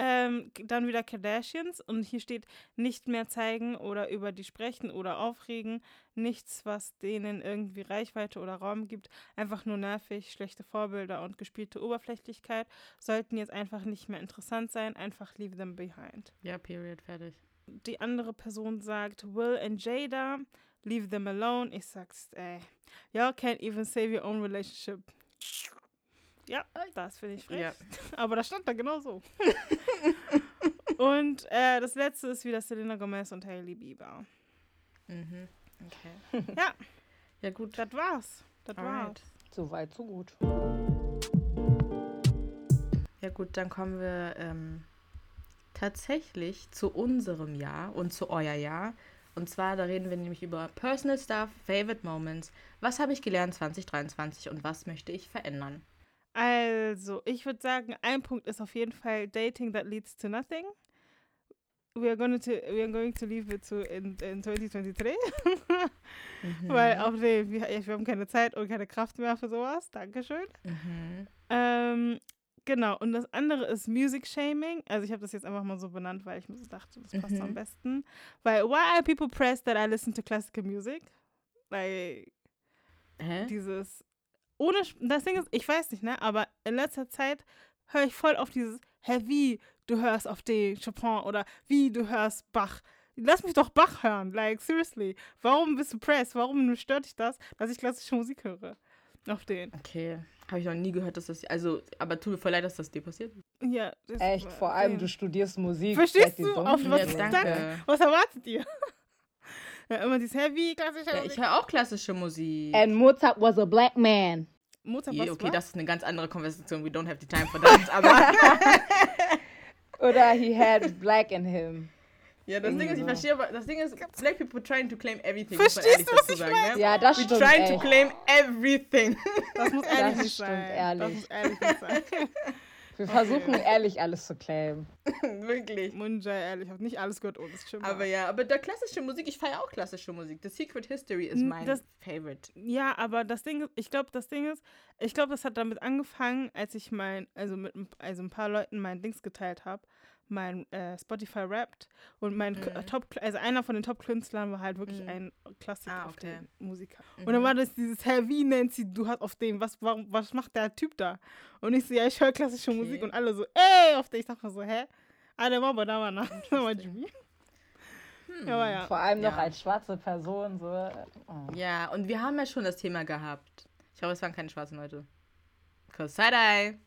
Ähm, dann wieder Kardashians und hier steht nicht mehr zeigen oder über die sprechen oder aufregen. Nichts, was denen irgendwie Reichweite oder Raum gibt. Einfach nur nervig, schlechte Vorbilder und gespielte Oberflächlichkeit sollten jetzt einfach nicht mehr interessant sein. Einfach leave them behind.
Ja, period, fertig.
Die andere Person sagt, Will and Jada, leave them alone. Ich sag's, ey, y'all can't even save your own relationship. Ja, das finde ich frech. Ja. Aber das stand da genau so. und äh, das letzte ist wieder Selena Gomez und Hailey Bieber.
Mhm. Okay.
Ja.
Ja, gut.
Das war's. Das war's.
So weit, so gut.
Ja, gut, dann kommen wir ähm, tatsächlich zu unserem Jahr und zu euer Jahr. Und zwar, da reden wir nämlich über Personal Stuff, Favorite Moments. Was habe ich gelernt 2023 und was möchte ich verändern?
Also, ich würde sagen, ein Punkt ist auf jeden Fall Dating that leads to nothing. We are going to, we are going to leave it to in, in 2023. mhm. Weil auf dem, wir, wir, haben keine Zeit und keine Kraft mehr für sowas. Dankeschön.
Mhm.
Ähm, genau, und das andere ist Music Shaming. Also ich habe das jetzt einfach mal so benannt, weil ich mir so dachte, das passt mhm. am besten. Weil, why are people pressed that I listen to classical music? Like,
Hä?
dieses, ohne, das Ding ist, ich weiß nicht, ne, aber in letzter Zeit höre ich voll auf dieses, hä, wie, du hörst auf den Chopin oder wie, du hörst Bach. Lass mich doch Bach hören, like, seriously. Warum bist du pressed? Warum stört dich das, dass ich klassische Musik höre? Auf den.
Okay. Habe ich noch nie gehört, dass das. Also, aber tut mir voll leid, dass das dir passiert.
Ja.
Echt, vor allem, ja. du studierst Musik.
Verstehst du? Auf was,
ja, danke.
was erwartet ihr? Immer dieses Heavy, klassische
ja, Ich höre auch klassische Musik.
And Mozart was a black man.
Mozart
yeah, okay, was? das ist eine ganz andere Konversation. We don't have the time for that. aber
Oder he had black in him.
Ja, das Ding ist, ich verstehe, aber das Ding ist, black people trying to claim everything.
Verstehst du, was ich meine?
Ne? Ja, das
We
stimmt.
We trying
echt.
to claim everything.
Das muss ehrlich
das stimmt,
sein.
Ehrlich.
Das muss ehrlich sein.
Wir versuchen ehrlich alles zu claimen.
Wirklich.
Munja, ehrlich, habe nicht alles gehört ohne Schimmer.
Aber ja, aber der klassische Musik, ich feiere auch klassische Musik. The Secret History ist mein
das,
Favorite.
Ja, aber das Ding ist, ich glaube, das Ding ist, ich glaube, das hat damit angefangen, als ich mein, also mit also ein paar Leuten mein Dings geteilt habe mein äh, Spotify rappt und mein mhm. Top, also einer von den Top-Künstlern war halt wirklich mhm. ein Klassiker
ah, okay.
auf den Musiker. Mhm. Und dann war das dieses, hä, wie Nancy, du hast auf dem, was, warum, was macht der Typ da? Und ich so, ja, ich höre klassische okay. Musik und alle so, ey, auf den, ich dachte so, hä? Ah, der war aber da war nach, Jimmy.
Hm. Ja, ja. Vor allem noch ja. als schwarze Person. So.
Oh. Ja, und wir haben ja schon das Thema gehabt. Ich hoffe, es waren keine schwarzen Leute. Cause side-eye.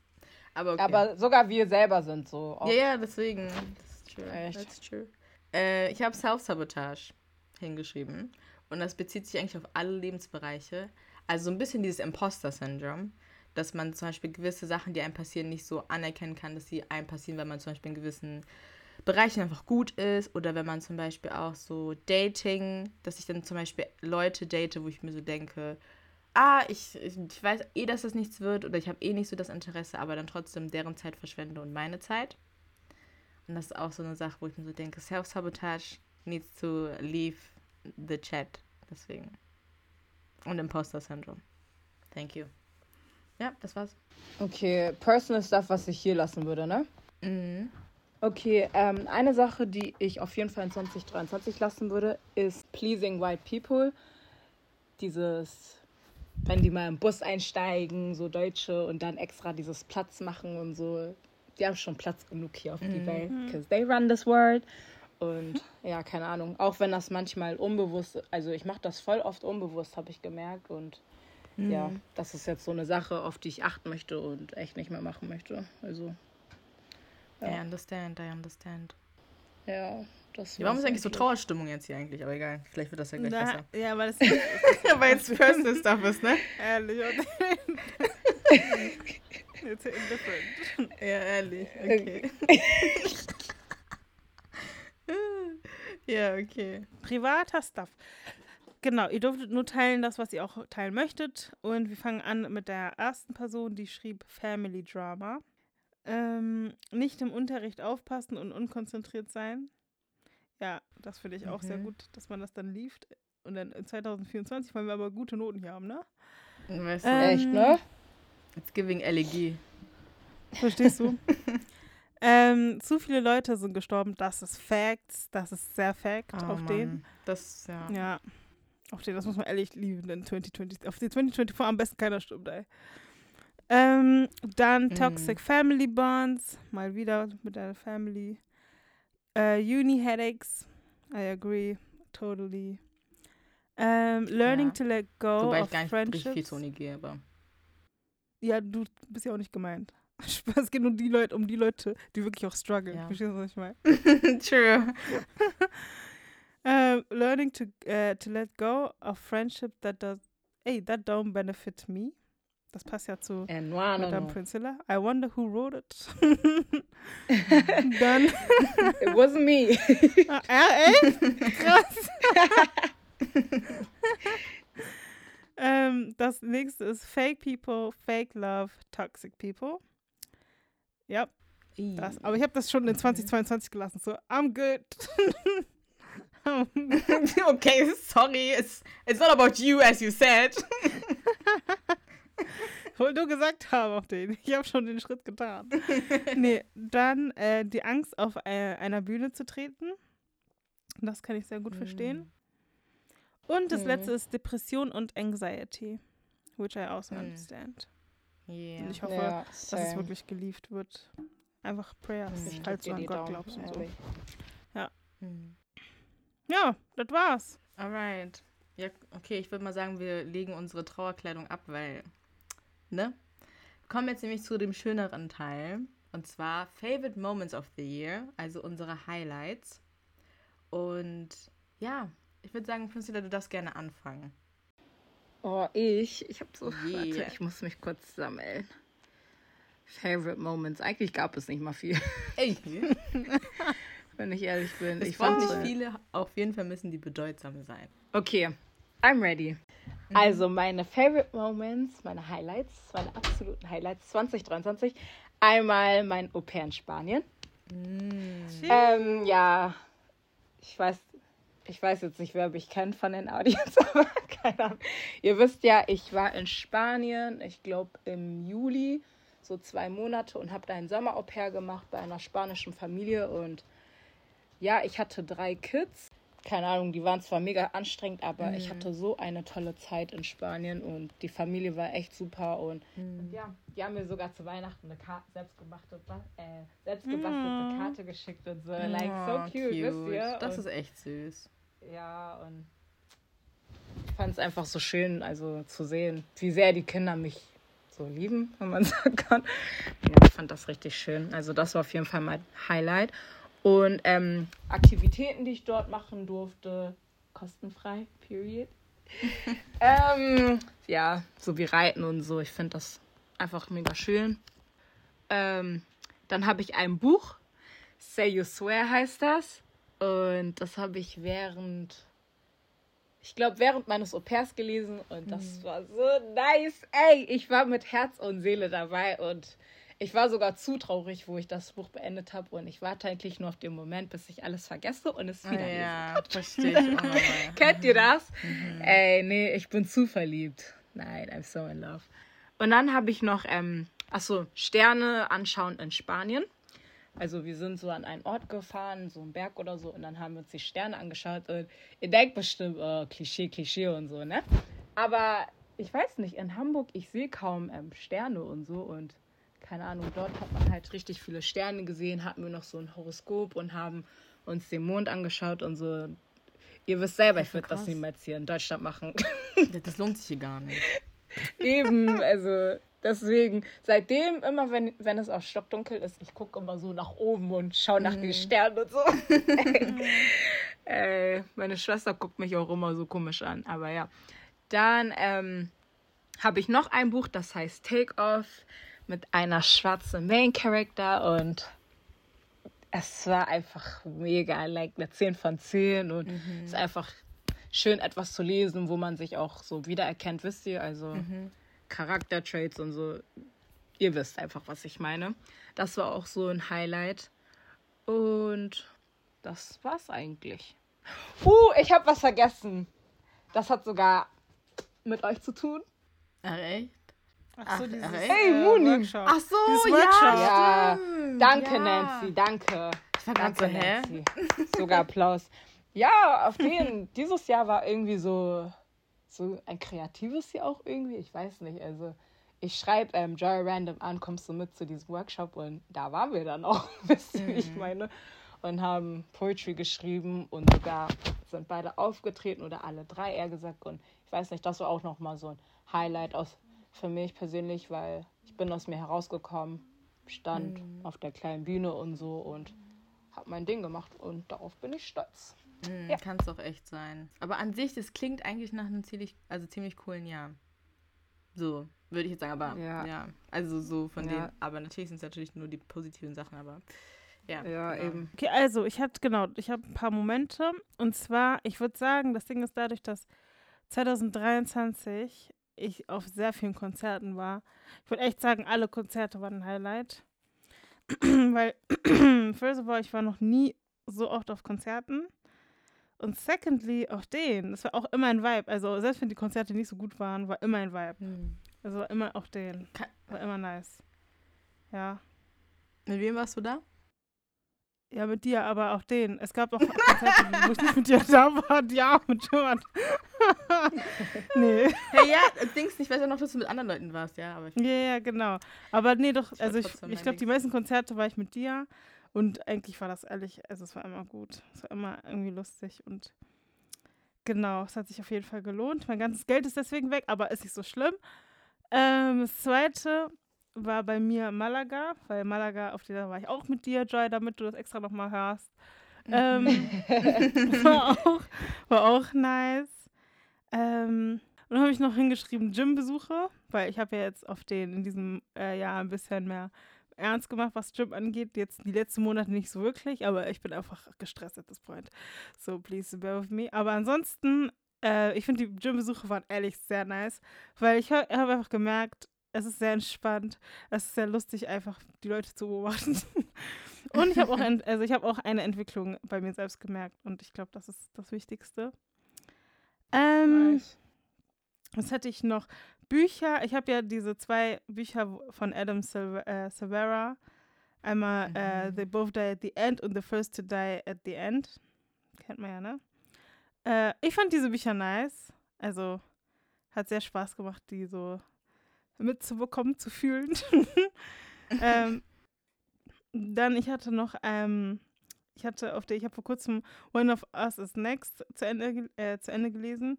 Aber, okay.
Aber sogar wir selber sind so.
Ja, ja, deswegen. Ist true. Echt? That's true. Äh, ich habe Self-Sabotage hingeschrieben. Und das bezieht sich eigentlich auf alle Lebensbereiche. Also so ein bisschen dieses Imposter-Syndrom. Dass man zum Beispiel gewisse Sachen, die einem passieren, nicht so anerkennen kann, dass sie einem passieren, weil man zum Beispiel in gewissen Bereichen einfach gut ist. Oder wenn man zum Beispiel auch so Dating, dass ich dann zum Beispiel Leute date, wo ich mir so denke, ah, ich, ich weiß eh, dass das nichts wird oder ich habe eh nicht so das Interesse, aber dann trotzdem deren Zeit verschwende und meine Zeit. Und das ist auch so eine Sache, wo ich mir so denke, Self-Sabotage needs to leave the chat. Deswegen. Und Imposter Syndrome. Thank you. Ja, das war's.
Okay, Personal Stuff, was ich hier lassen würde, ne?
Mhm.
Okay, ähm, eine Sache, die ich auf jeden Fall in 2023 lassen würde, ist Pleasing White People. Dieses, wenn die mal im Bus einsteigen, so Deutsche, und dann extra dieses Platz machen und so. Die haben schon Platz genug hier auf die Welt, because they run this world. Und ja, keine Ahnung, auch wenn das manchmal unbewusst, also ich mache das voll oft unbewusst, habe ich gemerkt. Und ja, das ist jetzt so eine Sache, auf die ich achten möchte und echt nicht mehr machen möchte. Also,
I understand, I understand.
ja, das
Ja, warum ist eigentlich so Trauerstimmung jetzt hier eigentlich? Aber egal, vielleicht wird das ja gleich
Na,
besser.
ja, weil das
Weil jetzt Personal Stuff ist, ne?
ehrlich. It's indifferent.
Ja, ehrlich. Okay. ja, okay.
Privater Stuff. Genau, ihr dürftet nur teilen das, was ihr auch teilen möchtet. Und wir fangen an mit der ersten Person, die schrieb Family Drama. Ähm, nicht im Unterricht aufpassen und unkonzentriert sein. Ja, das finde ich auch sehr
Mhm.
gut, dass man das dann lieft. Und dann in 2024 wollen wir aber gute Noten hier haben, ne?
Weißt du,
Ähm,
Echt, ne?
it's giving LEG.
Verstehst du? ähm, zu viele Leute sind gestorben, das ist Facts, das ist sehr Fact
Oh,
auf den.
Mann. Das, ja.
Ja, auf den, das muss man ehrlich lieben, denn 2020, auf den 2024 am besten keiner stimmt, ey. Ähm, dann
Mhm.
Toxic Family Bonds, mal wieder mit der Family. Äh, Uni Headaches, I agree, totally. Ähm, learning
Ja.
to let go
Wobei
of
ich gar nicht richtig viel
friendships.
Toni gehe, aber.
Ja, du bist ja auch nicht gemeint. Es geht nur die Leute, um die Leute, die wirklich auch strugglen.
Ja.
Verstehst du, was ich meine?
True.
Um, learning to uh, to let go of friendship that does hey that don't benefit me. Das passt ja zu
And no, no,
Madame
no.
Priscilla. I wonder who wrote it. Dann
It wasn't me.
ah, ja, ey, krass. ähm, das nächste ist Fake People, Fake Love, Toxic People. Ja, das. Aber ich habe das schon in 2022 gelassen. So, I'm good.
okay, sorry. It's, it's not about you, as you said.
Wollte nur gesagt haben auf den. Ich habe schon den Schritt getan. nee, dann äh, die Angst, auf äh, einer Bühne zu treten. Das kann ich sehr gut verstehen. Und das
Mhm.
letzte ist Depression und Anxiety, which I also
Mhm.
understand.
Yeah.
Und ich hoffe,
Ja,
dass es wirklich gelieft wird. Einfach Prayers,
Mhm.
halt so
dir
an Gott
Daumen,
glaubst und so.
ehrlich.
Hm.
Ja, das war's.
Alright. Ja, okay, ich würde mal sagen, wir legen unsere Trauerkleidung ab, weil, ne? Wir kommen jetzt nämlich zu dem schöneren Teil. Und zwar Favorite Moments of the Year, also unsere Highlights. Und ja, ich würde sagen, Priscilla, du darfst gerne anfangen.
Oh, ich? Ich habe so.
Yeah.
Warte, ich muss mich kurz sammeln. Favorite Moments. Eigentlich gab es nicht mal viel,
Ey,
wenn ich ehrlich bin.
ich
ich
fand nicht viele, auf jeden Fall müssen die bedeutsam sein.
Okay, I'm ready. Also meine Favorite Moments, meine Highlights, meine absoluten Highlights 2023. Einmal mein Au pair in Spanien. Ähm, ja, ich weiß, ich weiß jetzt nicht, wer mich kennt von den Audience, aber keine Ahnung. Ihr wisst ja, ich war in Spanien, ich glaube im Juli, so zwei Monate und habe da ein Sommer-Au pair gemacht bei einer spanischen Familie und ja, ich hatte drei Kids. Keine Ahnung, die waren zwar mega anstrengend, aber ich hatte so eine tolle Zeit in Spanien und die Familie war echt super und, und ja, die haben mir sogar zu Weihnachten eine Karte, selbstgemachte, äh, selbstgebastelte Karte geschickt und so. Like, so
Oh,
cute, wisst ihr?
Das
und,
ist echt süß.
ja, und ich fand es einfach so schön, also zu sehen, wie sehr die Kinder mich so lieben, wenn man sagen kann. Ja, ich fand das richtig schön. Also das war auf jeden Fall mein Highlight. Und ähm, Aktivitäten, die ich dort machen durfte, kostenfrei, period. ähm, ja, so wie Reiten und so. Ich finde das einfach mega schön. Ähm, dann habe ich ein Buch, Say You Swear heißt das. Und das habe ich während, ich glaube, während meines Au pairs gelesen. Und das war so nice. Ey, ich war mit Herz und Seele dabei. Und ich war sogar zu traurig, wo ich das Buch beendet habe und ich warte eigentlich nur auf den Moment, bis ich alles vergesse und es wieder
ja, verstehe ich. Oh.
Kennt ihr das? Mhm. Ey, nee, ich bin zu verliebt. Nein, I'm so in love. Und dann habe ich noch, ähm, achso, Sterne anschauen in Spanien. Also wir sind so an einen Ort gefahren, so einen Berg oder so, und dann haben wir uns die Sterne angeschaut und ihr denkt bestimmt, oh, Klischee, Klischee und so, ne? Aber ich weiß nicht, in Hamburg, ich sehe kaum ähm, Sterne und so und keine Ahnung, dort hat man halt richtig viele Sterne gesehen, hatten wir noch so ein Horoskop und haben uns den Mond angeschaut und so. Ihr wisst selber, ich würde das niemals hier in Deutschland machen.
Das lohnt sich hier gar nicht.
Eben, also deswegen, seitdem immer, wenn, wenn es auch stockdunkel ist, ich gucke immer so nach oben und schaue nach mm. den mhm. Sternen und so. äh, meine Schwester guckt mich auch immer so komisch an, aber ja. Dann ähm, habe ich noch ein Buch, das heißt Take Off mit einer schwarzen Main Character und es war einfach mega, like eine 10 von 10 und mhm. es ist einfach schön etwas zu lesen, wo man sich auch so wiedererkennt, wisst ihr, also mhm. Charaktertraits und so. Ihr wisst einfach, was ich meine. Das war auch so ein Highlight und das war's eigentlich. Uh, ich habe was vergessen. Das hat sogar mit euch zu tun.
Ach, echt?
Ach so, dieses
hey, äh, Mooney.
Ach so,
ja, ja. Danke, ja. Nancy, danke.
Ich war ganz so, hä?
Nancy. Sogar Applaus. Ja, auf den. Dieses Jahr war irgendwie so, so ein kreatives Jahr auch irgendwie. Ich weiß nicht. Also, ich schreibe ähm, Joy Random an, kommst du mit zu diesem Workshop? Und da waren wir dann auch, wisst ihr, mhm. ich meine. Und haben Poetry geschrieben und sogar sind beide aufgetreten oder alle drei eher gesagt. Und ich weiß nicht, das war auch nochmal so ein Highlight aus für mich persönlich, weil ich bin aus mir herausgekommen, stand mhm. auf der kleinen Bühne und so und habe mein Ding gemacht und darauf bin ich stolz.
Mhm, ja. Kann es doch echt sein. Aber an sich, das klingt eigentlich nach einem ziemlich, also ziemlich coolen Jahr. So, würde ich jetzt sagen, aber ja, ja also so von ja. den, aber natürlich sind es natürlich nur die positiven Sachen, aber ja.
Ja, genau. eben.
Okay, also ich hatte, genau, ich habe ein paar Momente und zwar, ich würde sagen, das Ding ist dadurch, dass 2023 ich auf sehr vielen Konzerten war. Ich würde echt sagen, alle Konzerte waren ein Highlight. Weil, first of all, ich war noch nie so oft auf Konzerten. Und secondly, auch den. Das war auch immer ein Vibe. Also, selbst wenn die Konzerte nicht so gut waren, war immer ein Vibe. Mhm. Also, immer auch den. War immer nice. Ja.
Mit wem warst du da?
Ja, mit dir, aber auch den. Es gab auch Konzerte, wo ich nicht mit dir da war. Ja, mit Johann.
nee. Hey, ja, Dings, ich weiß ja noch, dass du mit anderen Leuten warst, ja. Aber
ja, ja, genau. Aber nee, doch, also ich, ich glaube, die meisten Konzerte war ich mit dir. Und eigentlich war das ehrlich, also es war immer gut. Es war immer irgendwie lustig und genau, es hat sich auf jeden Fall gelohnt. Mein ganzes Geld ist deswegen weg, aber ist nicht so schlimm. Ähm, das zweite war bei mir Malaga, weil Malaga, auf der war ich auch mit dir, Joy, damit du das extra nochmal hörst. Ähm, war, auch, war auch nice. Ähm, und dann habe ich noch hingeschrieben Gym-Besuche, weil ich habe ja jetzt auf den in diesem äh, Jahr ein bisschen mehr ernst gemacht, was Gym angeht. Jetzt die letzten Monate nicht so wirklich, aber ich bin einfach gestresst at this point. So, please bear with me. Aber ansonsten, äh, ich finde die Gym-Besuche waren ehrlich sehr nice, weil ich habe einfach gemerkt, es ist sehr entspannt. Es ist sehr lustig, einfach die Leute zu beobachten. und ich habe auch, also ich auch eine Entwicklung bei mir selbst gemerkt und ich glaube, das ist das Wichtigste. Ähm, nice. Was hätte ich noch? Bücher. Ich habe ja diese zwei Bücher von Adam Silver, äh, Silvera. Einmal mhm. äh, The Both Die at the End und The First to Die at the End. Kennt man ja, ne? Äh, ich fand diese Bücher nice. Also hat sehr Spaß gemacht, die so mitzubekommen, zu fühlen. ähm, dann, ich hatte noch, ähm, ich hatte auf der, ich habe vor kurzem One of Us is Next zu Ende, äh, zu Ende gelesen.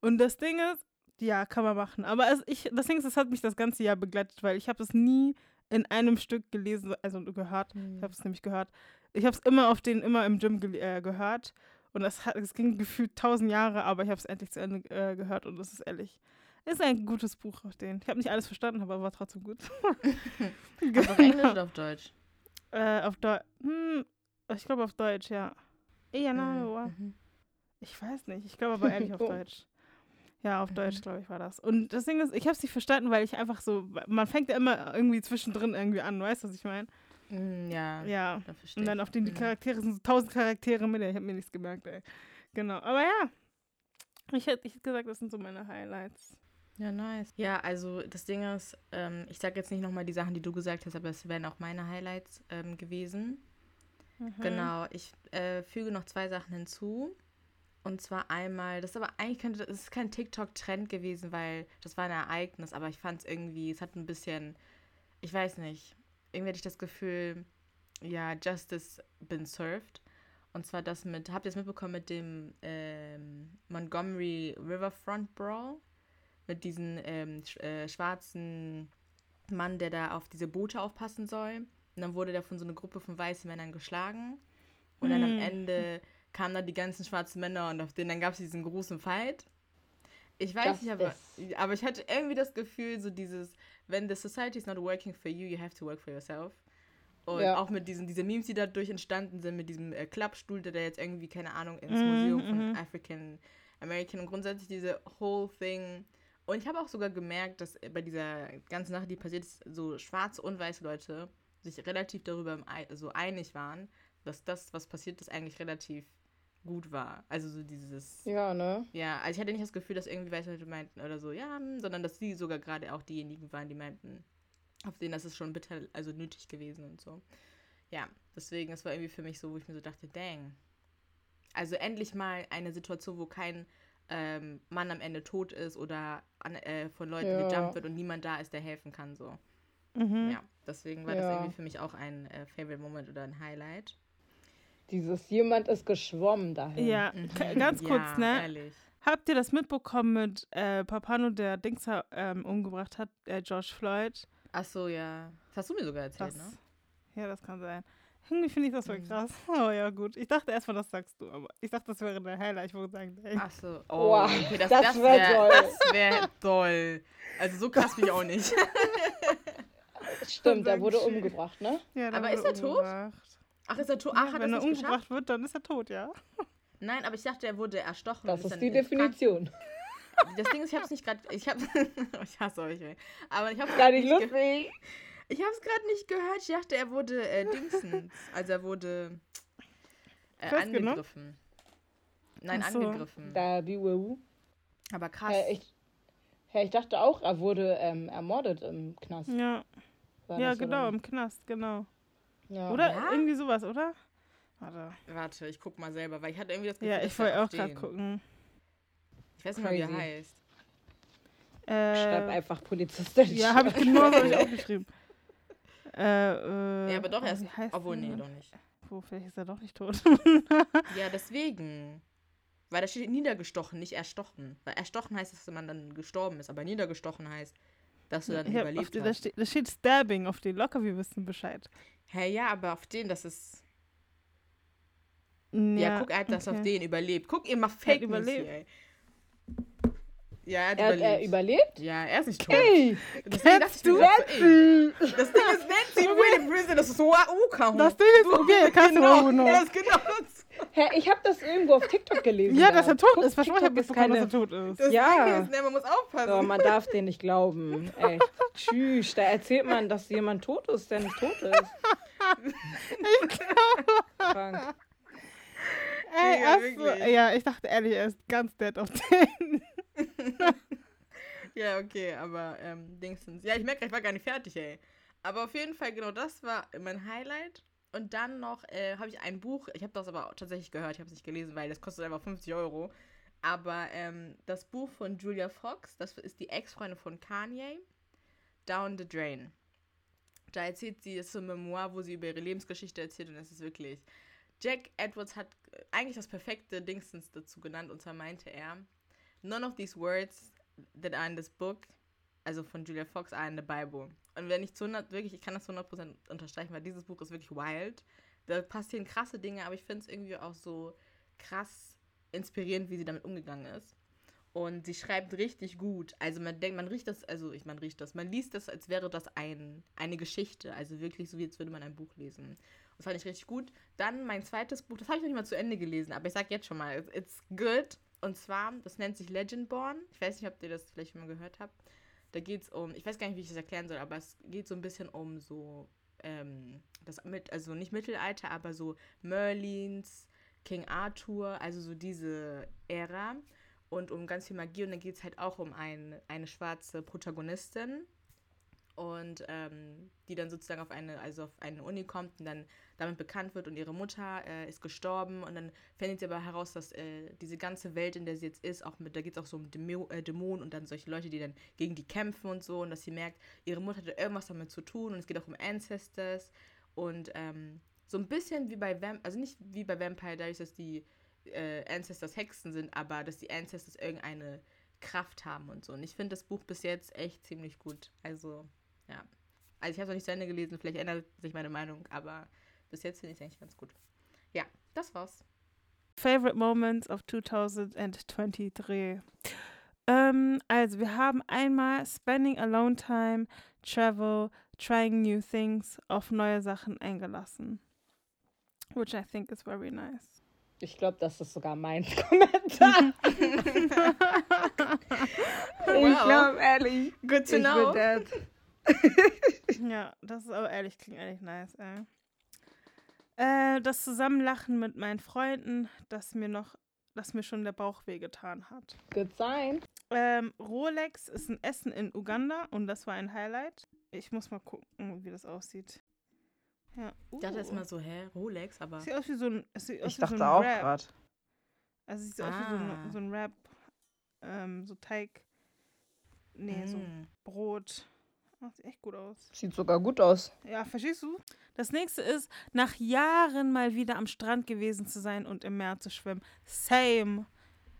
Und das Ding ist, ja, kann man machen. Aber es, ich, das Ding ist, es hat mich das ganze Jahr begleitet, weil ich habe es nie in einem Stück gelesen, also gehört. Mhm. Ich habe es nämlich gehört. Ich habe es immer auf den, immer im Gym ge äh, gehört. Und es, hat, es ging gefühlt tausend Jahre, aber ich habe es endlich zu Ende äh, gehört und das ist ehrlich ist ein gutes Buch auf den. Ich habe nicht alles verstanden, aber war trotzdem gut.
genau. auf Englisch oder auf Deutsch?
Äh, auf Deutsch. Hm, ich glaube auf Deutsch, ja. Ja, nein, mhm. Ich weiß nicht. Ich glaube aber ehrlich auf oh. Deutsch. Ja, auf Deutsch, glaube ich, war das. Und das Ding ist, ich habe es nicht verstanden, weil ich einfach so, man fängt ja immer irgendwie zwischendrin irgendwie an, weißt du, was ich meine?
Mm, ja.
Ja. Und dann auf den die
Mhm.
Charaktere sind so tausend Charaktere mit, ich habe mir nichts gemerkt, ey. Genau, aber ja. Ich hätte ich hätte gesagt, das sind so meine Highlights.
Ja, nice. Ja, also das Ding ist, ähm, ich sage jetzt nicht nochmal die Sachen, die du gesagt hast, aber es wären auch meine Highlights ähm, gewesen.
Mhm.
Genau, ich äh, füge noch zwei Sachen hinzu. Und zwar einmal, das ist aber eigentlich könnte, das ist kein TikTok-Trend gewesen, weil das war ein Ereignis, aber ich fand es irgendwie, es hat ein bisschen, ich weiß nicht, irgendwie hatte ich das Gefühl, ja, Justice been served. Und zwar das mit, habt ihr es mitbekommen mit dem ähm, Montgomery Riverfront Brawl? Mit diesem ähm, sch äh, schwarzen Mann, der da auf diese Boote aufpassen soll. Und dann wurde der von so einer Gruppe von weißen Männern geschlagen. Und dann am
Hm.
Ende kamen da die ganzen schwarzen Männer und auf denen dann gab es diesen großen Fight. Ich weiß nicht, aber, aber ich hatte irgendwie das Gefühl, so dieses, wenn the society is not working for you, you have to work for yourself. Und
Ja.
auch mit diesen diese Memes, die dadurch entstanden sind, mit diesem äh, Klappstuhl, der da jetzt irgendwie, keine Ahnung, ins
Mhm,
Museum von
mhm.
African American und grundsätzlich diese whole thing. Und ich habe auch sogar gemerkt, dass bei dieser ganzen Sache, die passiert ist, so schwarze und weiße Leute sich relativ darüber so einig waren, dass das, was passiert ist, eigentlich relativ gut war. Also so dieses,
Ja, ne?
ja, also ich hatte nicht das Gefühl, dass irgendwie weiße Leute meinten oder so, ja, hm, sondern dass sie sogar gerade auch diejenigen waren, die meinten, auf denen das ist schon bitter, also nötig gewesen und so. Ja, deswegen, es war irgendwie für mich so, wo ich mir so dachte, dang. Also endlich mal eine Situation, wo kein ähm, Mann am Ende tot ist oder an, äh, von Leuten
Ja.
gejumpt wird und niemand da ist, der helfen kann, so.
Mhm.
Ja, deswegen war das
Ja.
irgendwie für mich auch ein äh, Favorite Moment oder ein Highlight.
Dieses jemand ist geschwommen dahin.
Ja, k- ganz
Ja,
kurz, ne?
Ehrlich.
Habt ihr das mitbekommen mit äh, Papano, der Dings ähm, umgebracht hat, äh, George Floyd?
Ach so, ja. Das hast du mir sogar erzählt,
Das,
ne?
Ja, das kann sein. Irgendwie finde ich das voll
Mhm.
krass. Oh ja, gut. Ich dachte erstmal, das sagst du, aber ich dachte, das wäre der Highlight. Ich würde sagen, ey.
Ach so. Oh,
Wow,
okay, das,
das
das
wär
wäre
toll.
das wär toll. Also so krass bin ich auch nicht.
Stimmt, der wurde
Dankeschön.
umgebracht, ne?
Ja, der
Aber
wurde
ist er tot?
umgebracht.
Ach, ist er tot?
Ja,
Ach, hat
wenn
er
er
nicht geschafft?
umgebracht wird, dann ist er tot, ja.
Nein, aber ich dachte, er wurde erstochen.
Das ist die
Kranken-
Definition.
Das Ding ist, ich habe es nicht gerade. Ich habe. ich hasse euch, ey. Aber ich habe
Gar nicht lustig.
Ich habe es gerade nicht gehört. Ich dachte, er wurde äh, Dingsens. Also er wurde äh, angegriffen. Nein,
so.
angegriffen.
Da.
Aber krass.
Hä, ich, hä, ich dachte auch, er wurde ähm, ermordet im Knast.
Ja,
War
ja genau, im Knast, genau.
Ja.
Oder
Ja?
irgendwie sowas, oder? Warte.
Warte, ich guck mal selber, weil ich hatte irgendwie das Gefühl,
Ja, ich wollte auch gerade gucken.
Ich weiß nicht mal, wie er heißt.
Äh,
Schreib einfach Polizistin.
Ja, habe ich genau so hab ich auch geschrieben. Äh, äh,
Ja, aber doch, er
heißt
Obwohl, nee, doch nicht.
Wo, vielleicht ist er doch nicht tot.
Ja, deswegen. Weil da steht niedergestochen, nicht erstochen. Weil erstochen heißt, dass man dann gestorben ist, aber niedergestochen heißt, dass du dann
auf
überlebt
den, da,
hast.
steht, da steht Stabbing auf den. Locker, wir wissen Bescheid.
Hä, ja, aber auf den, das ist.
Ja,
Ja, guck, er hat das
okay.
auf den überlebt. Guck, ihr macht Fake News
überlebt.
hier, ey. Ja, er hat
Er hat
überlebt.
er überlebt?
ja, er ist nicht tot.
Hey,
Deswegen dachte ich mir grad so, ey, das Ding ist Nancy William Prison, das ist so Uka.
Das Ding ist, okay, kannst du
genau,
auch noch.
ja, das ist genau das.
hä, ich habe das irgendwo auf TikTok gelesen.
Ja, dass er tot
Guck,
ist. Versprochen, ich habe mitbekommen,
ist
dass er tot ist.
Das
Ja.
Ding ist, ne, man muss aufpassen.
So, man darf den nicht glauben. Ey, tschüss, da erzählt man, dass jemand tot ist, der nicht tot ist. Krank.
Ey,
Ja, wirklich.
ja, ich dachte ehrlich, er ist ganz dead auf den.
Ja, okay, aber ähm, Dingsens. Ja, ich merke, ich war gar nicht fertig, ey. Aber auf jeden Fall, genau das war mein Highlight. Und dann noch äh, habe ich ein Buch, ich habe das aber tatsächlich gehört, ich habe es nicht gelesen, weil das kostet einfach 50 Euro. Aber ähm, das Buch von Julia Fox, das ist die Ex-Freundin von Kanye, Down the Drain. Da erzählt sie, das ist so ein Memoir, wo sie über ihre Lebensgeschichte erzählt und es ist wirklich. Jack Edwards hat äh, eigentlich das perfekte Dingsens dazu genannt und zwar meinte er, None of these words that are in this book, also von Julia Fox, are in the Bible. Und wenn ich zu 100, wirklich, ich kann das zu 100% unterstreichen, weil dieses Buch ist wirklich wild. Da passieren krasse Dinge, aber ich finde es irgendwie auch so krass inspirierend, wie sie damit umgegangen ist. Und sie schreibt richtig gut. Also man denkt, man riecht das, also ich, man riecht das, man liest das, als wäre das ein, eine Geschichte. Also wirklich so, wie als würde man ein Buch lesen. Das fand ich richtig gut. Dann mein zweites Buch, das habe ich noch nicht mal zu Ende gelesen, aber ich sage jetzt schon mal, it's good. Und zwar, das nennt sich Legendborn. Ich weiß nicht, ob ihr das vielleicht schon mal gehört habt. Da geht es um, ich weiß gar nicht, wie ich das erklären soll, aber es geht so ein bisschen um so, ähm, das mit, also nicht Mittelalter, aber so Merlins, King Arthur, also so diese Ära und um ganz viel Magie. Und dann geht es halt auch um ein, eine schwarze Protagonistin und ähm, die dann sozusagen auf eine, also auf eine Uni kommt und dann damit bekannt wird und ihre Mutter äh, ist gestorben und dann findet sie aber heraus, dass äh, diese ganze Welt, in der sie jetzt ist, auch mit, da geht es auch so um Dämo, äh, Dämonen und dann solche Leute, die dann gegen die kämpfen und so und dass sie merkt, ihre Mutter hatte irgendwas damit zu tun und es geht auch um Ancestors und ähm, so ein bisschen wie bei Vamp also nicht wie bei Vampire Diaries, dass die äh, Ancestors Hexen sind, aber dass die Ancestors irgendeine Kraft haben und so. Und ich finde das Buch bis jetzt echt ziemlich gut. Also ja. Also ich habe es noch nicht zu Ende gelesen, vielleicht ändert sich meine Meinung, aber bis jetzt finde ich es eigentlich ganz gut. Ja, das war's.
Favorite Moments of 2023. Ähm, also wir haben einmal Spending Alone Time, Travel, Trying New Things, auf neue Sachen eingelassen. Which I think is very nice.
Ich glaube, das ist sogar mein Kommentar. ich glaube, ehrlich.
Good to
ich
know.
Ja, das ist aber ehrlich, klingt ehrlich nice, ey. Äh, das Zusammenlachen mit meinen Freunden, das mir noch, das mir schon der Bauch wehgetan hat.
Good sign.
Ähm, Rolex ist ein Essen in Uganda und das war ein Highlight. Ich muss mal gucken, wie das aussieht. Ja.
Ich dachte
uh.
erstmal so, hä, Rolex, aber.
Sieht aus wie so ein, es sieht aus
Ich
wie
dachte
so ein
auch gerade.
Also es sieht aus wie so
Ah.
ein, so ein Wrap, ähm, so Teig. Nee, so
Mm.
Brot. Sieht echt gut aus.
Sieht sogar gut aus.
Ja, verstehst du? Das nächste ist, nach Jahren mal wieder am Strand gewesen zu sein und im Meer zu schwimmen. Same.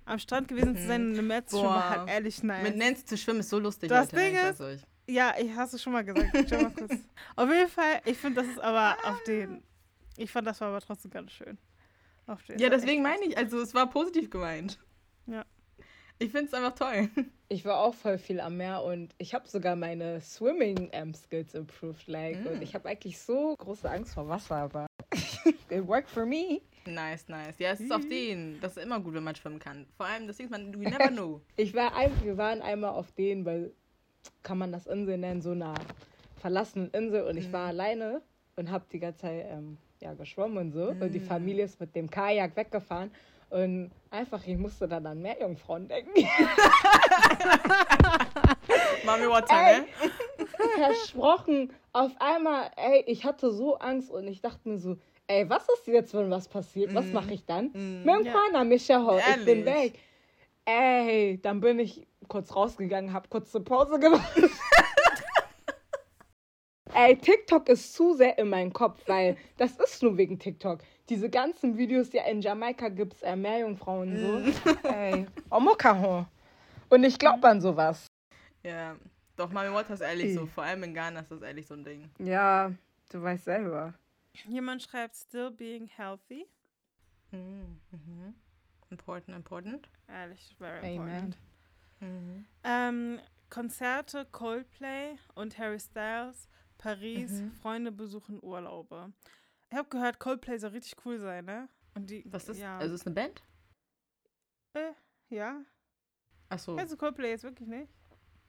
Am Strand gewesen zu sein und im Meer zu schwimmen,
Boah.
halt ehrlich nice.
Mit Nancy zu schwimmen ist so lustig.
Das Ding ist-. Ja, ich hast es schon mal gesagt. Schau mal kurz. Auf jeden Fall, ich finde, das ist aber auf den. Ich fand, das war aber trotzdem ganz schön. Auf den.
Ja, deswegen meine ich, also es war positiv gemeint.
Ja.
Ich finde es einfach toll.
Ich war auch voll viel am Meer und ich habe sogar meine Swimming ähm, Skills improved. Like,
Mm.
Und ich habe eigentlich so große Angst vor Wasser, aber it worked for me.
Nice, nice. Ja, es ist
Mhm.
auf den. Das ist immer gut, wenn man schwimmen kann. Vor allem, das Ding ist, man, we never know.
Ich war ein, wir waren einmal auf den, weil kann man das Insel nennen, so einer verlassenen Insel und ich
Mhm.
war alleine und habe die ganze Zeit ähm, ja, geschwommen und so und die
Mhm.
Familie ist mit dem Kajak weggefahren und einfach, ich musste dann an Meerjungfrauen denken.
Mami Water,
Ey.
ne?
Versprochen, auf einmal, ey, ich hatte so Angst und ich dachte mir so, ey, was ist jetzt, wenn was passiert? Was
Mhm.
mache ich dann?
Mm.
Menkwana, Michael, ich bin weg. Ey, dann bin ich kurz rausgegangen, hab kurz eine Pause gemacht. Ey, TikTok ist zu sehr in meinem Kopf, weil das ist nur wegen TikTok. Diese ganzen Videos, ja in Jamaika gibt's äh, Meerjungfrauen und so. Ey, Omokaho. Und ich glaube an sowas.
Ja. Doch, Mami Water ist ehrlich so. Vor allem in Ghana ist das ehrlich so ein Ding.
Ja, du weißt selber.
Jemand schreibt, still being healthy.
Mhm. Mhm. Important, important.
Ehrlich, very
Amen.
important.
Mhm.
Ähm, Konzerte, Coldplay und Harry Styles, Paris,
Mhm.
Freunde besuchen Urlaube. Ich habe gehört, Coldplay soll richtig cool sein, ne? Und die,
Was ist
ja.
Also ist eine Band?
äh, ja.
Achso.
Kennst du Coldplay jetzt wirklich nicht?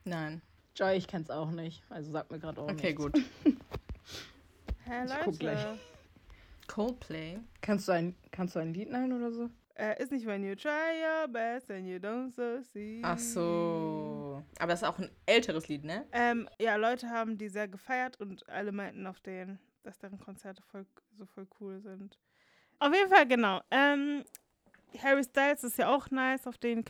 Nein.
Joy, ich kenn's auch nicht. Also sag mir gerade auch
Okay,
nichts.
gut.
Hä,
Ich
Leute.
guck gleich.
Coldplay.
Kannst du ein, kannst du ein Lied nennen oder so?
Äh, ist nicht, when you try your best and you don't succeed.
Ach so. Aber das ist auch ein älteres Lied, ne?
Ähm, ja, Leute haben die sehr gefeiert und alle meinten auf denen, dass deren Konzerte voll, so voll cool sind. Auf jeden Fall, genau. Ähm, Harry Styles ist ja auch nice, auf den.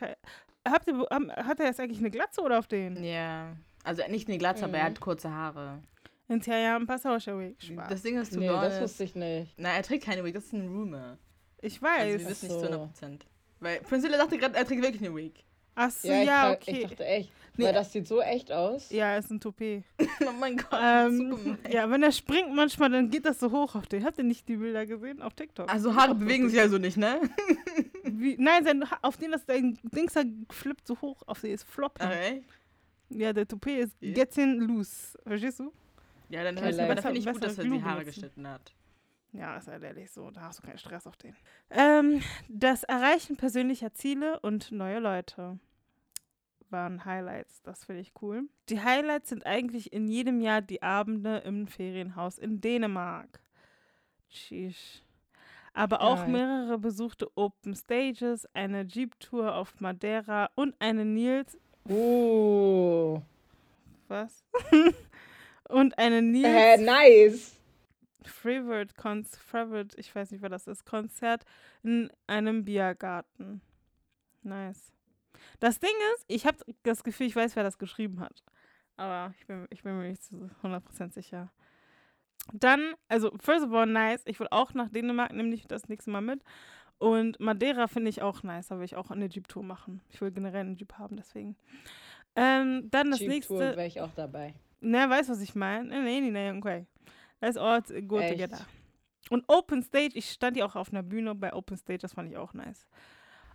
Habt ihr, hat er jetzt eigentlich eine Glatze oder auf den?
Ja. Also nicht eine Glatze, aber er
Mhm.
hat kurze Haare.
In Tiayam Passauer Week. Spaß.
Das Ding ist, to
Nee, das wusste ich nicht.
Nein, er trägt keine Wig, das ist ein Rumor.
Ich
Also
weiß.
wir wissen nicht
Ach
zu
so.
100%. Weil Priscilla dachte gerade, er trägt wirklich eine Wig.
Ach so,
Ja,
ja,
ich,
okay.
ich dachte echt.
Nee.
Weil das sieht so echt aus.
ja, ist ein Toupet.
oh mein Gott, das
Ähm, ja, wenn er springt manchmal, dann geht das so hoch auf den. Habt ihr nicht die Bilder gesehen auf TikTok?
Also Haare bewegen sich also nicht, ne?
Wie, nein, sein, auf den das dein Dings da flippt so hoch auf den ist floppy.
Okay.
Ja, der Toupet ist
Ja.
getting loose. Verstehst du?
Ja, dann,
Okay,
heißt, aber
like-
da finde ich gut, dass er die Haare geschnitten hat.
Ja, ist halt ehrlich so. Da hast du keinen Stress auf den. Ähm, das Erreichen persönlicher Ziele und neue Leute waren Highlights. Das finde ich cool. Die Highlights sind eigentlich in jedem Jahr die Abende im Ferienhaus in Dänemark. Sheesh. Aber auch mehrere besuchte Open Stages, eine Jeep-Tour auf Madeira und eine Nils.
Oh.
Was? und eine Nils.
Äh, nice.
Freeword, Konz Freeword, ich weiß nicht, wer das ist, Konzert in einem Biergarten. Nice. Das Ding ist, ich habe das Gefühl, ich weiß, wer das geschrieben hat. Aber ich bin, ich bin mir nicht zu 100% sicher. Dann, also, first of all, nice. Ich will auch nach Dänemark, nehme ich das nächste Mal mit. Und Madeira finde ich auch nice. Da will ich auch eine Jeep-Tour machen. Ich will generell eine Jeep haben, deswegen. Ähm, dann das
Jeep-Tour
nächste.
wäre ich auch dabei.
Ne, weißt du, was ich meine? Nee, nee, nee, okay. That's all good
Echt?
together. Und Open Stage, ich stand ja auch auf einer Bühne bei Open Stage, das fand ich auch nice.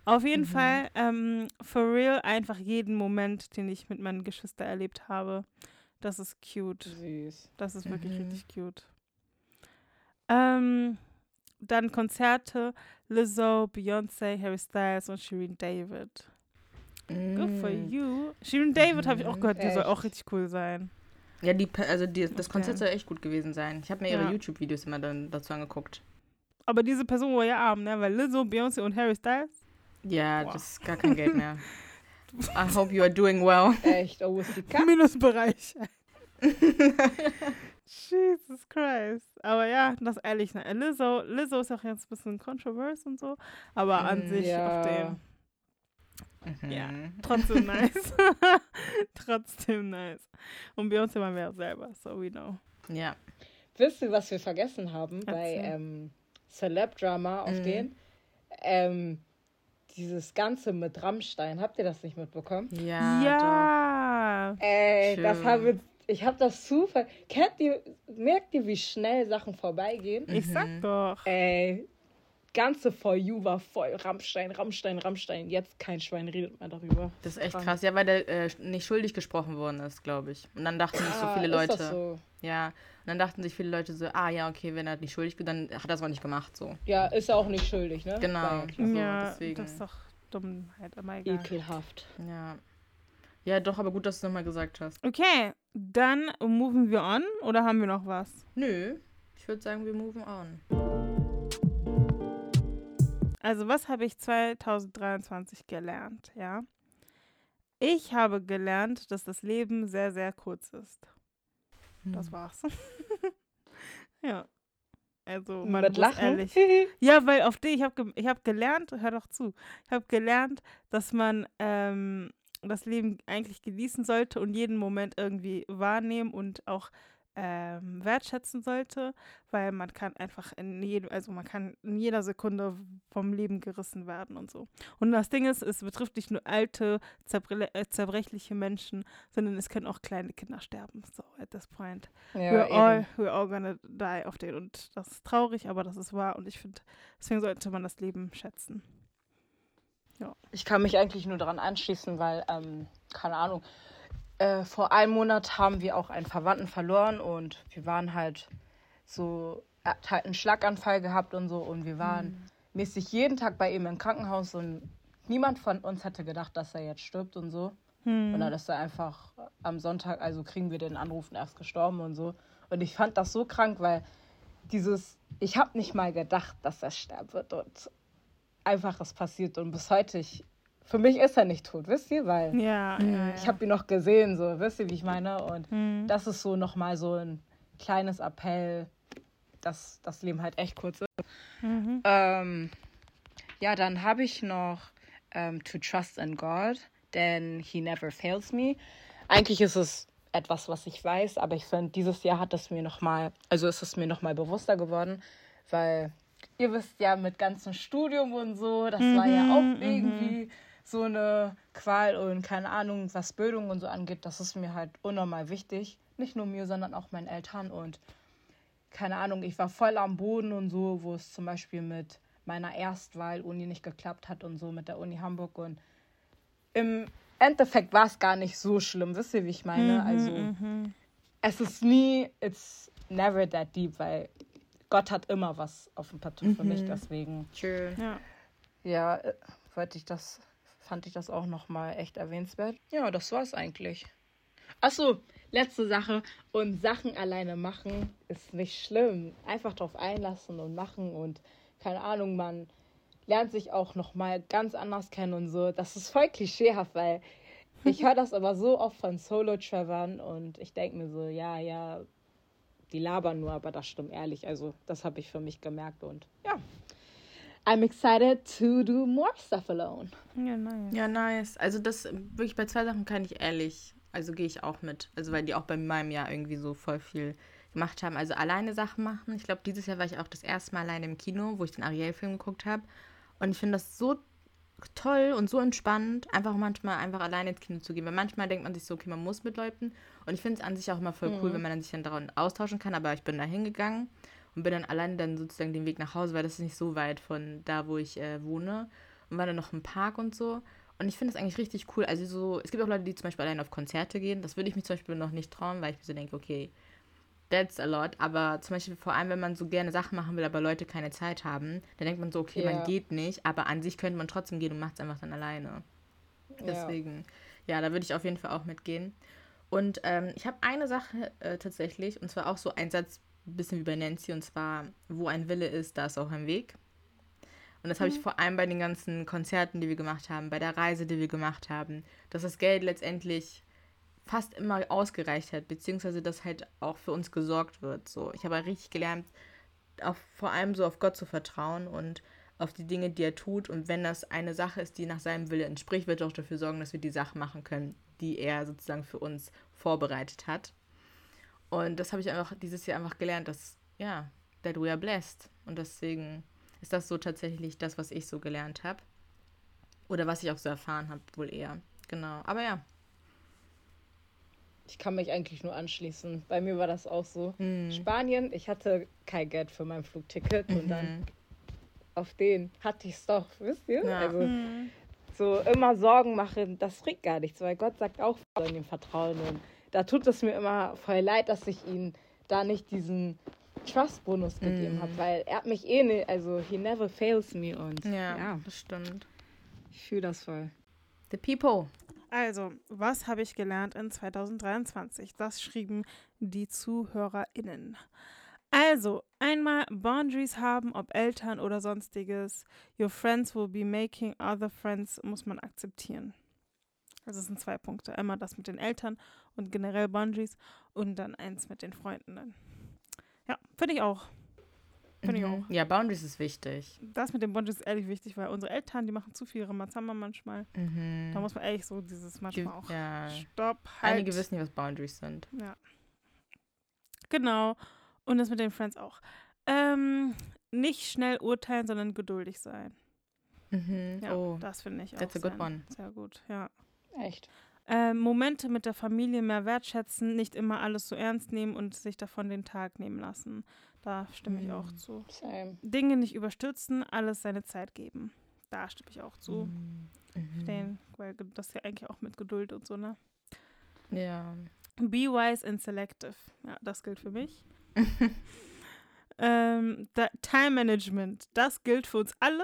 Auf jeden
Mhm.
Fall, ähm, for real, einfach jeden Moment, den ich mit meinen Geschwistern erlebt habe. Das ist cute.
Süß.
Das ist wirklich
Mhm.
richtig cute. Ähm, dann Konzerte, Lizzo, Beyoncé, Harry Styles und Shirin David. Good for
Mm.
you. Shirin David habe ich auch gehört, die soll auch richtig cool sein.
Ja, die, also die, das
Okay.
Konzert soll echt gut gewesen sein. Ich habe mir ihre
Ja.
YouTube-Videos immer dann dazu angeguckt.
Aber diese Person war ja arm, ne? Weil Lizzo, Beyoncé und Harry Styles.
Ja,
Boah.
das ist gar kein Geld mehr. I hope you are doing well.
Echt, oh, ist die Kacke.
Minusbereich. Jesus Christ. Aber ja, das ist ehrlich. Ne? Lizzo, Lizzo ist auch jetzt ein bisschen controversial und so. Aber an
Mm,
sich
ja.
auf dem
Mhm.
Ja. trotzdem nice. trotzdem nice. Und Beyoncé waren wir ja selber, so we know.
Ja.
Wisst ihr, was wir vergessen haben bei
Erzähl.
ähm, Celeb-Drama auf
Mhm.
den? Ähm, dieses Ganze mit Rammstein. Habt ihr das nicht mitbekommen?
Ja.
Ja.
Ey, das
Schön.
habe ich habe das Zufall. Kennt ihr, merkt ihr, wie schnell Sachen vorbeigehen?
Ich sag
Mhm.
doch.
Ey, ganze For You war voll Rammstein, Rammstein, Rammstein. Jetzt kein Schwein redet mehr darüber.
Das ist echt
Krank.
krass. Ja, weil der äh, nicht schuldig gesprochen worden ist, glaube ich. Und dann dachten sich so
Ah,
viele
ist
Leute.
das so?
Ja. Und dann dachten sich viele Leute so, ah ja, okay, wenn er nicht schuldig ist, dann hat er es auch nicht gemacht. So.
Ja, ist er auch nicht schuldig, ne?
Genau. So,
ja,
deswegen.
das ist doch Dummheit, aber egal.
Ekelhaft.
Ja. Ja, doch, aber gut, dass du es nochmal gesagt hast.
Okay, dann moven wir on oder haben wir noch was?
Nö. Ich würde sagen, wir moven on.
Also, was habe ich 2023 gelernt, ja? Ich habe gelernt, dass das Leben sehr, sehr kurz ist. Das
Hm.
war's. ja. Also, man
Mit Lachen?
ehrlich. Ja, weil auf die, ich habe ich hab gelernt, hör doch zu, ich habe gelernt, dass man ähm, das Leben eigentlich genießen sollte und jeden Moment irgendwie wahrnehmen und auch ähm, wertschätzen sollte, weil man kann einfach in jedem, also man kann in jeder Sekunde vom Leben gerissen werden und so. Und das Ding ist, es betrifft nicht nur alte, äh, zerbrechliche Menschen, sondern es können auch kleine Kinder sterben. So, at this point.
Ja,
we're,
eben.
all, we're all gonna die auf den. Und das ist traurig, aber das ist wahr. Und ich finde, deswegen sollte man das Leben schätzen.
Ich kann mich eigentlich nur daran anschließen, weil, ähm, keine Ahnung, äh, vor einem Monat haben wir auch einen Verwandten verloren und wir waren halt so, er hat halt einen Schlaganfall gehabt und so und wir waren mäßig jeden Tag bei ihm im Krankenhaus und niemand von uns hätte gedacht, dass er jetzt stirbt und so.
Hm.
Und dann ist er einfach am Sonntag, also kriegen wir den Anruf und er ist gestorben und so. Und ich fand das so krank, weil dieses, ich habe nicht mal gedacht, dass er sterben wird und einfach es passiert und bis heute, ich, für mich ist er nicht tot, wisst ihr, weil
Ja, ja, ja.
ich habe ihn noch gesehen, so, wisst ihr, wie ich meine? Und
Hm.
das ist so nochmal so ein kleines Appell, dass das Leben halt echt kurz ist.
Mhm.
Ähm, ja, dann habe ich noch ähm, To Trust in God, denn He never fails me. Eigentlich ist es etwas, was ich weiß, aber ich finde, dieses Jahr hat es mir nochmal, also ist es mir nochmal bewusster geworden, weil ihr wisst ja, mit ganzem Studium und so, das war ja auch irgendwie so eine Qual und keine Ahnung, was Bildung und so angeht, das ist mir halt unnormal wichtig. Nicht nur mir, sondern auch meinen Eltern und keine Ahnung, ich war voll am Boden und so, wo es zum Beispiel mit meiner Erstwahl-Uni nicht geklappt hat und so mit der Uni Hamburg. Und im Endeffekt war es gar nicht so schlimm, wisst ihr, wie ich meine? also,
Mhm.
es ist nie, it's never that deep, weil Gott hat immer was auf dem Partout für mich,
Mhm.
deswegen.
Schön.
Ja.
Ja, äh, wollte ich das, fand ich das auch nochmal echt erwähnenswert. Ja, das war's eigentlich. Achso, letzte Sache. Und Sachen alleine machen ist nicht schlimm. Einfach drauf einlassen und machen und keine Ahnung, man lernt sich auch nochmal ganz anders kennen und so. Das ist voll klischeehaft, weil ich höre das aber so oft von Solo-Travern und ich denke mir so, ja, ja, die labern nur, aber das stimmt ehrlich. Also, das habe ich für mich gemerkt und ja. I'm excited to do more stuff alone.
Ja, nice.
Ja, nice. Also das wirklich bei zwei Sachen kann ich ehrlich, also gehe ich auch mit. Also weil die auch bei meinem Jahr irgendwie so voll viel gemacht haben. Also alleine Sachen machen. Ich glaube, dieses Jahr war ich auch das erste Mal alleine im Kino, wo ich den Ariel-Film geguckt habe. Und ich finde das so toll und so entspannt, einfach manchmal einfach alleine ins Kino zu gehen. Weil manchmal denkt man sich so, okay, man muss mit Leuten. Und ich finde es an sich auch immer voll cool, wenn man dann sich dann daran austauschen kann. Aber ich bin da hingegangen und bin dann alleine dann sozusagen den Weg nach Hause, weil das ist nicht so weit von da, wo ich äh, wohne. Und war dann noch im Park und so. Und ich finde das eigentlich richtig cool. Also so, es gibt auch Leute, die zum Beispiel allein auf Konzerte gehen. Das würde ich mir zum Beispiel noch nicht trauen, weil ich mir so denke, okay, that's a lot. Aber zum Beispiel vor allem, wenn man so gerne Sachen machen will, aber Leute keine Zeit haben, dann denkt man so, okay,
Ja.
man geht nicht. Aber an sich könnte man trotzdem gehen und macht es einfach dann alleine. Deswegen, ja, da würde ich auf jeden Fall auch mitgehen. Und ähm, ich habe eine Sache äh, tatsächlich, und zwar auch so ein Satz, ein bisschen wie bei Nancy, und zwar, wo ein Wille ist, da ist auch ein Weg. Und das habe ich vor allem bei den ganzen Konzerten, die wir gemacht haben, bei der Reise, die wir gemacht haben, dass das Geld letztendlich fast immer ausgereicht hat, beziehungsweise dass halt auch für uns gesorgt wird. So, ich habe halt richtig gelernt, auch vor allem so auf Gott zu vertrauen und auf die Dinge, die er tut. Und wenn das eine Sache ist, die nach seinem Wille entspricht, wird er auch dafür sorgen, dass wir die Sachen machen können, die er sozusagen für uns vorbereitet hat. Und das habe ich einfach dieses Jahr einfach gelernt, dass, ja, that we are blessed. Und deswegen ist das so tatsächlich das, was ich so gelernt habe. Oder was ich auch so erfahren habe, wohl eher. Genau. Aber ja.
Ich kann mich eigentlich nur anschließen. Bei mir war das auch so.
Mhm.
Spanien, ich hatte kein Geld für mein Flugticket und dann auf den hatte ich es doch, wisst ihr?
Ja.
Also
Mhm.
so immer Sorgen machen, das bringt gar nichts, weil Gott sagt auch, wir sollen ihm vertrauen. Und da tut es mir immer voll leid, dass ich ihm da nicht diesen Trust-Bonus gegeben habe, weil er hat mich eh nicht, also he never fails me und
Ja,
ja,
das stimmt.
ich fühle das voll.
The people.
Also, was habe ich gelernt in 2023? Das schrieben die ZuhörerInnen. Also, einmal Boundaries haben, ob Eltern oder sonstiges. Your friends will be making other friends, muss man akzeptieren. Also, es sind zwei Punkte. Einmal das mit den Eltern und generell Boundaries und dann eins mit den Freunden. Dann. Ja, finde ich auch. Finde ich
Mhm.
auch.
Ja, Boundaries ist wichtig.
Das mit den Boundaries ist ehrlich wichtig, weil unsere Eltern, die machen zu viel Ramazamba manchmal.
Mhm.
Da muss man ehrlich so dieses manchmal auch.
Ja.
Stopp, halt.
Einige wissen nicht, was Boundaries sind.
Ja. Genau. Und das mit den Friends auch. Ähm, nicht schnell urteilen, sondern geduldig sein.
Mhm.
Ja,
oh,
das finde ich auch
that's a good
sehr,
one.
sehr gut. Ja.
Echt.
Ähm, Momente mit der Familie mehr wertschätzen, nicht immer alles so ernst nehmen und sich davon den Tag nehmen lassen. Da stimme ich auch
Mhm.
zu.
Same.
Dinge nicht überstürzen, alles seine Zeit geben. Da stimme ich auch zu.
Mhm.
Den, weil das ist ja eigentlich auch mit Geduld und so, ne?
Ja.
Be wise and selective. Ja, das gilt für mich. ähm, Time Management, das gilt für uns alle.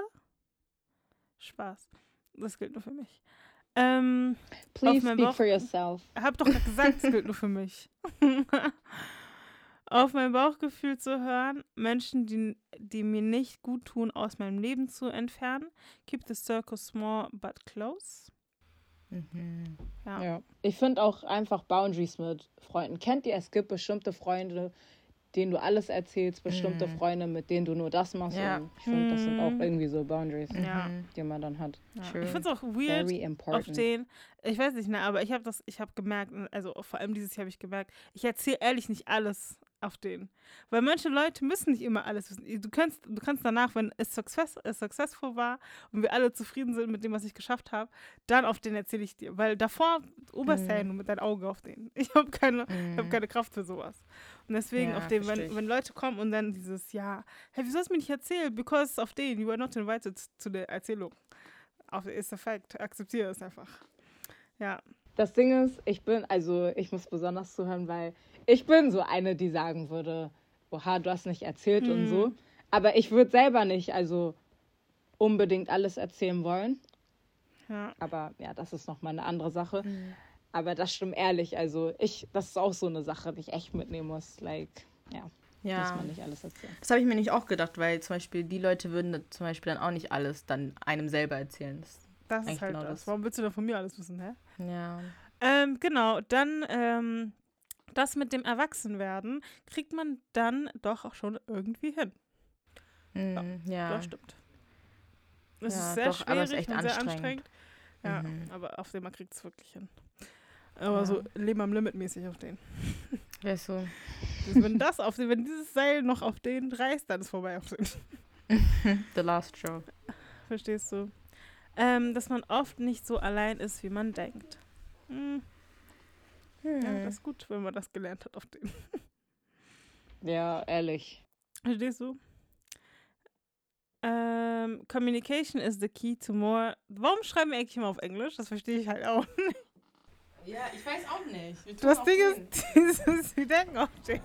Spaß. Das gilt nur für mich. Ähm,
Please speak
Bauch-
for yourself.
hab doch gesagt, es gilt nur für mich. Auf mein Bauchgefühl zu hören, Menschen, die, die mir nicht gut tun, aus meinem Leben zu entfernen. Keep the circle small but close.
Mhm.
Ja.
Ja. Ich finde auch einfach Boundaries mit Freunden. Kennt ihr, es gibt bestimmte Freunde, denen du alles erzählst, bestimmte
Mhm.
Freunde, mit denen du nur das machst.
Ja.
Und ich finde, das sind auch
Mhm.
irgendwie so Boundaries,
Ja.
Die man dann hat.
Ja. Ich finde es auch weird, auf den, ich weiß nicht, ne, aber ich habe das, ich habe gemerkt, also vor allem dieses Jahr habe ich gemerkt, ich erzähle ehrlich nicht alles auf den. Weil manche Leute müssen nicht immer alles wissen. Du kannst, du kannst danach, wenn es success, es successful war und wir alle zufrieden sind mit dem, was ich geschafft habe, dann auf den erzähle ich dir. Weil davor oberst
Mhm.
nur mit deinem Auge auf den. Ich habe keine, ich hab
Mhm.
keine Kraft für sowas. Und deswegen
Ja,
auf den, wenn, wenn Leute kommen und dann dieses, ja, hey, wieso hast du mir nicht erzählt? Because of den, you were not invited zu der Erzählung. Auf ist der Fact. Akzeptiere es einfach. Ja.
Das Ding ist, ich bin, also ich muss besonders zuhören, weil ich bin so eine, die sagen würde, oha, du hast nicht erzählt
Mhm.
und so. Aber ich würde selber nicht, also unbedingt alles erzählen wollen.
Ja.
Aber ja, das ist nochmal eine andere Sache.
Mhm.
Aber das stimmt ehrlich. Also ich, das ist auch so eine Sache, die ich echt mitnehmen muss. Like, ja, muss
Ja.
man nicht alles erzählen.
Das habe ich mir nicht auch gedacht, weil zum Beispiel die Leute würden zum Beispiel dann auch nicht alles dann einem selber erzählen. Das,
Das ist halt
genau
das.
das.
Warum willst du denn von mir alles wissen, hä?
ja.
Ähm, genau, dann ähm, das mit dem Erwachsenwerden kriegt man dann doch auch schon irgendwie hin.
Mhm, ja.
Das stimmt. Es
Ja,
ist sehr
doch,
schwierig
ist
und sehr
anstrengend.
Ja,
Mhm.
aber auf den man kriegt es wirklich hin. Aber
Ja.
so Leben am Limit mäßig auf den.
Weißt du.
Also wenn das auf den, wenn dieses Seil noch auf den reißt, dann ist vorbei auf den.
The Last Show.
Verstehst du? Ähm, dass man oft nicht so allein ist, wie man denkt. Hm, ja, das ist gut, wenn man das gelernt hat auf den.
Ja, ehrlich.
Verstehst du? Ähm, communication is the key to more. Warum schreiben wir eigentlich immer auf Englisch? Das verstehe ich halt auch nicht.
Ja, ich weiß auch nicht.
Das Ding ist, dieses, wir denken auf den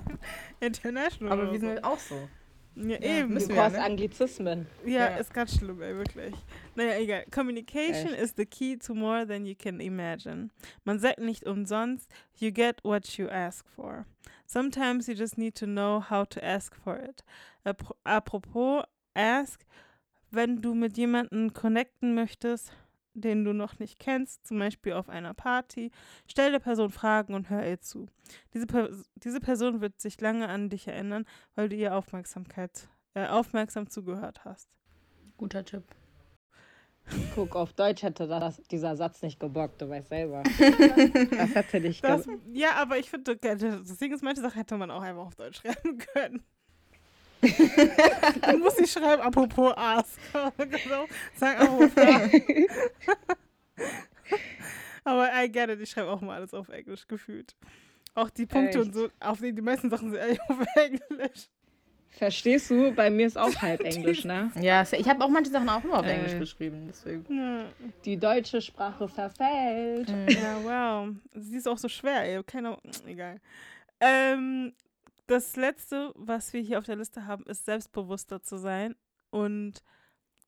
International.
Aber wir sind halt auch so.
Ja,
Ja,
eben.
müssen
Du
wir,
hast
ne?
Anglizismen.
Ja,
Ja.
ist ganz schlimm, ey, wirklich. Naja, egal. Communication is the key to more than you can imagine. Man sagt nicht umsonst, you get what you ask for. Sometimes you just need to know how to ask for it. Apro- Apropos ask, wenn du mit jemandem connecten möchtest, den du noch nicht kennst, zum Beispiel auf einer Party, stell der Person Fragen und hör ihr zu. Diese, per diese Person wird sich lange an dich erinnern, weil du ihr Aufmerksamkeit, äh, aufmerksam zugehört hast.
Guter Tipp.
Guck, auf Deutsch hätte das, dieser Satz nicht gebockt, du weißt selber. das hätte dich
Das, ja, aber ich finde, das Ding ist, manche Sachen hätte man auch einfach auf Deutsch schreiben können. Dann muss ich schreiben, apropos Ask. genau, sag apropos. Aber I get it, ich schreibe auch mal alles auf Englisch gefühlt. Auch die Punkte
Echt?
und so, auf denen die meisten Sachen sind eigentlich auf Englisch.
Verstehst du? Bei mir ist auch halb Englisch, ne?
Ja, ich habe auch manche Sachen auch nur auf
Äh.
Englisch geschrieben. Deswegen.
Ja,
Die deutsche Sprache verfällt.
ja wow. Sie ist auch so schwer, ey. Keine egal. Ähm, das letzte, was wir hier auf der Liste haben, ist selbstbewusster zu sein. Und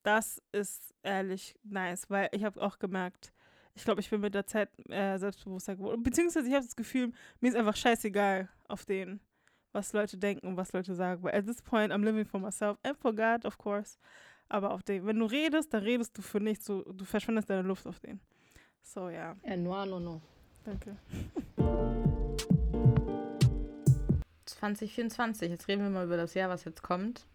das ist ehrlich nice, weil ich habe auch gemerkt, ich glaube, ich bin mit der Zeit äh, selbstbewusster geworden. Beziehungsweise ich habe das Gefühl, mir ist einfach scheißegal auf den, was Leute denken und was Leute sagen. Weil at this point, I'm living for myself and for God, of course. Aber auf den, wenn du redest, dann redest du für nichts. Du, du verschwendest deine Luft auf den. So, ja,
Eh, no, no, no.
danke.
2024. Jetzt reden wir mal über das Jahr, was jetzt kommt.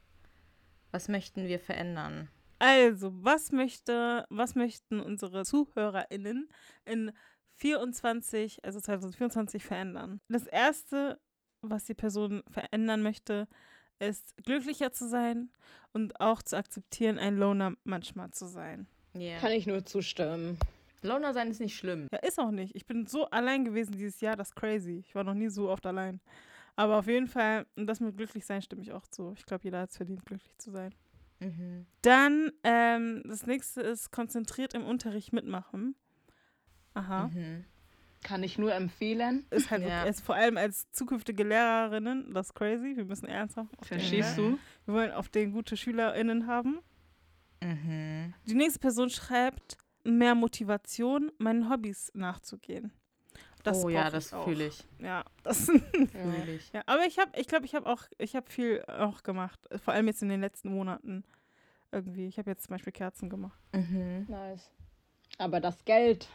Was möchten wir verändern?
Also, was möchte, was möchten unsere ZuhörerInnen in 24, also 2024 verändern? Das erste, was die Person verändern möchte, ist glücklicher zu sein und auch zu akzeptieren, ein Loner manchmal zu sein.
Yeah.
Kann ich nur zustimmen.
Loner sein ist nicht schlimm.
Ja, ist auch nicht. Ich bin so allein gewesen dieses Jahr, das ist crazy. Ich war noch nie so oft allein. Aber auf jeden Fall, und das mit glücklich sein stimme ich auch zu. Ich glaube, jeder hat es verdient, glücklich zu sein.
Mhm.
Dann, ähm, das nächste ist konzentriert im Unterricht mitmachen. Aha.
Mhm.
Kann ich nur empfehlen.
Ist halt
Ja.
wirklich, ist vor allem als zukünftige Lehrerinnen, das ist crazy. Wir müssen ernsthaft. auf den-
Verstehst du?
Wir wollen auf den gute SchülerInnen haben.
Mhm.
Die nächste Person schreibt, mehr Motivation, meinen Hobbys nachzugehen. Das
oh ja, das fühle ich.
Ja, das,
Fühl ich.
ja, aber ich habe, ich glaube, ich habe auch, ich habe viel auch gemacht. Vor allem jetzt in den letzten Monaten irgendwie. Ich habe jetzt zum Beispiel Kerzen gemacht.
Mhm.
Nice. Aber das Geld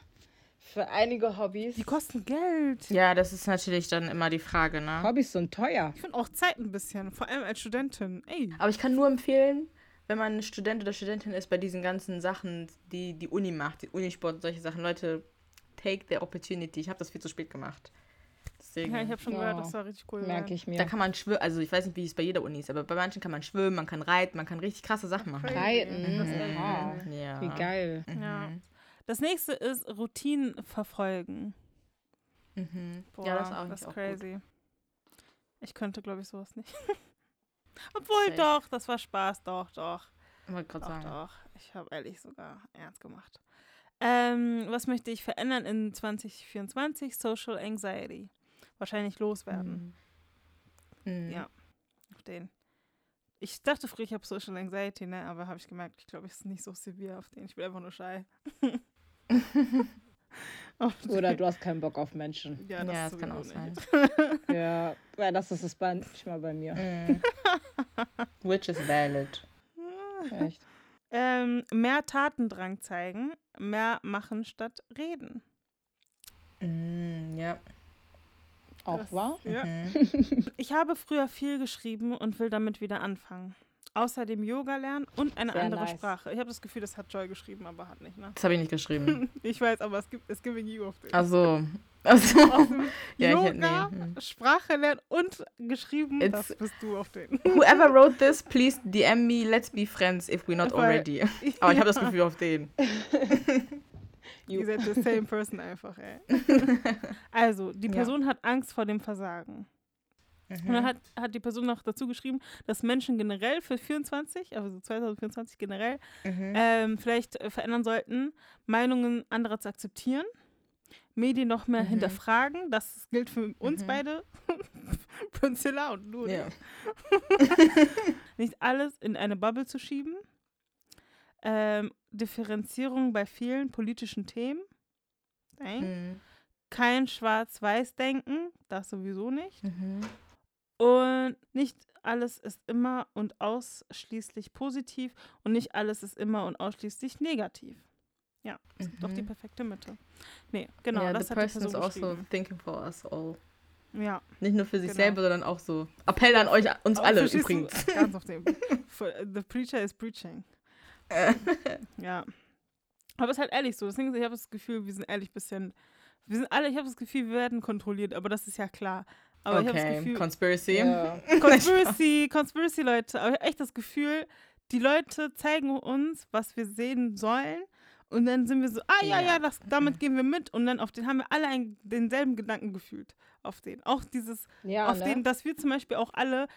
für einige Hobbys.
Die kosten Geld.
Ja, das ist natürlich dann immer die Frage, ne?
Hobbys sind teuer.
Ich finde auch Zeit ein bisschen, vor allem als Studentin. Ey.
Aber ich kann nur empfehlen, wenn man Student oder Studentin ist, bei diesen ganzen Sachen, die die Uni macht, die Unisport, solche Sachen, Leute, take the opportunity. Ich habe das viel zu spät gemacht. Deswegen,
Ja, ich habe schon
Ja.
gehört, das war richtig cool.
Merke ich mir.
da kann man schwimmen, also ich weiß nicht, wie es bei jeder Uni ist, aber bei manchen kann man schwimmen, man kann reiten, man kann richtig krasse Sachen machen.
Reiten.
Das ist echt
Aha.
geil.
Ja.
Wie geil.
Ja.
Mhm.
Das nächste ist Routinen verfolgen.
Mhm.
Boah,
ja, das ist auch
das ist
auch
crazy. Ich könnte, glaube ich, sowas nicht. Obwohl,
Safe.
doch, das war Spaß, doch, doch.
gut. Wollte gerade sagen.
doch. Ich habe ehrlich sogar ernst gemacht. Ähm, was möchte ich verändern in 2024? Social Anxiety. Wahrscheinlich loswerden.
Mhm.
Ja. den. Ich dachte früher, ich habe Social Anxiety, ne? Aber habe ich gemerkt, ich glaube, ich ist nicht so severe auf den. Ich bin einfach nur shy.
Oder du hast keinen Bock auf Menschen.
Ja, das,
ja,
das
kann auch sein. ja, weil das ist es manchmal bei mir. Mm. Which is valid.
Echt. Ähm, mehr Tatendrang zeigen, mehr machen statt reden.
Mm, ja. Auch das, wahr?
Ja. Mhm. Ich habe früher viel geschrieben und will damit wieder anfangen. Außerdem Yoga lernen und eine Sehr andere nice. Sprache. Ich habe das Gefühl, das hat Joy geschrieben, aber hat nicht, ne?
Das habe ich nicht geschrieben.
ich weiß, aber es gibt es giving you auf den.
Also. Also,
ja, Yoga, hätte, nee. hm. Sprache lernen und geschrieben, It's, das bist du auf den.
Whoever wrote this, please DM me, let's be friends if we're not already. Aber ich habe das Gefühl auf den.
Ihr seid the same person einfach, ey. also, die Person ja. hat Angst vor dem Versagen. Mhm. Und dann hat, hat die Person noch dazu geschrieben, dass Menschen generell für 24, also 2024 generell, mhm. ähm, vielleicht äh, verändern sollten, Meinungen anderer zu akzeptieren, Medien noch mehr mhm. hinterfragen. Das gilt für uns mhm. beide, Priscilla und du. Ja. Nicht alles in eine Bubble zu schieben. Ähm, Differenzierung bei vielen politischen Themen. Mhm. Kein Schwarz-Weiß-Denken, das sowieso nicht. Mhm. Und nicht alles ist immer und ausschließlich positiv und nicht alles ist immer und ausschließlich negativ. Ja, ist mhm. doch die perfekte Mitte. Nee, genau, yeah, das the hat person die Person is also
thinking for us all.
Ja.
Nicht nur für sich genau. selber, sondern auch so. Appell an euch, uns auch alle übrigens.
Ganz auf dem. The preacher is preaching. ja. Aber es ist halt ehrlich so. Deswegen, ich habe das Gefühl, wir sind ehrlich ein bisschen. Wir sind alle, ich habe das Gefühl, wir werden kontrolliert, aber das ist ja klar. Aber
okay.
ich habe das
Gefühl. Conspiracy.
Ja. Conspiracy, Conspiracy, Leute. Aber ich habe echt das Gefühl, die Leute zeigen uns, was wir sehen sollen. Und dann sind wir so, ah ja, ja, ja das, damit gehen wir mit. Und dann auf den haben wir alle einen, denselben Gedanken gefühlt. Auf den. Auch dieses, ja, auf ne? den, dass wir zum Beispiel auch alle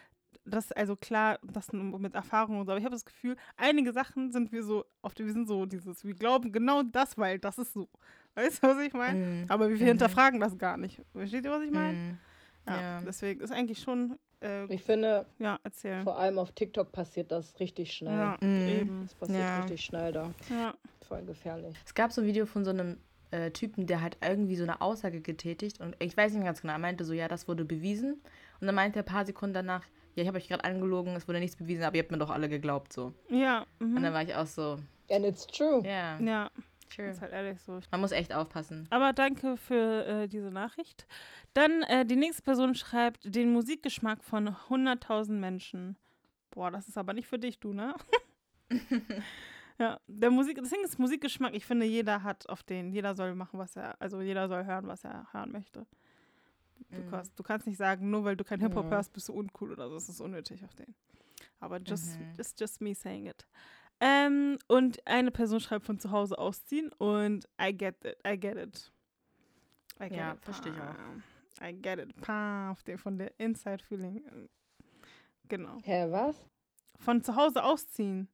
das, also klar, das mit Erfahrung und so, aber ich habe das Gefühl, einige Sachen sind wir so, auf die, wir sind so dieses, wir glauben genau das, weil das ist so. Weißt du, was ich meine? Mm. Aber wir mhm. hinterfragen das gar nicht. Versteht ihr, was ich meine? Mm. Ja, ja, deswegen ist eigentlich schon. Äh,
ich finde,
ja, erzählen.
vor allem auf TikTok passiert das richtig schnell. Ja, eben. Das passiert ja. richtig schnell da. Ja. Voll gefährlich. Es gab so ein Video von so einem äh, Typen, der hat irgendwie so eine Aussage getätigt und ich weiß nicht mehr ganz genau, er meinte so, ja, das wurde bewiesen. Und dann meinte er ein paar Sekunden danach, ja, ich habe euch gerade angelogen, es wurde nichts bewiesen, aber ihr habt mir doch alle geglaubt so.
Ja.
Mhm. Und dann war ich auch so.
And it's true.
Ja. Ja. True. Ist halt ehrlich so.
Man muss echt aufpassen.
Aber danke für äh, diese Nachricht. Dann äh, die nächste Person schreibt den Musikgeschmack von 100.000 Menschen. Boah, das ist aber nicht für dich, du, ne? ja, der Musik, das Ding ist Musikgeschmack. Ich finde, jeder hat auf den, jeder soll machen, was er, also jeder soll hören, was er hören möchte. Because mhm. du kannst nicht sagen, nur weil du kein Hip-Hop mhm. hörst, bist du uncool oder so. Das ist unnötig auf den. Aber just, mhm. it's just me saying it. Ähm, und eine Person schreibt von zu Hause ausziehen und I get it, I get it.
I get ja, it. verstehe ich auch.
I get it. Pa, auf den, von der Inside Feeling. Genau.
Hä, was?
Von zu Hause ausziehen.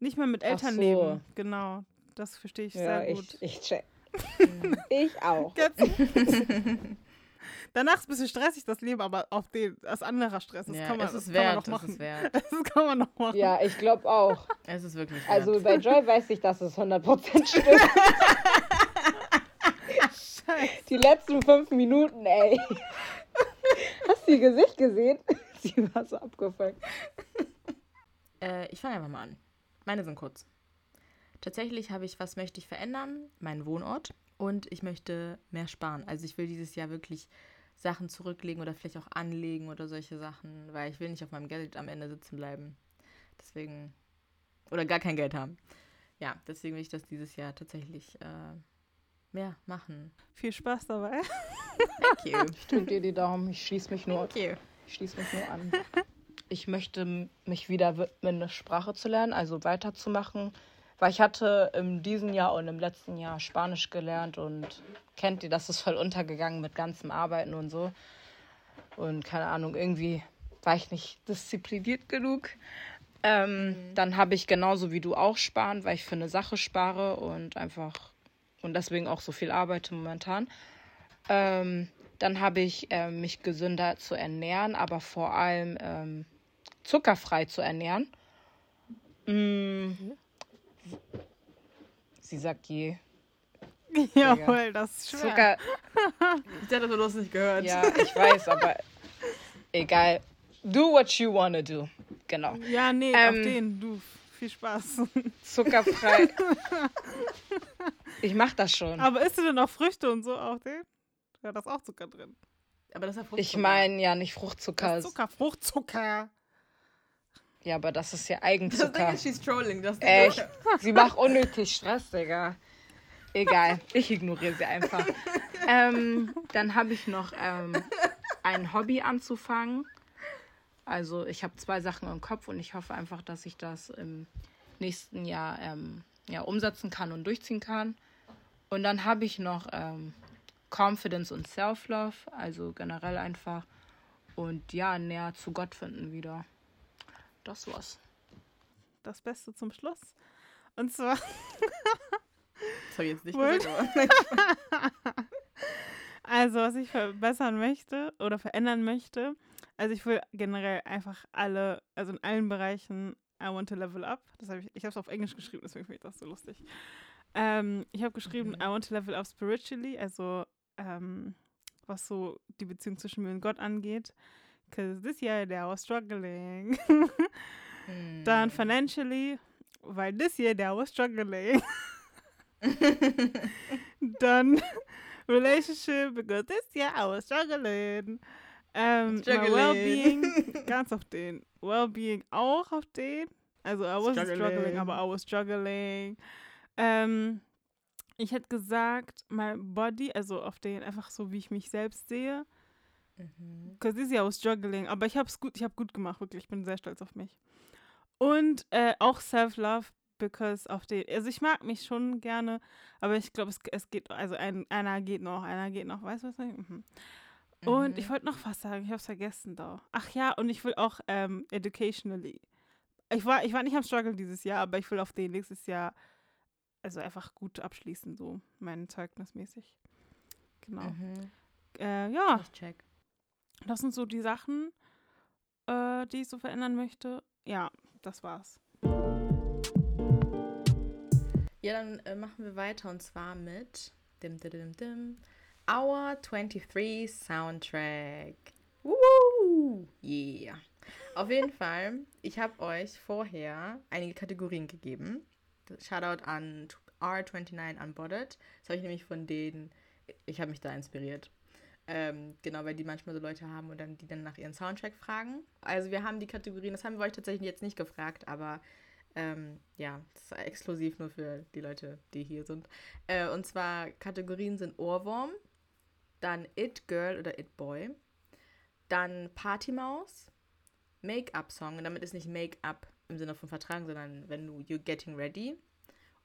Nicht mehr mit Eltern so. leben. Genau. Das verstehe ich ja, sehr gut.
Ich, ich check. ich auch.
Danach ist ein bisschen stressig das Leben, aber auf den, das anderer Stress, das
ja,
kann man,
es ist
das
wert,
kann man noch machen.
Ist wert.
Das kann man noch machen.
Ja, ich glaube auch.
Es ist wirklich
also wert. Also bei Joy weiß ich, dass es 100% stimmt. Scheiße. Die letzten fünf Minuten, ey. Hast du ihr Gesicht gesehen? Sie war so abgefuckt.
Äh, ich fange einfach mal an. Meine sind kurz. Tatsächlich habe ich, was möchte ich verändern? Meinen Wohnort. Und ich möchte mehr sparen. Also ich will dieses Jahr wirklich Sachen zurücklegen oder vielleicht auch anlegen oder solche Sachen, weil ich will nicht auf meinem Geld am Ende sitzen bleiben. Deswegen. Oder gar kein Geld haben. Ja, deswegen will ich das dieses Jahr tatsächlich äh, mehr machen.
Viel Spaß dabei.
Thank you.
Ich drücke dir die Daumen. Ich schließe mich nur.
Thank you.
Ich schließe mich nur an. Ich möchte mich wieder widmen, eine Sprache zu lernen, also weiterzumachen weil ich hatte in diesem Jahr und im letzten Jahr Spanisch gelernt und kennt ihr, das ist voll untergegangen mit ganzem Arbeiten und so. Und keine Ahnung, irgendwie war ich nicht diszipliniert genug. Ähm, mhm. Dann habe ich genauso wie du auch sparen, weil ich für eine Sache spare und einfach und deswegen auch so viel arbeite momentan. Ähm, Dann habe ich äh, mich gesünder zu ernähren, aber vor allem ähm, zuckerfrei zu ernähren. Mm. Sie sagt je.
Jawohl, das ist schwer.
Zucker.
Ich hätte das bloß nicht gehört.
Ja, ich weiß, aber egal. Do what you wanna do. Genau.
Ja, nee,
Ähm,
auf den, du. Viel Spaß.
Zuckerfrei. Ich mach das schon.
Aber isst du denn auch Früchte und so auf den? Ja, da ist auch Zucker drin.
Aber das ist ja Fruchtzucker.
Ich meine ja nicht Fruchtzucker.
Das ist Zucker, Fruchtzucker.
Ja, aber das ist ja
Das Ding
Eigenzucker.
ist, she's trolling. Das Ding
Echt. Sie macht unnötig Stress, Digga. Egal, ich ignoriere sie einfach. Ähm, dann habe ich noch ähm, ein Hobby anzufangen. Also ich habe zwei Sachen im Kopf und ich hoffe einfach, dass ich das im nächsten Jahr ähm, ja, umsetzen kann und durchziehen kann. Und dann habe ich noch ähm, Confidence und Self-Love, also generell einfach. Und ja, näher zu Gott finden wieder. Das war's.
Das Beste zum Schluss. Und zwar,
Das habe ich jetzt nicht gesagt, aber.
also was ich verbessern möchte oder verändern möchte, also ich will generell einfach alle, also in allen Bereichen, I want to level up. Das habe ich, ich habe es auf Englisch geschrieben, deswegen finde ich das so lustig. Ähm, ich habe geschrieben,
Mhm.
I want to level up spiritually, also ähm, was so die Beziehung zwischen mir und Gott angeht. Because this year I was struggling.
Hm.
Dann financially, weil this year I was struggling. Dann relationship, because this year I was struggling. My
Struggling.
Wellbeing, ganz auf den. Wellbeing auch auf den. Also I wasn't struggling,
Struggling.
aber I was struggling. Ähm, ich hätte gesagt, my body, also auf den, einfach so, wie ich mich selbst sehe.
Mhm.
Because this year I was struggling. Aber ich habe es gut, ich habe gut gemacht, wirklich. Ich bin sehr stolz auf mich. Und äh, auch Self-Love, because auf den. Also ich mag mich schon gerne, aber ich glaube, es, es geht, also ein, einer geht noch, einer geht noch, weißt du was? ich- Mhm. Und ich wollte noch was sagen, ich habe es vergessen da. Ach ja, und ich will auch ähm, educationally. Ich war, ich war nicht am Struggle dieses Jahr, aber ich will auf den nächstes Jahr also einfach gut abschließen, so mein Zeugnismäßig. Genau.
Mhm.
Äh, ja,
Ich check.
Das sind so die Sachen, äh, die ich so verändern möchte. Ja, das war's.
Ja, dann äh, machen wir weiter und zwar mit dim, dim, dim, dim, Our 23 Soundtrack. Woo! Yeah. Auf jeden Fall, ich habe euch vorher einige Kategorien gegeben. Shoutout an R29 Unbotted. Das habe ich nämlich von denen, ich habe mich da inspiriert. Ähm, genau, weil die manchmal so Leute haben und dann die dann nach ihren Soundtrack fragen. Also wir haben die Kategorien, das haben wir euch tatsächlich jetzt nicht gefragt, aber ähm, ja, das ist exklusiv nur für die Leute, die hier sind. Äh, und zwar Kategorien sind Ohrwurm, dann It Girl oder It Boy, dann Partymaus, Make-up-Song, und damit ist nicht Make-up im Sinne von Vertragen, sondern wenn du You're Getting Ready.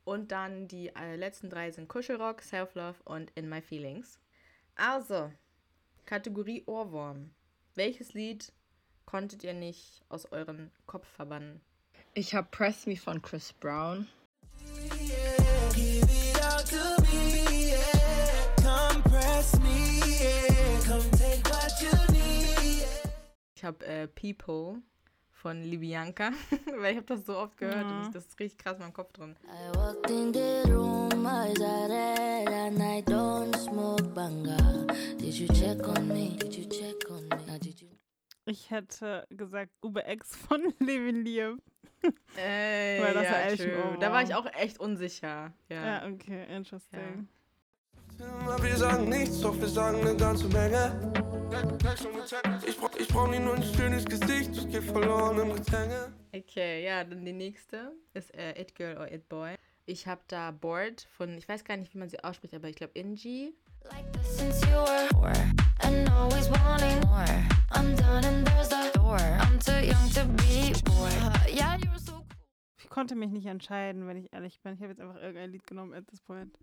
Und dann die äh, letzten drei sind Kuschelrock, Self-Love und In My Feelings. Also, Kategorie Ohrwurm. Welches Lied konntet ihr nicht aus euren Kopf verbannen?
Ich habe Press Me von Chris Brown.
Ich habe äh, People von Libianca, weil ich habe das so oft gehört und ich, das ist richtig krass in meinem Kopf drin.
I walked in the room, eyes are red, and I don't smoke banga. Did you check on me? Did you check on me? Now did you?
Ich hätte gesagt Uber X von Levin Lieb.
Ey,
Weil das
ja,
war echt
true. Da war ich auch echt unsicher. Ja.
Ja, okay, interesting.
Wir sagen nichts, doch wir sagen eine ganze Menge. Ich brauch, ich brauch nie nur ein schönes Gesicht, ich geh verloren im Gedränge.
Okay, ja, dann die nächste ist äh, It Girl or It Boy. Ich habe da Bored von, ich weiß gar nicht, wie man sie ausspricht, aber ich glaube Inji.
Like this since you were four, and always wanting more. I'm done and there's the door. I'm too young to be bored. Uh, yeah, you're so cool.
Ich konnte mich nicht entscheiden, wenn ich ehrlich bin. Ich habe jetzt einfach irgendein Lied genommen at this point.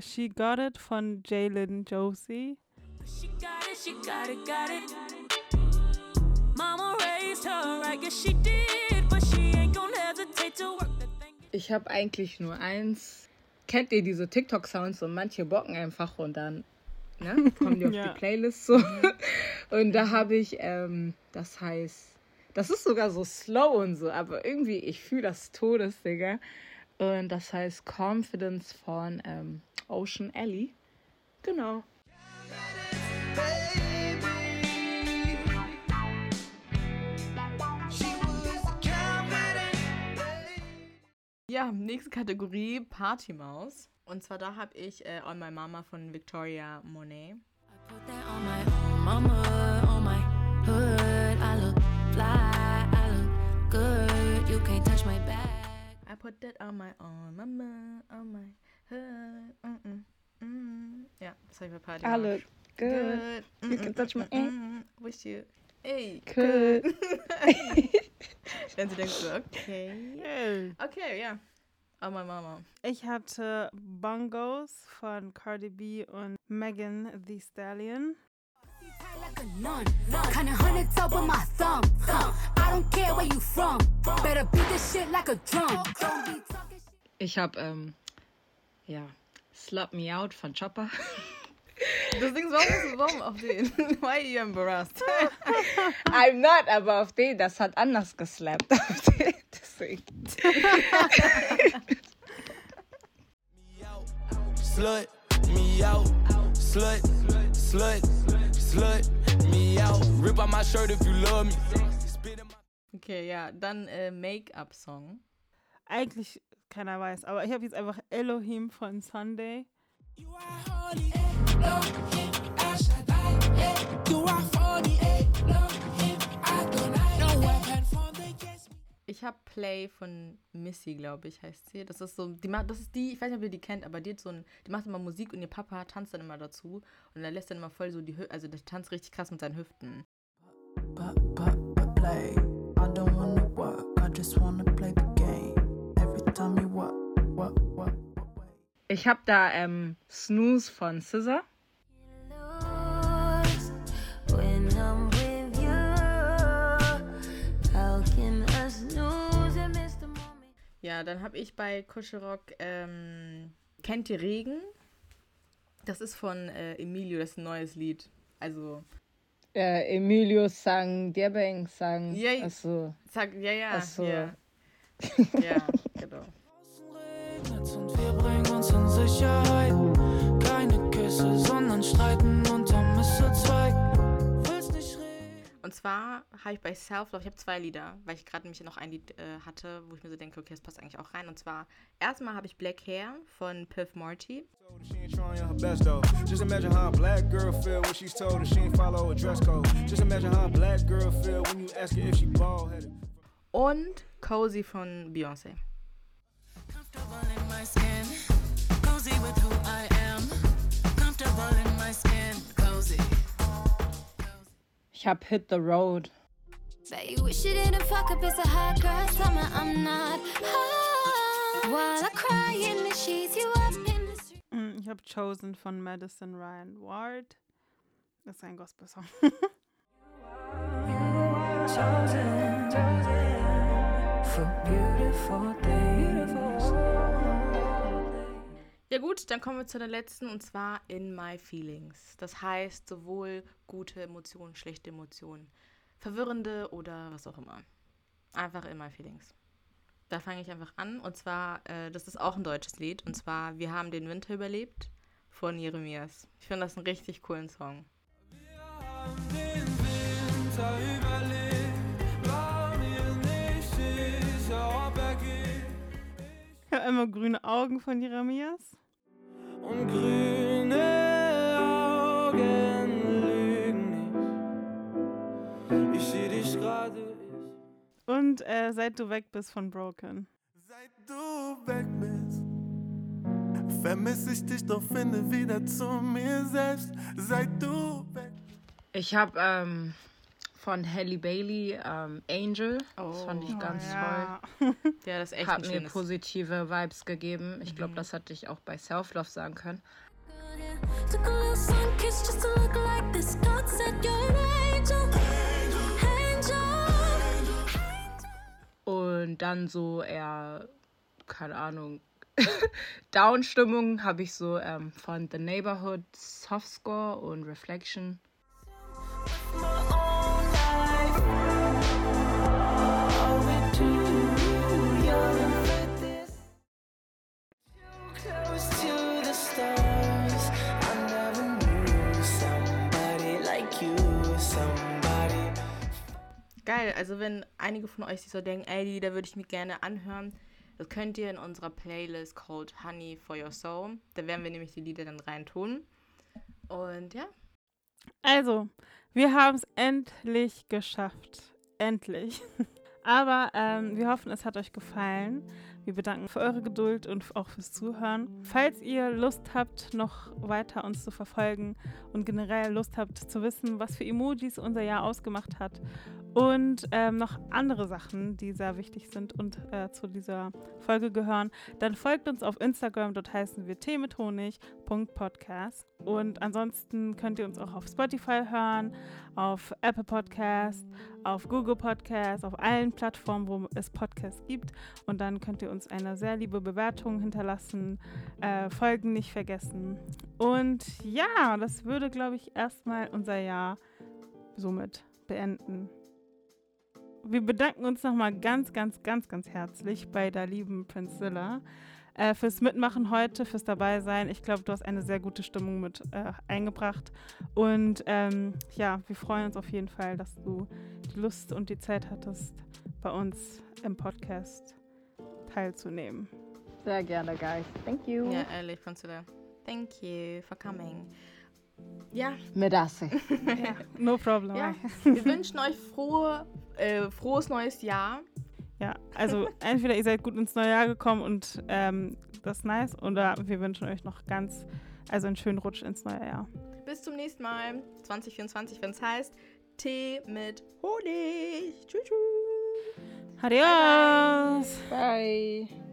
She Got It von Jalen Josie.
She got it, she got it, got it. Mama raised her, I guess she did, but she ain't gonna hesitate to work the thing.
Ich habe eigentlich nur eins. Kennt ihr diese TikTok-Sounds und manche bocken einfach und dann ne, kommen die auf
Ja.
die Playlist so. Und da habe ich, ähm, das heißt, das ist sogar so slow und so, aber irgendwie, ich fühle das Todes, Digga. Und das heißt Confidence von ähm, Ocean Alley. Genau.
Ja, nächste Kategorie Partymaus. Und zwar da habe ich äh, On My Mama von Victoria Monet.
Put that on my own mama, on my hood. I look fly, I look good. You can't touch my bag.
I put that on my own mama, on my hood. Mm -mm, mm. Ja, das habe ich bei Party.
Alle good.
Good.
You can touch my
Mm, mm, mm. Wish you. Ey,
Good.
Wenn sie denkt so, okay. Okay, ja. Oh, my Mama.
Ich hatte Bongos von Cardi B und Megan Thee Stallion.
like a nun. Kinda hundred top with my thumb. thumb. I don't care where you from. Better beat this shit like a drum. Don't be talking shit.
Ich habe, ähm, ja, Slap Me Out von Chopper.
Das Ding ist, warum bist du warum auf den? Why are you embarrassed?
I'm not, aber auf den, das hat anders geslappt. Auf den, deswegen.
Slut me out, slut, slut, slut me out. Rip out my shirt if you love me. Spit in my
Okay, ja. Dann äh, Make-up-Song.
Eigentlich keiner weiß, aber ich habe jetzt einfach Elohim von Sunday.
Ich habe Play von Missy, glaube ich, heißt sie. Das ist so, die macht, das ist die, ich weiß nicht, ob ihr die kennt, aber die hat so ein, die macht immer Musik und ihr Papa tanzt dann immer dazu und er lässt dann immer voll so die, Hü also der tanzt richtig krass mit seinen Hüften.
But, play. I don't wanna work, I just wanna play the game. Every time you work.
Ich habe da ähm, Snooze von Scissor.
Ja, dann habe ich bei Kuschelrock, ähm, kennt ihr Regen? Das ist von äh, Emilio, das ist ein neues Lied. Also,
Äh, Emilio sang, Diabeng sang.
Ja, ja.
Also,
sag, ja, ja,
Ach so.
ja. Ja, genau.
Uns in Sicherheit. Keine Küsse, sondern streiten unterm reden?
Und zwar habe ich bei Self-Love, ich habe zwei Lieder, weil ich gerade nämlich noch ein Lied äh, hatte, wo ich mir so denke, okay, das passt eigentlich auch rein. Und zwar, erstmal habe ich Black Hair von Piff Morty.
She ain't trying her best though. Just imagine
ich habe Hit the Road.
Bet you wish you didn't fuck up as a hot girl summer. I'm not hot. While I cry in the sheets, you up in the street.
Mm, Ich habe Chosen von Madison Ryan Ward. Das ist ein Gospel-Song.
For beautiful things.
Ja gut, dann kommen wir zu der letzten und zwar In My Feelings. Das heißt sowohl gute Emotionen, schlechte Emotionen, verwirrende oder was auch immer. Einfach In My Feelings. Da fange ich einfach an und zwar, äh, das ist auch ein deutsches Lied und zwar Wir haben den Winter überlebt von Jeremias. Ich finde das einen richtig coolen Song.
Den Winter überlebt,
immer grüne Augen von Jeremias.
Und grüne Augen lügen nicht. Ich seh dich gerade, ich.
Und äh, Seit du weg bist von Broken.
Seit du weg bist, vermisse ich dich, doch finde wieder zu mir selbst. Seit du weg
Ich habe ähm, von Halle Bailey ähm, Angel. Das fand ich ganz toll.
ja.
Ja, das ist echt
Hat
ein
mir
schönes.
positive Vibes gegeben. Ich glaube, das hatte ich auch bei Self-Love sagen können. Und dann so eher, keine Ahnung, Down-Stimmung habe ich so ähm, von The Neighborhood, Softscore und Reflection.
Geil, also wenn einige von euch sich so denken, ey, die Lieder würde ich mir gerne anhören, das könnt ihr in unserer Playlist called Honey for Your Soul. Da werden wir nämlich die Lieder dann reintun. Und ja,
Also, wir haben es endlich geschafft. Endlich. Aber ähm, wir hoffen, es hat euch gefallen. Wir bedanken für eure Geduld und auch fürs Zuhören. Falls ihr Lust habt, noch weiter uns zu verfolgen und generell Lust habt zu wissen, was für Emojis unser Jahr ausgemacht hat und ähm, noch andere Sachen, die sehr wichtig sind und äh, zu dieser Folge gehören, dann folgt uns auf Instagram. Dort heißen wir Tee mit Honig. Und ansonsten könnt ihr uns auch auf Spotify hören, auf Apple Podcast, auf Google Podcast, auf allen Plattformen, wo es Podcasts gibt. Und dann könnt ihr uns eine sehr liebe Bewertung hinterlassen, äh, Folgen nicht vergessen. Und ja, das würde, glaube ich, erstmal unser Jahr somit beenden. Wir bedanken uns nochmal ganz, ganz, ganz, ganz herzlich bei der lieben Priscilla äh, fürs Mitmachen heute, fürs Dabeisein. Ich glaube, du hast eine sehr gute Stimmung mit äh, eingebracht. Und ähm, ja, wir freuen uns auf jeden Fall, dass du die Lust und die Zeit hattest, bei uns im Podcast teilzunehmen.
Sehr gerne, guys. Thank you.
ja, ehrlich, Priscilla. Thank you for coming. Ja,
Medasse.
No problem.
ja. Wir wünschen euch frohe, äh, frohes neues Jahr.
Ja, also entweder ihr seid gut ins neue Jahr gekommen und ähm, das ist nice, oder wir wünschen euch noch ganz, also einen schönen Rutsch ins neue Jahr.
Bis zum nächsten Mal, 2024, wenn es heißt Tee mit Honig. Tschüss. tschüss.
Adios!
Bye.